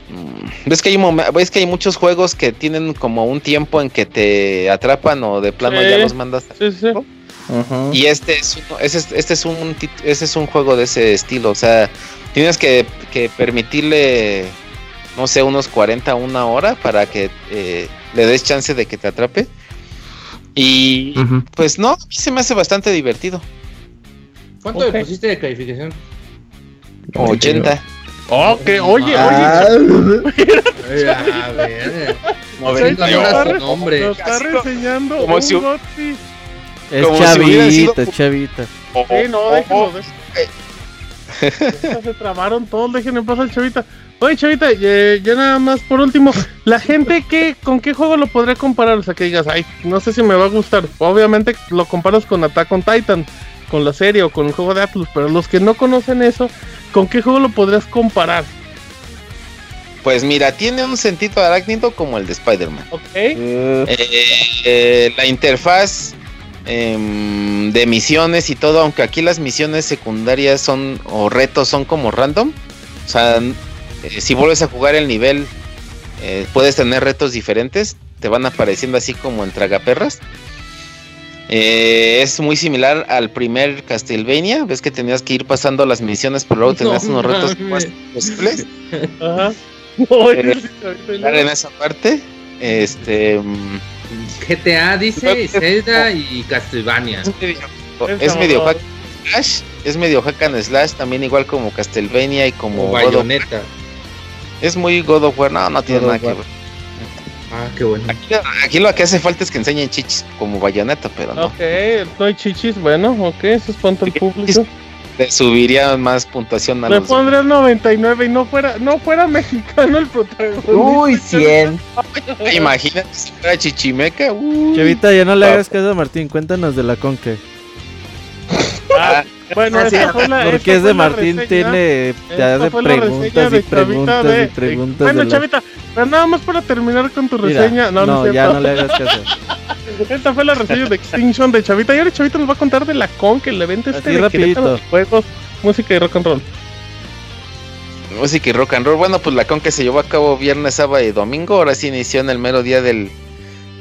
mm, Ves que, hay ves que hay muchos juegos que tienen como un tiempo en que te atrapan o de plano ya los mandas a
Sí, sí.
y este es, uno- ese es- este es un ese es un juego de ese estilo. O sea, tienes que, que permitirle, no sé, unos 40 una hora para que eh, le des chance de que te atrape. Y pues no, a mí se me hace bastante divertido.
¿Cuánto le pusiste de calificación?
80.
Oh, que oye,
Ah.
oye.
A ver. Su nombre.
Nos está reseñando
como
un
si-
Gotzi.
Es
Como si sido-
chavita, es chavita.
Sí, no, déjenlo. déjenlo. Se trabaron todos, déjenme pasar al chavita. Oye, chavita, eh, ya nada más por último, la gente que con qué juego lo podría comparar, o sea, que digas, ay, no sé si me va a gustar. Obviamente lo comparas con Attack on Titan, con la serie o con el juego de Atlus, pero los que no conocen eso, ¿con qué juego lo podrías comparar?
Pues mira, tiene un sentido arácnido como el de Spider-Man.
¿Ok?
Eh, eh, la interfaz em, de misiones y todo, aunque aquí las misiones secundarias son o retos son como random. O sea, eh, si vuelves a jugar el nivel, eh, puedes tener retos diferentes, te van apareciendo así como en tragaperras. Eh, es muy similar al primer Castlevania, ves que tenías que ir pasando las misiones, pero luego tenías
No
unos retos más posibles.
Ajá.
Eh, en esa parte. Este. mm,
GTA dice, Zelda y Castlevania.
Es medio,
Es
hack and slash, es medio hack and slash, también igual como Castlevania y como
Como
God of-
Bayonetta.
Es muy God of War, no, no tiene
God
nada que ver.
Ah, qué bueno.
Aquí, aquí lo que hace falta es que enseñen chichis como Bayonetta, pero no.
Ok, no hay chichis, bueno, ok, eso es punto al público.
Le subiría más puntuación a
Le
los
pondría 99 y no fuera, no fuera mexicano el protagonista.
Uy, 100.
Imagínate si fuera chichimeca. uh.
Chavita, ya no le hagas caso a Martín, cuéntanos de la Conque.
Ah,
Bueno, esta fue la,
Porque es de Martín,
reseña.
tiene. Te hace preguntas
de
y preguntas
de-
y preguntas.
Bueno,
la-
Chavita, pero nada más para terminar con tu
Mira,
reseña. No, no,
no, ya no le hagas caso.
Esta fue la reseña de Extinction de Chavita. Y ahora Chavita nos va a contar de la con que el evento este
Así
de
rapidito.
Querétaro juegos, música y rock and roll.
Música y rock and roll. Bueno, pues la con que se llevó a cabo viernes, sábado y domingo. Ahora sí inició en el mero día del,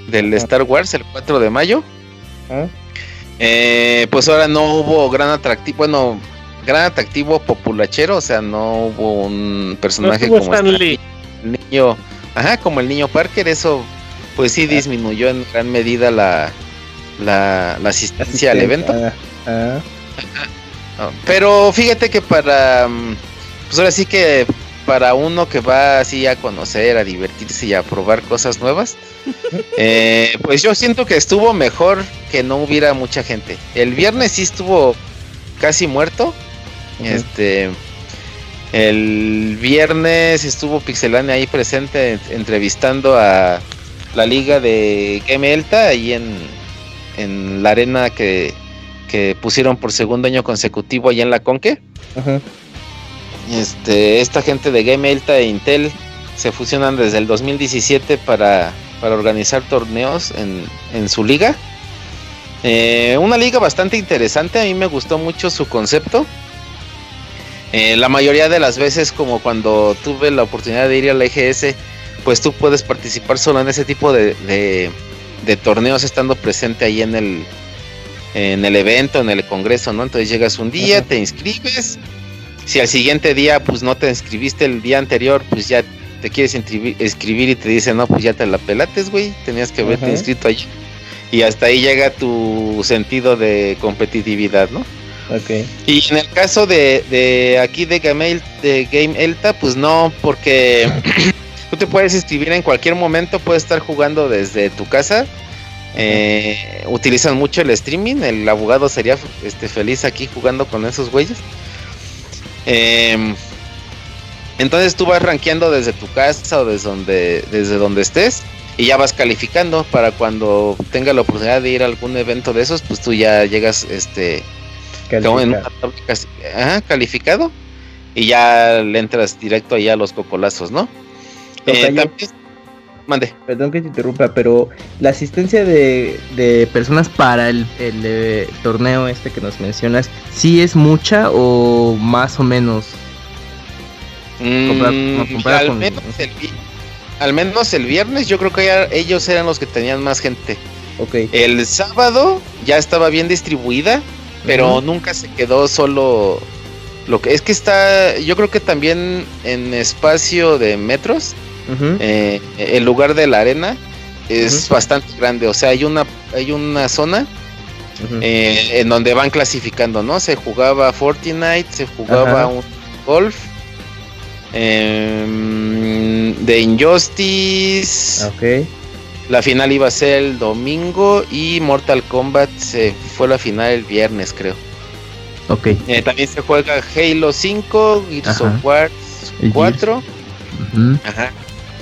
del Star Wars, el 4 de mayo.
Ah.
Eh, pues ahora no hubo gran atractivo, bueno, gran atractivo populachero, o sea, no hubo un personaje
No
como
Stan
este
Lee.
niño, ajá, como el niño Parker, eso pues sí disminuyó en gran medida la, la, la asistencia al evento.
Ah, ah.
Ah, Pero fíjate que para, pues ahora sí que para uno que va así a conocer, a divertirse y a probar cosas nuevas, eh, pues yo siento que estuvo mejor que no hubiera mucha gente. El viernes sí estuvo casi muerto. Este, el viernes estuvo Pixelania ahí presente en- entrevistando a la liga de Game Elta ahí en, en la arena que, que pusieron por segundo año consecutivo allá en la Conque.
Ajá.
Este, esta gente de Game Elta e Intel se fusionan desde el 2017 para, para organizar torneos en, en su liga. Eh, una liga bastante interesante, a mí me gustó mucho su concepto. Eh, la mayoría de las veces, como cuando tuve la oportunidad de ir a la EGS, pues tú puedes participar solo en ese tipo de, de- de torneos estando presente ahí en el, en el evento, en el congreso, ¿no? Entonces llegas un día, te inscribes. Si al siguiente día, pues no te inscribiste el día anterior, pues ya te quieres inscribir, escribir y te dicen, no, pues ya te la pelates, güey. Tenías que haberte inscrito allí. Y hasta ahí llega tu sentido de competitividad, ¿no?
Ok.
Y en el caso de, de aquí de Game, El- de Game Elta, pues no, porque tú te puedes inscribir en cualquier momento, puedes estar jugando desde tu casa. Eh, utilizan mucho el streaming, el abogado sería este, feliz aquí jugando con esos güeyes. Em, entonces tú vas rankeando desde tu casa o desde donde, desde donde estés y ya vas calificando para cuando tenga la oportunidad de ir a algún evento de esos, pues tú ya llegas este como en una tabla ajá, calificado y ya le entras directo allá a los cocolazos, ¿no? Eh, también- mande.
Perdón que te interrumpa, pero la asistencia de, de personas para el, el, eh, torneo este que nos mencionas, ¿sí es mucha o más o menos?
Mm, al,
con-
menos el, vi- al menos el viernes yo creo que ya ellos eran los que tenían más gente. El sábado ya estaba bien distribuida, pero nunca se quedó solo lo que es que está, yo creo que también en espacio de metros, eh, el lugar de la arena es bastante grande, o sea, hay una hay una zona eh, en donde van clasificando, ¿no? Se jugaba Fortnite, se jugaba un golf em, de Injustice.
Ok.
La final iba a ser el domingo y Mortal Kombat se fue la final el viernes, creo.
Ok.
Eh, también se juega Halo 5, Gears of War
El
4.
Ujú.
Ajá.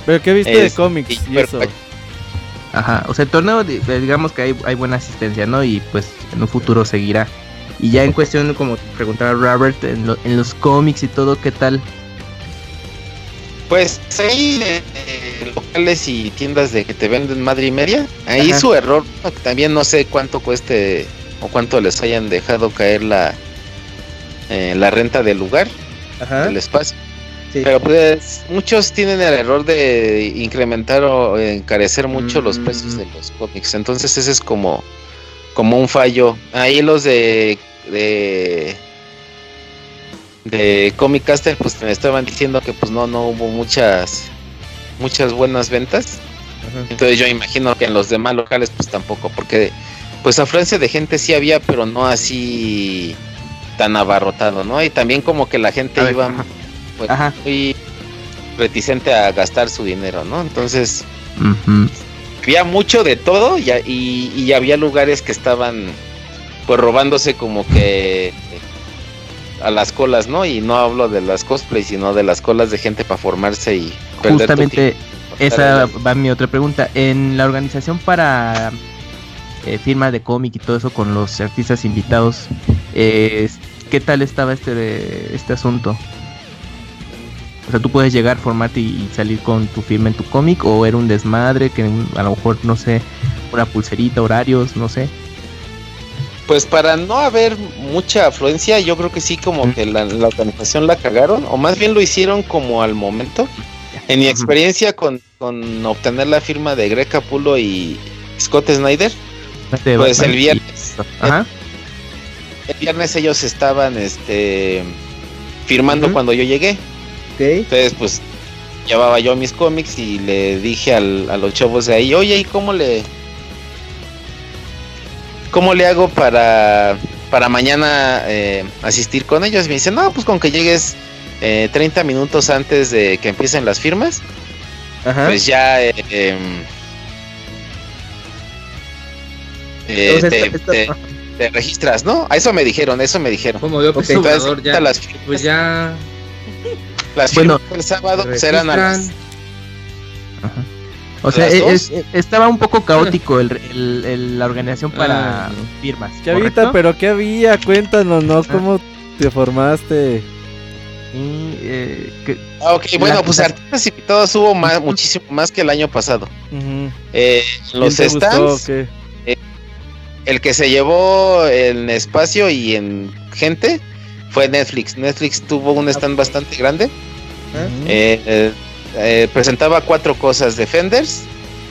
¿Pero qué viste de
Es-
cómics
y-
y eso?
Ajá, o sea, el torneo, eh, digamos que hay, hay buena asistencia, ¿no? Y pues en un futuro seguirá. Y ya en cuestión, como preguntaba Robert, en, lo- en los cómics y todo, ¿qué tal?
Pues hay eh, locales y tiendas de que te venden madre y media. Ahí
Ajá.
su error, también no sé cuánto cueste o cuánto les hayan dejado caer la, eh, la renta del lugar,
Ajá.
del espacio.
Sí.
Pero pues muchos tienen el error de incrementar o encarecer mucho los precios de los cómics. Entonces ese es como, como un fallo. Ahí los de, de de Comic Caster pues me estaban diciendo que pues no no hubo muchas muchas buenas ventas. Entonces yo imagino que en los demás locales pues tampoco, porque pues afluencia de gente sí había, pero no así tan abarrotado, ¿no? Y también como que la gente
A
iba
ajá.
pues,
Ajá.
muy reticente a gastar su dinero, ¿no? Entonces había mucho de todo y, y, y había lugares que estaban pues robándose como que a las colas, ¿no? Y no hablo de las cosplays, sino de las colas de gente para formarse y perder
Justamente esa va mi otra pregunta. En la organización para eh, firma de cómic y todo eso con los artistas invitados, eh,
¿qué tal estaba este, este asunto? O sea, tú puedes llegar, formarte y salir con tu firma en tu cómic, o era un desmadre que a lo mejor, no sé, una pulserita, horarios, no sé.
Pues para no haber mucha afluencia, yo creo que sí como que la, la organización la cagaron, o más bien lo hicieron como al momento. En mi experiencia con, con obtener la firma de Greg Capulo y Scott Snyder,
Este
pues
Batman
el
y-
viernes,
Ajá.
el viernes ellos estaban este firmando cuando yo llegué.
Ok.
Entonces, pues llevaba yo mis cómics y le dije al- a los chavos de ahí, oye, ¿y cómo le cómo le hago para para mañana eh, asistir con ellos? Y me dicen, no, pues con que llegues eh, 30 minutos antes de que empiecen las firmas,
Ajá.
pues ya eh, em, eh, te,
está- está-
te- te registras, ¿no? A eso me dijeron, eso me dijeron.
Como yo, pues,
Ok,
Entonces,
Obrador, ya.
las,
Pues ya.
las
Bueno,
firmas el sábado eran a las
Ajá. O sea,
¿Las
es- estaba un poco caótico el, el- el- la organización para
Ah,
firmas.
¿Qué había?
¿correcto?
Pero ¿qué había? Cuéntanos, ¿no? ¿Cómo te formaste?
Y, eh, que-
Ah, ok, bueno,
La-
pues
la-
artistas invitados hubo más, muchísimo más que el año pasado. Eh, los
¿Quién te gustó o
stands,
qué?
el que se llevó en espacio y en gente fue Netflix. Netflix tuvo un stand bastante grande. Eh, eh, presentaba cuatro cosas: Defenders,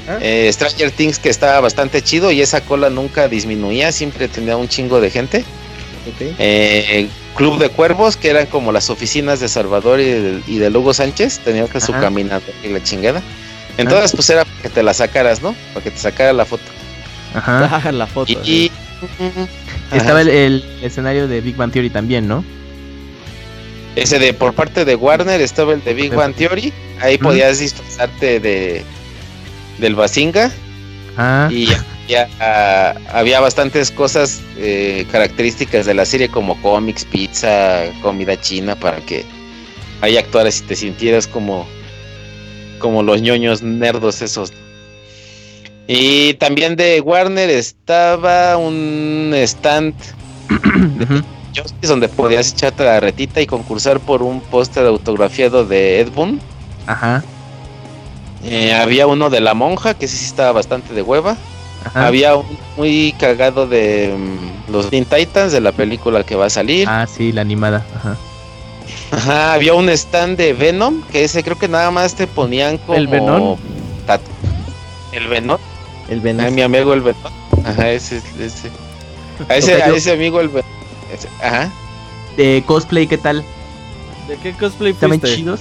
Ah.
eh, Stranger Things, que estaba bastante chido y esa cola nunca disminuía, siempre tenía un chingo de gente.
Ok.
Eh, Club de Cuervos, que eran como las oficinas de Salvador y de, y de Lugo Sánchez, tenían que su
Ajá.
caminador y la chingada. Entonces, pues era para que te la sacaras, ¿no? Para que te sacara la foto.
ajá.
Ah, la foto.
Y, y-
Estaba
Ajá.
el, el escenario de Big Bang Theory también, ¿no?
Ese de por parte de Warner estaba el de Big Bang Theory. Ahí podías disfrazarte de del Basinga
Ah,
y ya, ya, había bastantes cosas eh, características de la serie como cómics, pizza, comida china para que ahí actuaras y te sintieras como como los ñoños nerdos esos. Y también de Warner estaba un stand
ujú.
Justice donde podías echarte la retita y concursar por un póster autografiado de Ed Boon.
ajá,
Eh, había uno de la monja, que ese sí estaba bastante de hueva.
ajá.
Había un muy cagado de mm, los Teen Titans, de la película que va a salir.
Ah, sí, la animada. Ajá.
Ajá, había un stand de Venom, que ese creo que nada más te ponían como...
¿El Venom?
tat- El Venom.
El
A
Venom.
mi amigo el Venom. Ajá, ese, ese. A ese, a ese amigo el Venom. Ese, Ajá.
De cosplay, ¿qué tal?
¿De qué cosplay
¿Estaban
fuiste?
chidos?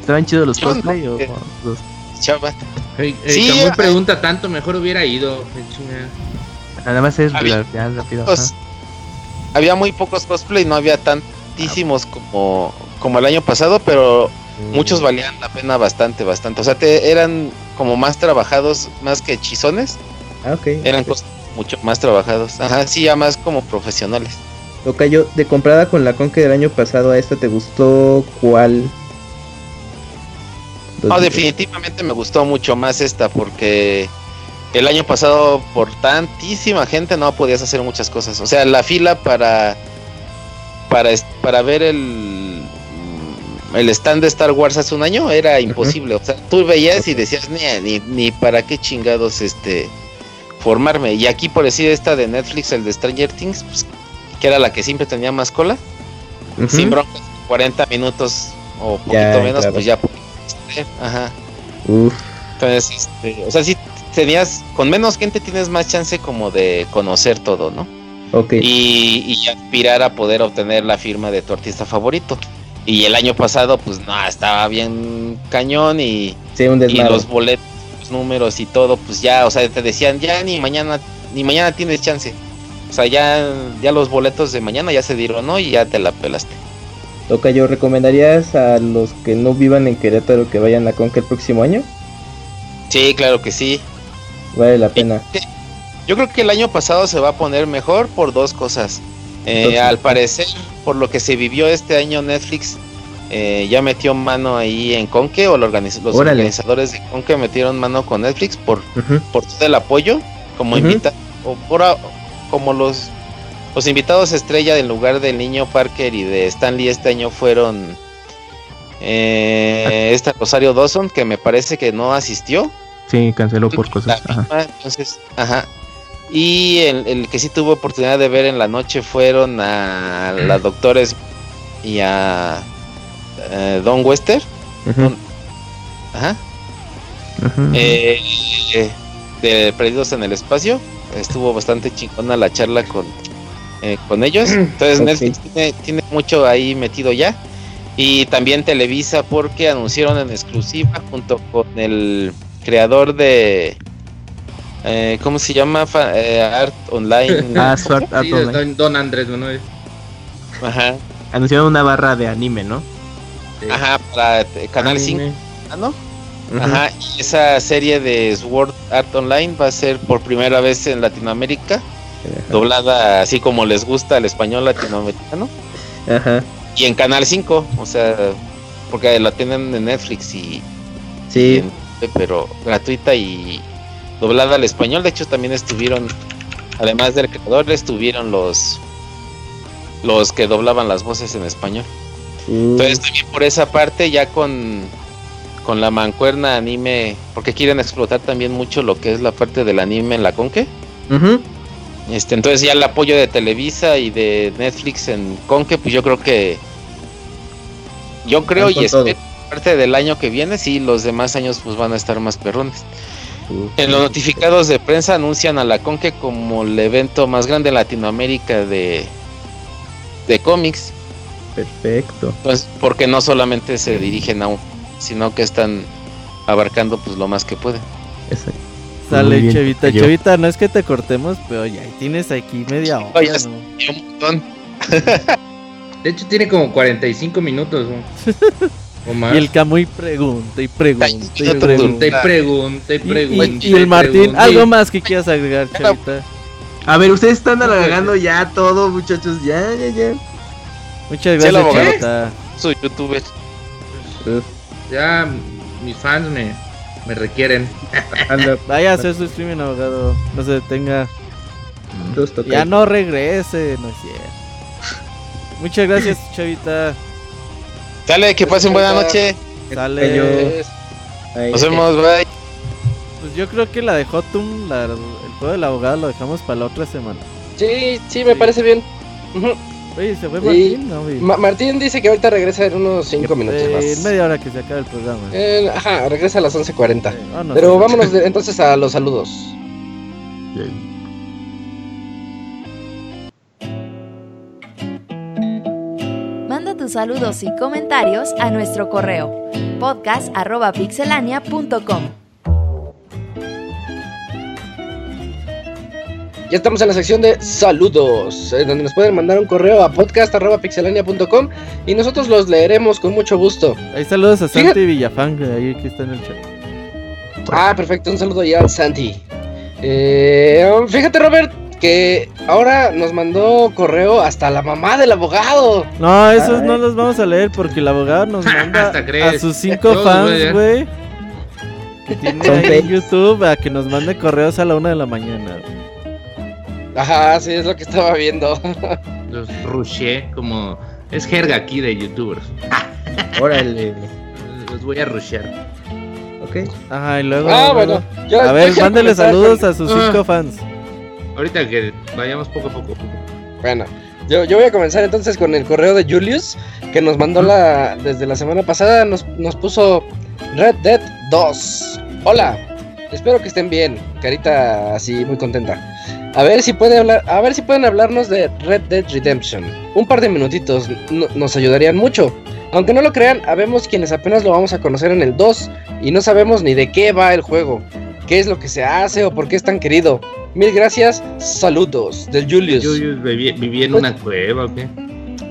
¿Estaban chidos los
Yo no,
cosplay o
eh.
los-.
Hey,
Sí, ah.
pregunta tanto, mejor hubiera ido.
Nada más es
Había-
rápido.
Había muy pocos cosplay, no había tantísimos como, como el año pasado, pero muchos valían la pena bastante, bastante. O sea, te, eran como más trabajados, más que hechizones,
Ah, ok.
eran cos- mucho más trabajados. Ajá, sí, ya más como profesionales.
Tocayo, de comprada con la Conque del año pasado a esta, ¿te gustó cuál?
No, definitivamente me gustó mucho más esta porque el año pasado por tantísima gente no podías hacer muchas cosas. O sea, la fila para para para ver el el stand de Star Wars hace un año era imposible. O sea, tú veías y decías ni, ni ni para qué chingados este formarme. Y aquí por decir esta de Netflix, el de Stranger Things, pues, que era la que siempre tenía más cola, sin broncas, 40 minutos o poquito
Ya
menos, pues ya. Ajá.
Uf,
Entonces, este, o sea, si tenías, con menos gente tienes más chance como de conocer todo, ¿no?
ok.
Y, y aspirar a poder obtener la firma de tu artista favorito. Y el año pasado, pues no, estaba bien cañón y,
Sí, un
y los boletos, los números y todo, pues ya, o sea, te decían, ya ni mañana, ni mañana tienes chance. O sea, ya, ya los boletos de mañana ya se dieron, ¿no? Y ya te la pelaste.
Tocayo, ¿recomendarías a los que no vivan en Querétaro que vayan a Conque el próximo año?
Sí, claro que sí.
Vale la pena.
Yo creo que el año pasado se va a poner mejor por dos cosas. Eh,
Entonces,
al parecer, por lo que se vivió este año, Netflix eh, ya metió mano ahí en Conque, o organiz- los organizadores de Conque metieron mano con Netflix por, por todo el apoyo, como invita, o por a- como los los invitados estrella en lugar del niño Parker y de Stanley este año fueron eh, esta Rosario Dawson, que me parece que no asistió.
Sí, canceló por cosas. Ajá.
entonces, ajá. Y el, el que sí tuvo oportunidad de ver en la noche fueron a la doctores y a eh, Don Wester. Ajá. Eh, eh, de Perdidos en el Espacio. Estuvo bastante chingona la charla con, eh, con ellos. Entonces
Ok.
Netflix tiene, tiene mucho ahí metido ya. Y también Televisa porque anunciaron en exclusiva junto con el creador de... eh, ¿Cómo se llama? Fa- eh, Art Online.
Ah, Sword Art
Sí,
Online.
Don, Don Andrés Manuel.
Ajá.
Anunciaron una barra de anime, ¿no?
Ajá, para eh, Canal 5. ¿no?
Ujú.
Ajá, y esa serie de Sword Art Online va a ser por primera vez en Latinoamérica, doblada así como les gusta el español latinoamericano,
Ajá.
y en Canal 5, o sea, porque la tienen en Netflix y, y
Sí.
en- pero gratuita y doblada al español. De hecho, también estuvieron, además del creador, estuvieron los los que doblaban las voces en español.
Uh,
Entonces también por esa parte ya con, con la mancuerna anime, porque quieren explotar también mucho lo que es la parte del anime en la Conque.
ujú.
Este, entonces ya el apoyo de Televisa y de Netflix en Conque, pues yo creo que yo creo y espero parte del año que viene, sí, los demás años pues van a estar más perrones.
Uh,
En los notificados de prensa anuncian a la Conque como el evento más grande en Latinoamérica de de cómics.
Perfecto.
Pues porque no solamente se dirigen a un, sino que están abarcando pues lo más que pueden.
Exacto.
Sale,
bien,
Chevita.
yo.
Chevita, no es que te cortemos, pero ya tienes aquí media hora.
Oye,
¿no?
Un montón.
De hecho, tiene como 45 minutos. ¿no? O más.
Y el Camuy pregunta y pregunta y pregunta.
Y pregunta y pregunta.
y- y el Martín, algo más que quieras agregar, Chavita.
A ver, ustedes están alargando ya todo, muchachos. Ya, ya, ya.
Muchas
¿Sí, el
gracias? Chavita.
Soy youtuber.
Ya mis fans me, me requieren.
Vaya a hacer su streaming, abogado. No se detenga. Ya no regrese, no es cierto. Muchas gracias, Chavita.
Dale, que pasen buena noche.
Sale.
Pues,
Ahí.
Nos vemos, bye.
Pues yo creo que la de Hotum, la, el juego del abogado, lo dejamos para la otra semana.
Sí, sí, me parece bien. Ujú.
Oye, ¿se fue
Sí.
Martín? No, güey.
Ma- Martín dice que ahorita regresa en unos 5 minutos
Eh,
más.
en media hora que se acabe el programa.
Eh, ajá, regresa a las 11.40.
Eh, vámonos.
Pero vámonos de- entonces a los saludos.
Manda tus saludos y comentarios a nuestro correo podcast.pixelania.com.
Ya estamos en la sección de saludos, eh, donde nos pueden mandar un correo a podcast.pixelania.com y nosotros los leeremos con mucho gusto.
Ahí saludos a
Fíjate-
Santi Villafán, que ahí que está en el chat.
Ah, perfecto, un saludo ya al Santi. Eh, fíjate, Robert, que ahora nos mandó correo hasta la mamá del abogado.
No, esos
Ay.
no los vamos a leer porque el abogado nos manda a sus cinco
a
fans, güey. Que tiene ahí en. YouTube a que nos mande correos a la una de la mañana.
Ajá, sí, es lo que estaba viendo.
Los rushé como. Es jerga aquí de youtubers.
Órale.
Los voy a rushear.
Ok.
Ajá, y luego.
Ah,
luego-
bueno.
A ver, mándele saludos
con-
a sus
Ah.
cinco fans.
Ahorita que vayamos poco a poco.
Bueno, yo, yo voy a comenzar entonces con el correo de Julius, que nos mandó la desde la semana pasada, nos, nos puso Red Dead 2. Hola, espero que estén bien, carita así muy contenta. A ver si puede hablar, a ver si pueden hablarnos de Red Dead Redemption. Un par de minutitos no- nos ayudarían mucho. Aunque no lo crean, habemos quienes apenas lo vamos a conocer en el 2 y no sabemos ni de qué va el juego, qué es lo que se hace o por qué es tan querido. Mil gracias, saludos del Julius.
Yo, yo viví, viví en
Pues-
una cueva, ¿o qué?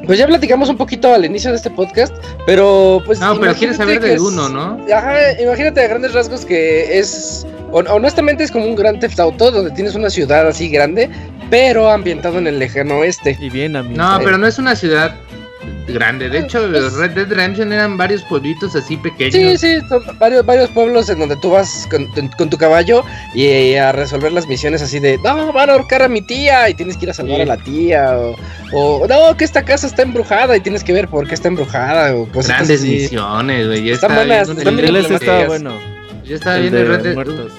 Pues ya platicamos un poquito al inicio de este podcast, pero pues.
No, pero quieres
imagínate
saber de
es-
uno, ¿no?
Ajá, imagínate a grandes rasgos que es. hon- Honestamente es como un gran Theft Auto donde tienes una ciudad así grande, pero ambientado en el lejano oeste.
Y bien, amigo.
No, pero no es una ciudad grande. De hecho, los Red Dead Redemption eran varios pueblitos así pequeños.
Sí, sí, son varios, varios pueblos en donde tú vas con, con tu caballo y, a resolver las misiones así de, no, van a ahorcar a mi tía y tienes que ir a salvar
Sí.
a la tía, o, o, no, que esta casa está embrujada y tienes que ver por qué está embrujada, o
Grandes
así.
misiones, güey.
Están
estaba
buenas, están
un-
bien emblemáticas.
bueno.
Yo estaba
El
viendo
de
Red Dead-
muertos.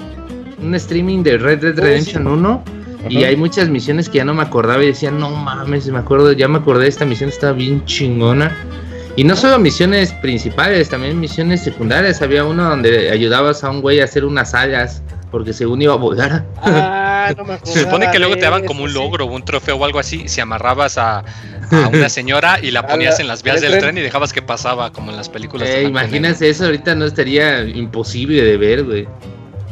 un streaming de Red Dead
Oh,
Redemption
sí.
1 y hay muchas misiones que ya no me acordaba y decía, no mames, me acuerdo, ya me acordé de esta misión, estaba bien chingona. Y no solo misiones principales, también misiones secundarias. Había uno donde ayudabas a un güey a hacer unas alas porque según iba a volar.
Ah, no me
Se supone que luego te daban como
de
un logro, un trofeo o algo así, si amarrabas a, a una señora y la ponías en las vías del
tren.
y dejabas que pasaba, como en las películas. de
Eh, imagínate eso, ahorita no estaría imposible de ver, güey.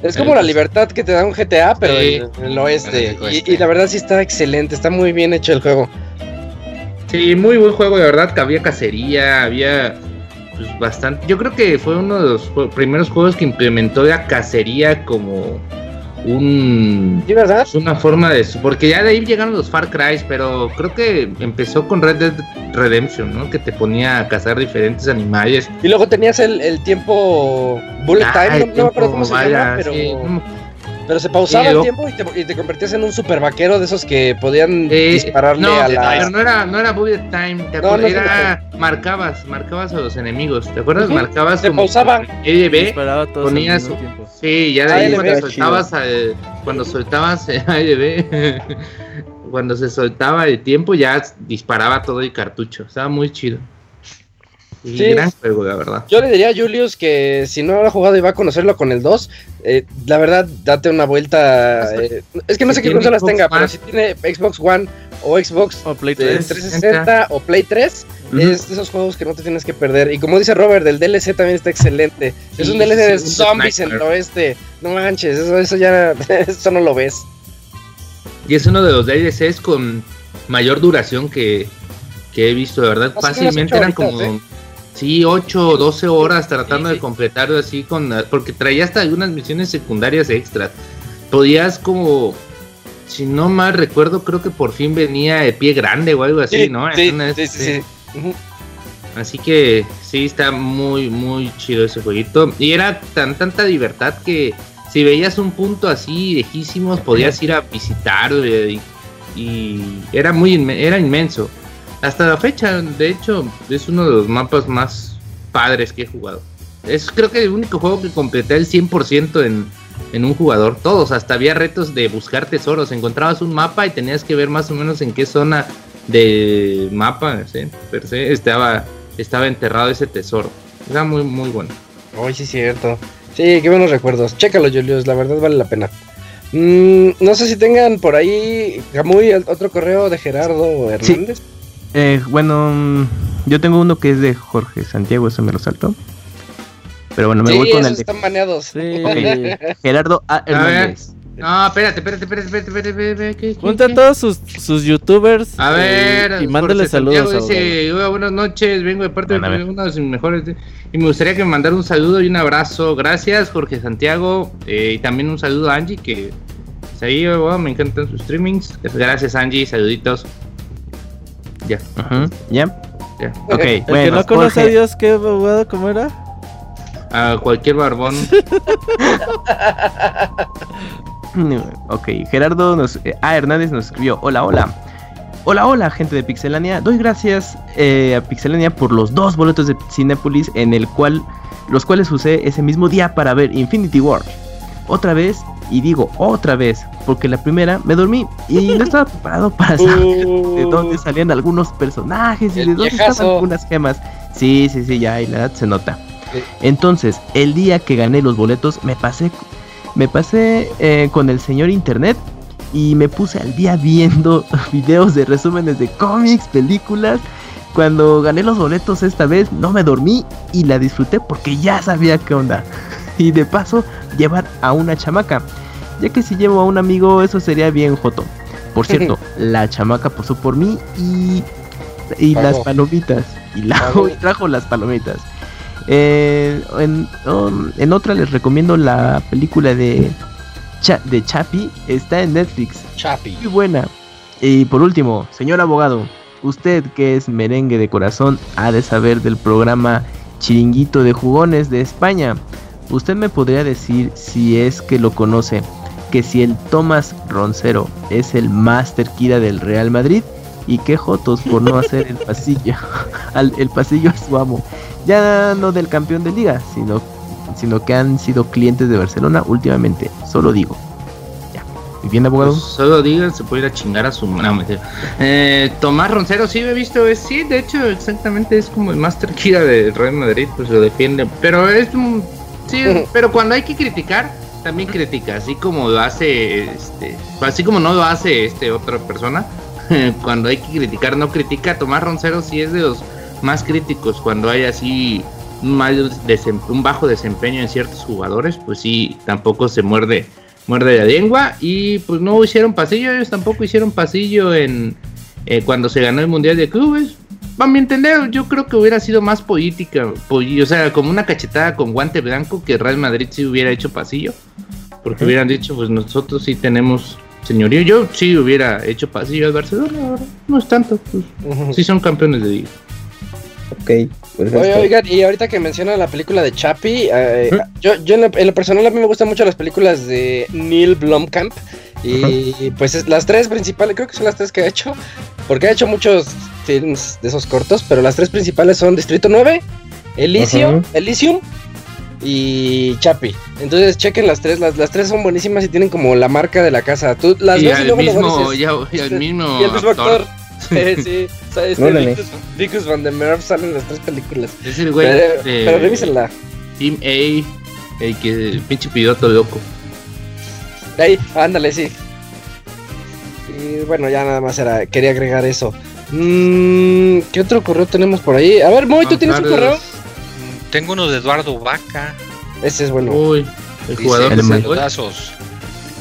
Es como la libertad que te da un GTA, pero
Sí.
en, el oeste. Y-
oeste.
Y, la verdad sí está excelente, está muy bien hecho el juego.
Sí, muy buen juego, de verdad, que había cacería, había pues, bastante. Yo creo que fue uno de los primeros juegos que implementó la cacería como un
¿Sí, verdad?
Es una forma de porque ya de ahí llegaron los Far Cry, pero creo que empezó con Red Dead Redemption, ¿no? Que te ponía a cazar diferentes animales.
Y luego tenías el, el tiempo bullet
Ah,
time,
el
no, no me acuerdo cómo se
tiempo,
llama,
vaya,
pero,
sí, no me-
pero se pausaba
Sí,
el tiempo y te, y te convertías en un super vaquero de esos que podían
Eh,
dispararle
no,
a
pero
la...
no era, no era bullet time, ¿te
No,
acuerdas?
no
era marcabas, marcabas a los enemigos, ¿te acuerdas? Marcabas
se
como
pausaba.
EDB,
Disparaba todos al
ponías
mismo.
Sí, ya de
Ah,
ahí
LB,
cuando soltabas, eh, cuando soltabas ADB, cuando se soltaba el tiempo ya disparaba todo el cartucho, estaba muy chido. Y
Sí.
gran juego, la verdad.
Yo le diría a Julius que si no lo ha jugado y va a conocerlo con el 2, eh, la verdad, date una vuelta. eh, es que no
Si
sé qué consolas
Xbox
tenga,
One.
pero si tiene Xbox One o Xbox
O Play
de
3.
360 o Play 3,
Ujú.
es de esos juegos que no te tienes que perder. Y como dice Robert, el DLC también está excelente. es un DLC de
sí,
zombies en el oeste. No manches, eso, eso ya eso no lo ves.
Y es uno de los DLCs con mayor duración que, que he visto, de verdad. Fácilmente eran como,
¿eh?
Sí, 8 o 12 horas tratando
Sí,
de completarlo así con... Porque traía hasta algunas misiones secundarias extras. Podías como... Si no mal recuerdo, creo que por fin venía de pie grande o algo así, ¿no?
sí,
En una-
sí, sí, sí. Ujú.
Así que sí, está muy, muy chido ese jueguito. Y era tan tanta libertad que si veías un punto así lejísimos, podías ir a visitarlo y, y era muy inme- era inmenso. Hasta la fecha, de hecho, es uno de los mapas más padres que he jugado. Es creo que el único juego que completé el 100% en, en un jugador. Todos, hasta había retos de buscar tesoros. Encontrabas un mapa y tenías que ver más o menos en qué zona de mapa, ¿sí? per se, estaba, estaba enterrado ese tesoro. Era muy, muy bueno.
Ay, sí, cierto. Sí, qué buenos recuerdos. Chécalo, Julius, la verdad vale la pena. Mm, no sé si tengan por ahí, Camuy, otro correo de Gerardo Hernández.
Eh, bueno, mm, yo tengo uno que es de Jorge Santiago, eso me lo salto. Pero bueno, me
Sí,
voy con el de
están baneados.
Sí.
Gerardo A. Hernández.
No, espérate, espérate, espérate, espérate, espérate, espérate, ¿qué- qué-
Junta a todos sus, sus youtubers
A
eh,
ver,
y mándale saludos.
Dice, "Hola, buenas noches, vengo de parte
Bueno,
de uno de sus mejores y me gustaría que me mandara un saludo y un abrazo. Gracias, Jorge Santiago, eh, y también un saludo a Angie que ahí me encantan sus streamings. Gracias, Angie, saluditos. Ya,
Ajá, ¿Ya?
ya.
Ok,
El que
bueno.
no conoce a Dios, ¿qué abogado? ¿Cómo era?
A cualquier barbón.
Ok, Gerardo nos, eh, A. Hernández nos escribió, hola, hola. Hola, hola, gente de Pixelania. Doy gracias eh, a Pixelania por los dos boletos de Cinepolis en el cual, los cuales usé ese mismo día para ver Infinity War. Otra vez, y digo otra vez, porque la primera me dormí y no estaba preparado para saber de dónde salían algunos personajes y de dónde
viejazo.
estaban algunas gemas. Sí, sí, sí, ya, y la edad se nota. Entonces, el día que gané los boletos, me pasé, me pasé eh, con el señor internet y me puse al día viendo videos de resúmenes de cómics, películas. Cuando gané los boletos esta vez, no me dormí y la disfruté porque ya sabía qué onda. Y de paso, llevar a una chamaca. Ya que si llevo a un amigo, eso sería bien joto. Por cierto, la chamaca posó por mí y, y las palomitas. Y, la, y trajo las palomitas. Eh, en, um, en otra les recomiendo la película de, Cha- de Chapi. Está en Netflix.
Chapi.
Muy buena. Y por último, señor abogado, usted que es merengue de corazón ha de saber del programa Chiringuito de Jugones de España. Usted me podría decir si es que lo conoce, que si el Tomás Roncero es el Master Kira del Real Madrid y qué jotos por no hacer el pasillo, al, el pasillo a su amo. Ya no del campeón de liga, sino, sino que han sido clientes de Barcelona últimamente, solo digo. Ya. ¿Y bien abogado?
Pues solo digan, se puede ir a chingar a su no. Eh, Tomás Roncero, sí, he visto, es, sí, de hecho, exactamente es como el Master Kira del Real Madrid, pues lo defiende. Pero es un. Sí, pero cuando hay que criticar, también critica, así como lo hace, este, así como no lo hace este otra persona. cuando hay que criticar, no critica. Tomás Roncero sí es de los más críticos cuando hay así un, bajo desempeño en ciertos jugadores, pues sí, tampoco se muerde muerde la lengua y pues no hicieron pasillo, ellos tampoco hicieron pasillo en eh, cuando se ganó el Mundial de Clubes. A mi entender, yo creo que hubiera sido más política, o sea, como una cachetada con guante blanco que Real Madrid sí hubiera hecho pasillo, porque hubieran dicho, pues nosotros sí tenemos señorío, yo sí hubiera hecho pasillo al Barcelona, ahora no es tanto, pues sí son campeones de liga.
Ok, perfecto.
Oye, oigan, y ahorita que menciona la película de Chappie, eh, yo, yo en, lo, en lo personal a mí me gustan mucho las películas de Neil Blomkamp. Y pues es- las tres principales, creo que son las tres que ha hecho, porque ha hecho muchos films de esos cortos, pero las tres principales son Distrito 9, Elysium,
Ajá.
Elysium y Chappie. Entonces chequen las tres, las, las tres son buenísimas y tienen como la marca de la casa. Tú las
y
ves y
al
luego, luego
mismo,
dices,
ya- y al mismo,
y el mismo actor. Eh, sí, o sea, este
Órale.
Vicus, Vicus Van der Merwe sale en las tres películas.
Es el güey
Pero,
de-
pero revísenla.
Team A, el que el pinche piloto loco.
Ahí, ándale, sí. Y bueno, ya nada más era, quería agregar eso. Mm, ¿Qué otro correo tenemos por ahí? A ver, Moy, ¿tú tienes un correo?
Tengo uno de Eduardo Vaca.
Ese es bueno.
Uy, el
Dice,
jugador de
saludazos.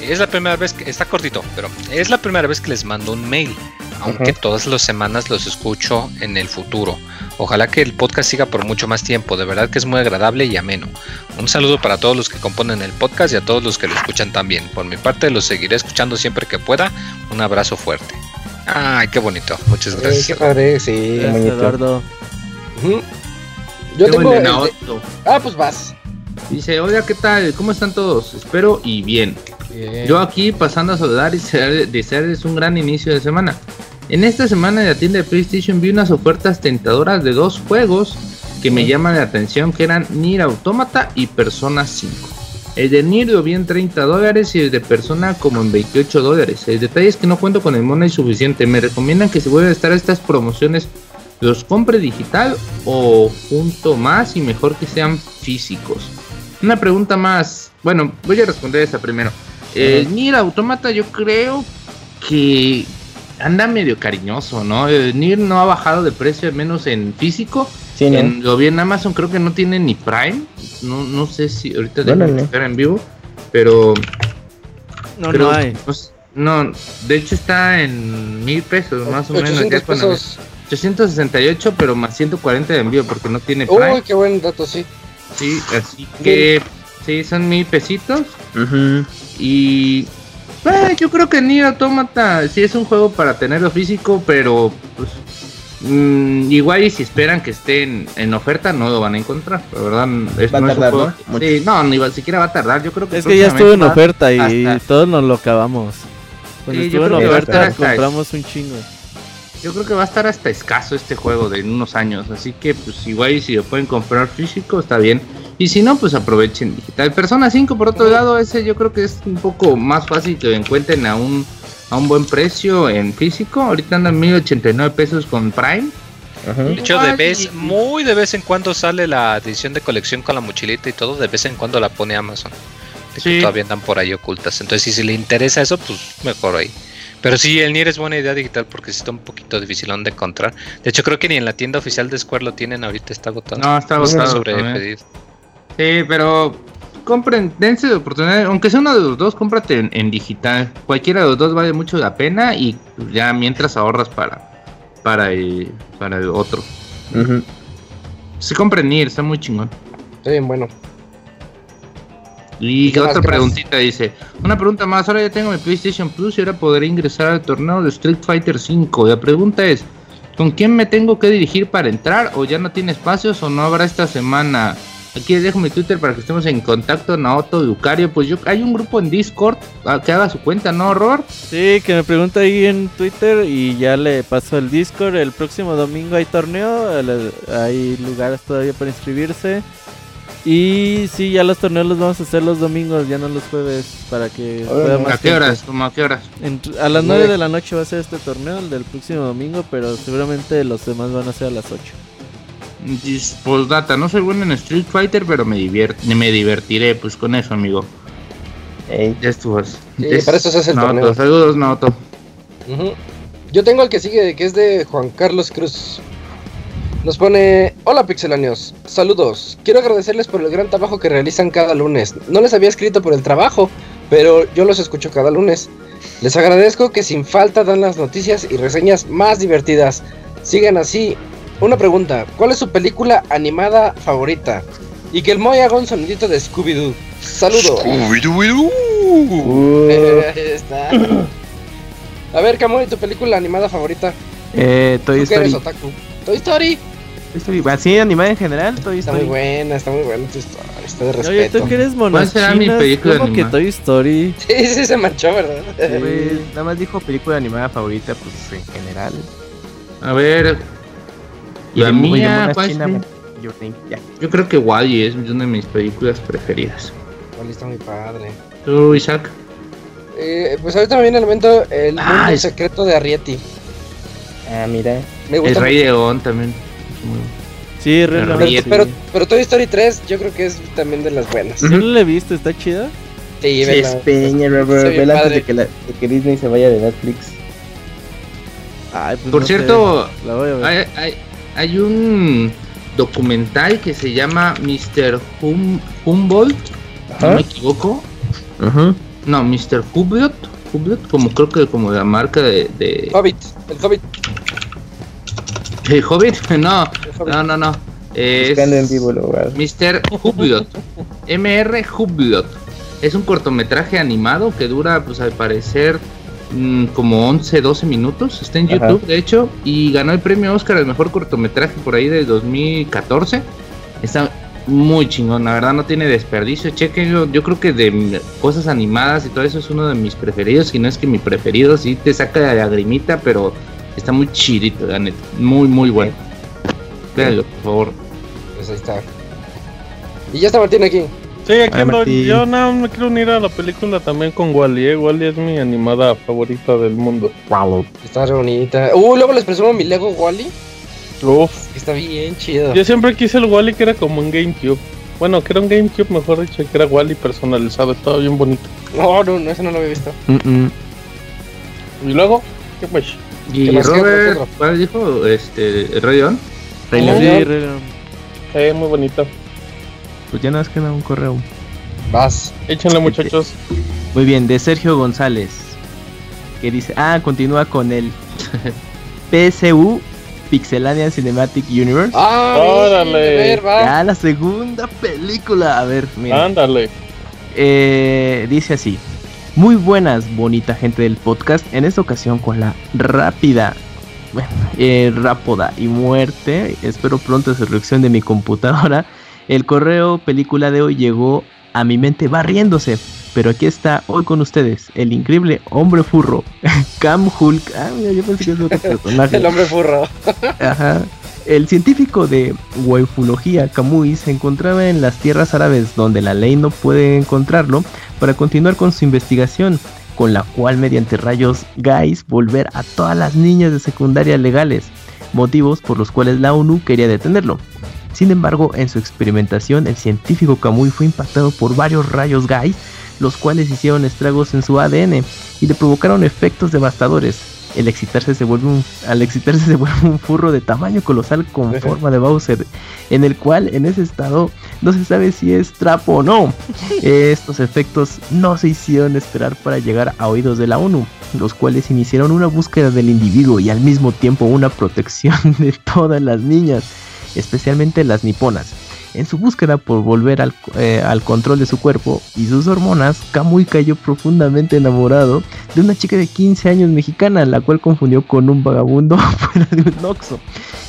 Es la primera vez que está cortito, pero es la primera vez que les mando un mail, aunque todas las semanas los escucho en el futuro. Ojalá que el podcast siga por mucho más tiempo, de verdad que es muy agradable y ameno. Un saludo para todos los que componen el podcast y a todos los que lo escuchan también. Por mi parte los seguiré escuchando siempre que pueda. Un abrazo fuerte. Ay, qué bonito. Muchas
Eh,
gracias.
qué padre, sí.
Gracias. Eduardo.
Ujú. Yo
Tengo
tengo.
el.
Ah, pues vas.
Dice, hola, ¿qué tal? ¿Cómo están todos? Espero y bien. Yo aquí pasando a saludar y desear- desearles un gran inicio de semana. En esta semana en la tienda de PlayStation vi unas ofertas tentadoras de dos juegos que me llaman la atención, que eran Nier Automata y Persona 5. El de Nier lo vi en 30 dólares y el de Persona como en 28 dólares. El detalle es que no cuento con el money suficiente. Me recomiendan que si vuelven a estar estas promociones, los compre digital o junto más y mejor que sean físicos. Una pregunta más. Bueno, voy a responder esa primero. El Nier Automata yo creo que anda medio cariñoso, ¿no? El Nier no ha bajado de precio, al menos en físico.
Sí, ¿no?
En- lo vi en Amazon, creo que no tiene ni Prime. No, no sé si ahorita
Órale.
checar en vivo, pero
No,
creo-
no hay.
pues, no, de hecho está en mil pesos, más o menos.
800
ya cuando-
pesos.
868, pero más 140 de envío porque no tiene Prime.
Uy, qué buen dato, sí.
Sí, así que sí, son mil pesitos.
Ujú.
Y eh, yo creo que Nier Automata sí es un juego para tenerlo físico, pero pues mm, igual y si esperan que esté en, en oferta no lo van a encontrar, la verdad. Es,
Va a
no es un
tardar,
juego-
¿no?
Sí, no, ni siquiera va a tardar. Yo creo que
Es que ya estuvo en oferta y
hasta-
todos nos lo acabamos. Cuando
Sí,
estuvo en
a
oferta compramos un chingo.
Yo creo que va a estar hasta escaso este juego de en unos años, así que pues igual si lo pueden comprar físico está bien. Y si no, pues aprovechen digital. Persona 5 por otro lado, ese yo creo que es un poco más fácil que lo encuentren a un a un buen precio en físico. Ahorita andan 1089 pesos con Prime.
Ajá.
De hecho, de vez, muy de vez en cuando sale la edición de colección con la mochilita y todo, de vez en cuando la pone Amazon.
Sí.
todavía andan por ahí ocultas. Entonces, si, si le interesa eso, pues mejor ahí. Pero sí, el Nier es buena idea digital porque sí está un poquito dificilón de encontrar. De hecho, creo que ni en la tienda oficial de Square lo tienen, ahorita está agotado.
No, está agotado
sobre pedido.
Sí, pero compren, dense la oportunidad, aunque sea uno de los dos, cómprate en, en digital. Cualquiera de los dos vale mucho la pena y ya mientras ahorras para para el, para el otro.
Ujú.
Se compren Nier, está muy chingón.
Está bien bueno.
Y
¿Qué más,
otra preguntita dice, una pregunta más, ahora ya tengo mi PlayStation Plus y ahora podré ingresar al torneo de Street Fighter 5. La pregunta es, ¿Con quién me tengo que dirigir para entrar? ¿O ya no tiene espacios o no habrá esta semana? Aquí les dejo mi Twitter para que estemos en contacto, Naoto, Ducario. Pues yo, hay un grupo en Discord ah, que haga su cuenta, ¿no, Robert?
Sí, que me pregunta ahí en Twitter y ya le paso el Discord. El próximo domingo hay torneo, el- hay lugares todavía para inscribirse. Y sí, ya los torneos los vamos a hacer los domingos, ya no los jueves, para que pueda más
¿A qué horas? ¿Cómo a qué horas?
Entre- a las 9 de la noche va a ser este torneo, el del próximo domingo, pero seguramente los demás van a ser a las 8.
Dis- Postdata, no soy bueno en Street Fighter, pero me, me divertiré pues con eso, amigo. Ya estuvo.
Sí, para eso se hace el
Naoto,
torneo.
Saludos, Naoto.
Ujú. Yo tengo el que sigue, que es de Juan Carlos Cruz. Nos pone, hola pixelanios, saludos. Quiero agradecerles por el gran trabajo que realizan cada lunes. No les había escrito por el trabajo, pero yo los escucho cada lunes. Les agradezco que sin falta dan las noticias y reseñas más divertidas. Sigan así. Una pregunta, ¿cuál es su película animada favorita? Y que el Moy haga un sonidito de Scooby-Doo. Saludos. Ahí está. A ver, Camuy, tu película animada favorita.
Eh, Toy
¿Tú que eres
Story.
otaku? Toy Story.
Toy Story. Así animada en general, Toy
Está
Story.
muy buena, está muy buena Toy Story. Está de
Oye,
respeto.
tú que eres monas
¿Cuál será mi película
¿cómo que? Toy Story?
Sí, sí, se manchó, ¿verdad?
Pues, nada más dijo película animada favorita, pues en general.
A ver.
Y
La mía,
monas
¿cuál
china.
Yo creo que Wally es una de mis películas preferidas.
Wally está muy padre.
¿Tú, Isaac?
Eh, pues ahorita me viene al momento el
Ah,
mundo
es-
secreto de Arrietty.
Ah, mira.
Me
El
gusta
Rey
mucho.
León también.
Sí, Rey
Pero
sí.
Pero, pero Toy Story 3 yo creo que es también de las buenas.
¿Sí no la he visto? ¿Está chida?
Sí,
Se
vela.
espeña,
Se
Robert.
ve
Vela antes de que, la- de que Disney se vaya de Netflix.
Ay, pues
Por
no
cierto,
sé, la voy a ver.
hay, hay- hay un documental que se llama Mr. Hum Humboldt, no me equivoco. No, Mr. Hublot, Hublot, como creo que como la marca de, de,
Hobbit, el Hobbit.
De Hobbit. No,
el
no, no, no. Es
en vivo lugar.
Mr. Hublot. MR Hublot. Es un cortometraje animado que dura, pues al parecer, mm, como 11, 12 minutos. Está en
Ajá.
YouTube, de hecho, y ganó el premio Oscar al mejor cortometraje por ahí del 2014. Está muy chingón, la verdad no tiene desperdicio. Chequen, yo, yo creo que de cosas animadas y todo eso es uno de mis preferidos. Si no es que mi preferido, sí te saca la lagrimita, pero está muy chidito, la neta. Muy, muy bueno. Véanlo, por favor.
Pues ahí está. Y ya está Martín aquí.
Sí, aquí
Ay,
ando. Yo no me quiero unir a la película también con Wally. ¿eh? Wally es mi animada favorita del mundo.
Está re bonita. Uh, luego les presumo mi Lego Wally.
Uf.
que Está bien chido.
Yo siempre quise el Wally que era como un GameCube. Bueno, que era un GameCube, mejor dicho, que era Wally personalizado. Estaba bien bonito.
No, no, no, eso no lo había visto.
Mm, mm.
Y luego, ¿qué pues?
Y
¿Qué más? ¿Qué otro? ¿Qué
Robert,
otro?
¿cuál dijo? Este, ¿el Rey León?
Rey León.
Sí,
León.
Rey León.
Muy bonito.
Pues ya nos queda un correo.
Vas.
Échenle, muchachos.
Muy bien, de Sergio González. Que dice, ah, continúa con el PSU Pixelania Cinematic Universe.
Ah,
Órale.
bien, a ver, va.
Ya la segunda película. A ver, mira.
Ándale.
Eh, dice así. Muy buenas, bonita gente del podcast. En esta ocasión con la rápida, bueno, eh, rápida y muerte. Espero pronto resurrección de mi computadora. El correo película de hoy llegó a mi mente barriéndose. Pero aquí está hoy con ustedes el increíble hombre furro, Cam Hulk. Ah, mira, yo pensé que es otro personaje.
El hombre furro.
Ajá. El científico de waifología Kamui se encontraba en las tierras árabes donde la ley no puede encontrarlo para continuar con su investigación, con la cual mediante rayos GAIS volver a todas las niñas de secundaria legales, motivos por los cuales la ONU quería detenerlo. Sin embargo, en su experimentación, el científico Kamui fue impactado por varios rayos GAIS, los cuales hicieron estragos en su ADN y le provocaron efectos devastadores. El excitarse se vuelve un, al excitarse se vuelve un furro de tamaño colosal con forma de Bowser, en el cual en ese estado no se sabe si es trapo o no. Estos efectos no se hicieron esperar para llegar a oídos de la ONU, los cuales iniciaron una búsqueda del individuo y al mismo tiempo una protección de todas las niñas, especialmente las niponas. En su búsqueda por volver al, eh, al control de su cuerpo y sus hormonas, Kamui cayó profundamente enamorado de una chica de 15 años mexicana, la cual confundió con un vagabundo fuera de un Oxxo.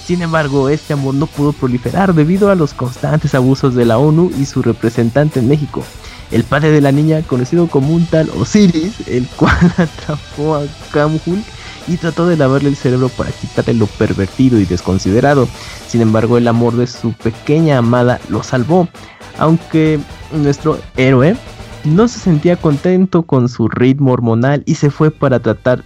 Sin embargo, este amor no pudo proliferar debido a los constantes abusos de la ONU y su representante en México. El padre de la niña, conocido como un tal Osiris, el cual atrapó a Kamhul y trató de lavarle el cerebro para quitarle lo pervertido y desconsiderado. Sin embargo, el amor de su pequeña amada lo salvó, aunque nuestro héroe no se sentía contento con su ritmo hormonal y se fue para tratar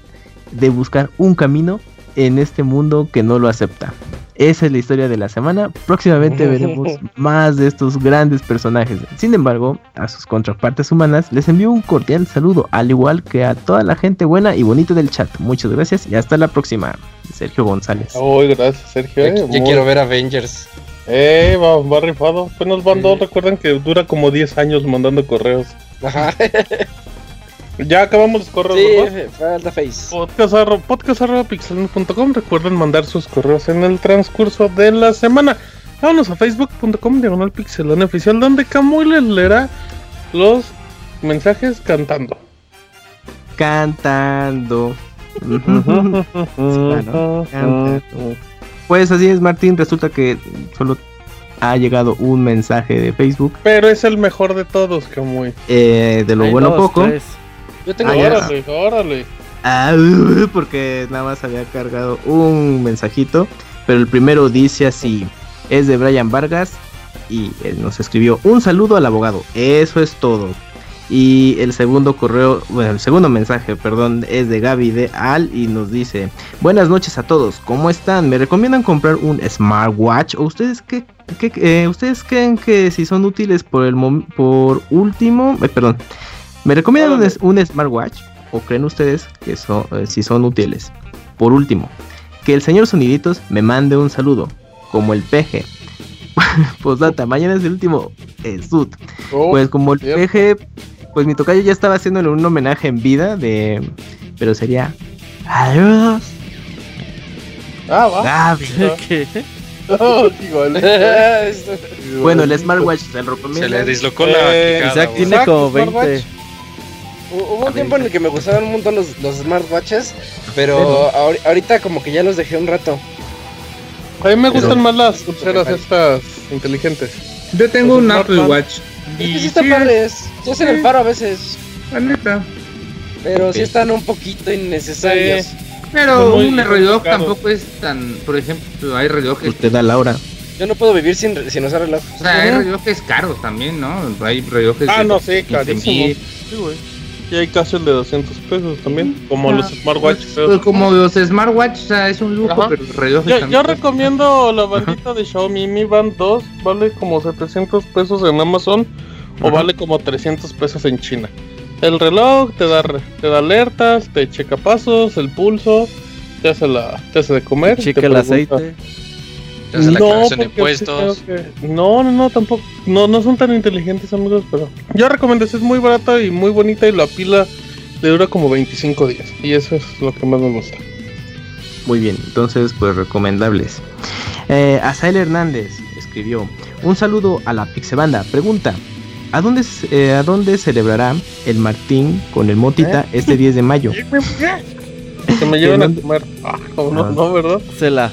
de buscar un camino en este mundo que no lo acepta. Esa es la historia de la semana. Próximamente veremos más de estos grandes personajes. Sin embargo, a sus contrapartes humanas les envío un cordial saludo, al igual que a toda la gente buena y bonita del chat. Muchas gracias y hasta la próxima. Sergio González.
Uy, gracias, Sergio.
Yo,
eh,
yo quiero ver Avengers.
Eh, va, va rifado. Pues nos mandó, recuerden que dura como 10 años mandando correos.
Ajá.
Ya acabamos los correos,
Sí,
¿verdad?
falta face.
Podcast, arro- podcast. Recuerden mandar sus correos en el transcurso de la semana. Vámonos a facebook.com diagonal pixelania oficial donde Camuy les leerá los mensajes cantando.
Cantando. Claro, cantando. Pues así es, Martín. Resulta que solo ha llegado un mensaje de Facebook.
Pero es el mejor de todos, Camuy.
eh, de lo
Hay
bueno
dos,
poco.
tres.
Yo tengo
Ah.
Órale, órale.
Ah, porque nada más había cargado un mensajito. Pero el primero dice así: es de Brian Vargas. Y él nos escribió un saludo al abogado. Eso es todo. Y el segundo correo, bueno, el segundo mensaje, perdón, es de Gaby de Al y nos dice: Buenas noches a todos, ¿cómo están? ¿Me recomiendan comprar un smartwatch? ¿O ustedes qué, qué- eh, ustedes creen que si son útiles por el por último? eh, perdón, ¿me recomiendan un, un smartwatch? ¿O creen ustedes que son, eh, si son útiles? Por último, que el señor Soniditos me mande un saludo, como el peje. Postdata, mañana es el último eh, sud.
Oh,
Pues como el
cierto.
peje, pues mi tocayo ya estaba haciéndole un homenaje en vida de... Pero sería... Adiós,
Ah, va.
Gaby.
¿Qué?
Oh, igual.
Bueno, el smartwatch se lo
Se
recomiendo.
le dislocó la
Eh,
Isaac tiene como 20.
Hubo un tiempo en el que me gustaban un montón los, los smartwatches, pero ahori- ahorita como que ya los dejé un rato.
A mí me gustan más las pulseras estas inteligentes.
Yo tengo
Los
un Apple. Watch.
Es que sí están
sí,
padres, sí hacen el paro a veces,
la neta.
pero sí están un poquito innecesarios.
Pero
muy
un reloj tampoco es tan. Por ejemplo, hay relojes.
Usted da la hora.
Yo no puedo vivir sin, sin usar reloj.
O sea, hay relojes caros también, ¿no? Hay relojes.
Ah,
de
no, sí,
15,000.
carísimos. Sí, güey. Y hay casi el de 200 pesos también, como los smartwatches.
Pues como los smartwatch, o sea, es un lujo,
Ajá.
pero
Yo, recomiendo la bandita de Xiaomi Mi Band 2, vale como 700 pesos en Amazon o vale como 300 pesos en China. El reloj te da, re- te da alertas, te checa pasos, el pulso, te hace, la, te hace de comer.
Chica
te
el aceite.
Te hace la
No,
de impuestos.
que- No, no, no, tampoco. No, no son tan inteligentes, amigos, pero. Yo recomiendo, es muy barata y muy bonita y la pila le dura como 25 días. Y eso es lo que más me gusta.
Muy bien, entonces pues recomendables. Eh, Azael Hernández escribió, un saludo a la Pixebanda. Pregunta, ¿a dónde, se- eh, ¿a dónde celebrará el Martín con el Motita este 10 de mayo?
Que me lleven a comer. Ah, como no,
Ah.
no, ¿verdad?
Se la.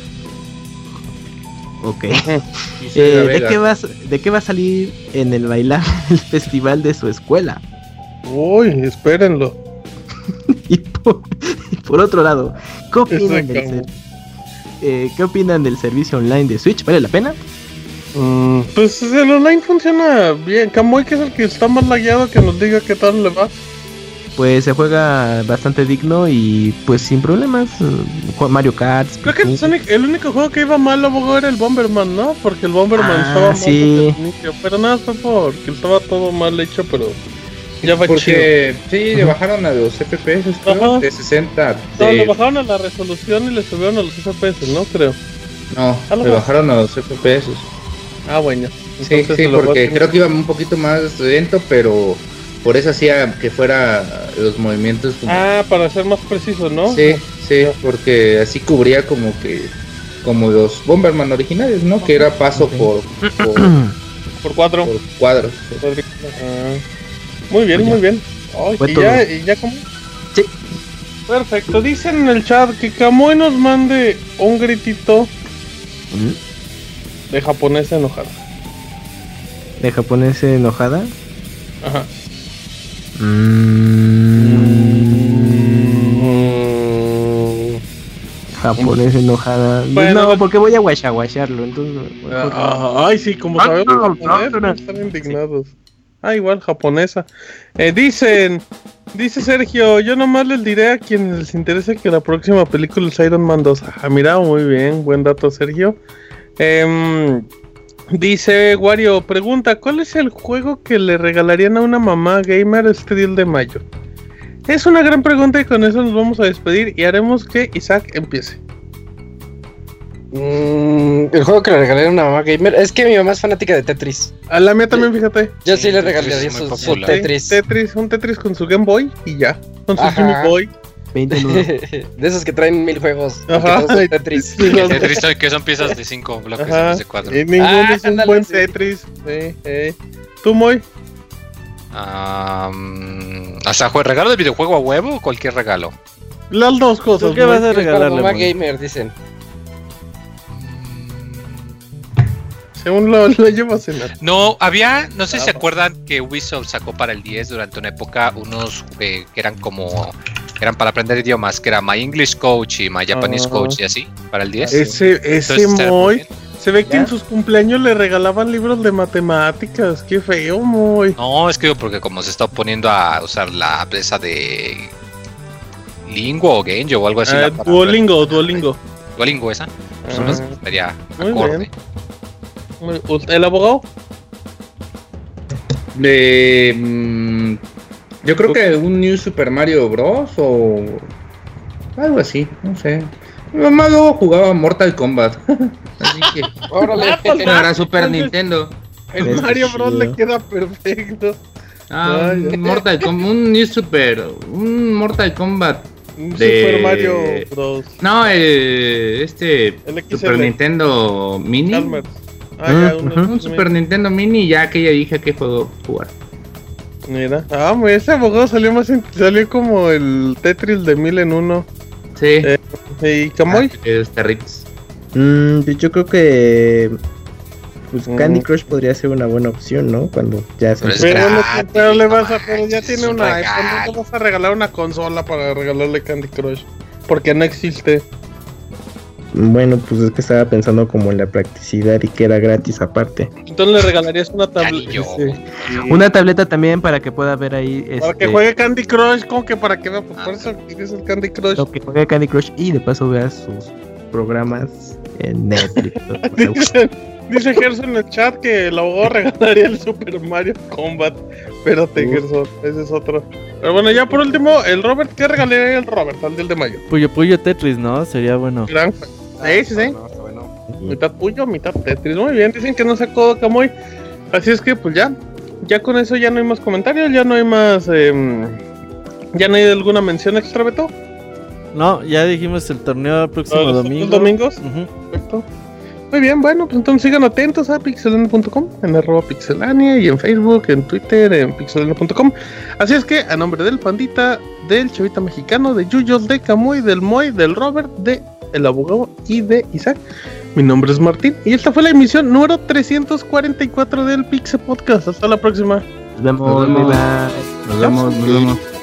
Ok. Eh, ¿de, qué vas, ¿De qué va a salir en el bailar el festival de su escuela?
Uy, espérenlo.
Y por, y por otro lado, ¿qué opinan,
Ese
del,
cambio.
ser- eh, ¿qué opinan del servicio online de Switch? ¿Vale la pena?
Mm, pues el online funciona bien. Camuy, que es el que está más lagueado, que nos diga qué tal le va.
Pues se juega bastante digno y pues sin problemas. Mario Kart.
Creo que el, Sonic- el único juego que iba mal abogado era el Bomberman, ¿no? Porque el Bomberman
Ah,
estaba mal
sí.
desde el inicio. Pero nada, fue porque estaba todo mal hecho, pero ya va chido.
Porque sí, le bajaron a los FPS, creo, de 60.
No,
de-
le bajaron a la resolución y le subieron a los FPS, ¿no? Creo.
No, le
más.
bajaron a los FPS.
Ah, bueno.
Sí,
Entonces
sí, porque creo que iba un poquito más lento, pero por eso hacía que fuera los movimientos como...
Ah, para ser más preciso, ¿no?
Sí, sí, porque así cubría como que... Como los Bomberman originales, ¿no? Que era paso por, por,
Por cuatro.
Por cuadros.
Ah, muy bien, muy bien. Ay,
Fue
y, ya, y ya como.
Sí.
Perfecto. Dicen en el chat que Kamui nos mande un gritito
Mm.
de japonesa enojada.
¿De japonesa enojada?
Ajá.
Mm. Japonesa enojada.
Bueno,
no, porque voy a guachaguacharlo, entonces. mejor-
Ah, ay, sí, como
Ah,
sabemos
no,
japonés,
no, no.
están indignados. Ah, igual, japonesa. Eh, dicen, dice Sergio, yo nomás les diré a quienes les interese que la próxima película es Iron Man 2. Ah, mira, muy bien, buen dato, Sergio. Em, dice Wario, pregunta, ¿cuál es el juego que le regalarían a una mamá gamer este día de mayo? Es una gran pregunta y con eso nos vamos a despedir y haremos que Isaac empiece.
Mm, el juego que le regalé a una mamá gamer. Es que mi mamá es fanática de Tetris.
A la mía también, fíjate.
Yo sí,
Sí,
le
muy
su. Tetris.
Tetris, un Tetris con su Game Boy y ya. Con su
Ajá.
Game Boy.
20 nudos.
de esos que traen mil juegos.
Ajá.
Tetris.
Tetris que son piezas de 5 bloques en
Ajá.
vez de 4.
Y ninguno
Ah,
es un
ándale,
buen
sí.
Tetris. Sí, eh. ¿Tú, Moy?
¿Hasta jue- regalo de videojuego a huevo o cualquier regalo?
Las dos cosas.
¿Tú qué vas a regalarle?
mamá
Moy?
gamer, dicen.
Según lo, lo llevas en la...
No, había, no sé si se
Ah,
acuerdan que Ubisoft sacó para el 10 durante una época unos eh, que eran como, que eran para aprender idiomas, que era My English Coach y My Japanese. Coach y así, para el 10.
Ese, ese
Entonces,
Moy. Se ve que
¿Ya?
en sus cumpleaños le regalaban libros de matemáticas. Qué feo, Moy.
No, es que digo, porque como se está poniendo a usar la esa de Lingo o Genjo o algo así.
Ah,
la
Duolingo, Duolingo.
Duolingo esa. Pues no sé, estaría
Muy
acorde.
bien. ¿El abogado?
De. mm, yo creo que un New Super Mario Bros. o. Algo así, no sé. Mi mamá luego jugaba Mortal Kombat. así que.
Órale.
Para Super Nintendo.
El
Es
Mario Bros le queda perfecto.
Ah,
Ay,
un Mortal Kombat. Un New Super. Un Mortal Kombat.
Un
De-
Super Mario Bros.
No, el. Este.
El.
Super Nintendo Mini.
Ah, ya, uno-.
Un Super Nintendo Mini y ya que ella dije que juego jugar.
Mira. Ah, ese abogado salió más. in- Salió como el Tetris de mil en uno.
Sí.
Eh, ¿Y Camoy?
Ah, es Terrix.
Mm, pues yo creo que pues
Mm.
Candy Crush podría ser una buena opción, ¿no? Cuando ya se
Pero es
Pero, no-
gratis,
pero le vas a, pero ya tiene una iPhone, no vas a regalar una consola para regalarle Candy Crush. Porque no existe.
Bueno, pues es que estaba pensando como en la practicidad y que era gratis aparte.
Entonces le regalarías una tableta.
Una tableta también para que pueda ver ahí.
Para que
este,
juegue Candy Crush, como que para que vea, por eso quieres el Candy Crush.
lo que juegue Candy Crush y de paso vea sus programas en Netflix.
Dice, dice Gerson en el chat que el abogado regalaría el Super Mario Combat. Espérate, Gerson, ese es otro. Pero bueno, ya por último, el Robert, ¿qué regalaría el Robert al día de mayo?
Puyo Puyo Tetris, ¿no? Sería bueno.
Gran. Sí, sí, sí.
No, está bueno.
Mitad Puyo, mitad Tetris. Muy bien, dicen que no sacó Camoy. Así es que, pues ya. Ya con eso ya no hay más comentarios, ya no hay más. em, ya no hay alguna mención extra, Beto.
No, ya dijimos el torneo el próximo
Los otros
domingo.
domingos. Perfecto. Muy bien, bueno, pues entonces sigan atentos a pixelania.com, en arroba pixelania y en Facebook, en Twitter, en pixelania.com. Así es que, a nombre del Pandita, del Chavita Mexicano, de Yuyos, de Camuy, del Moy, del Robert, de El Abogado y de Isaac, mi nombre es Martín y esta fue la emisión número 344 del Pixel Podcast. Hasta la próxima.
Nos vemos.
Nos vemos.
bye, bye.
Nos vemos, nos vemos.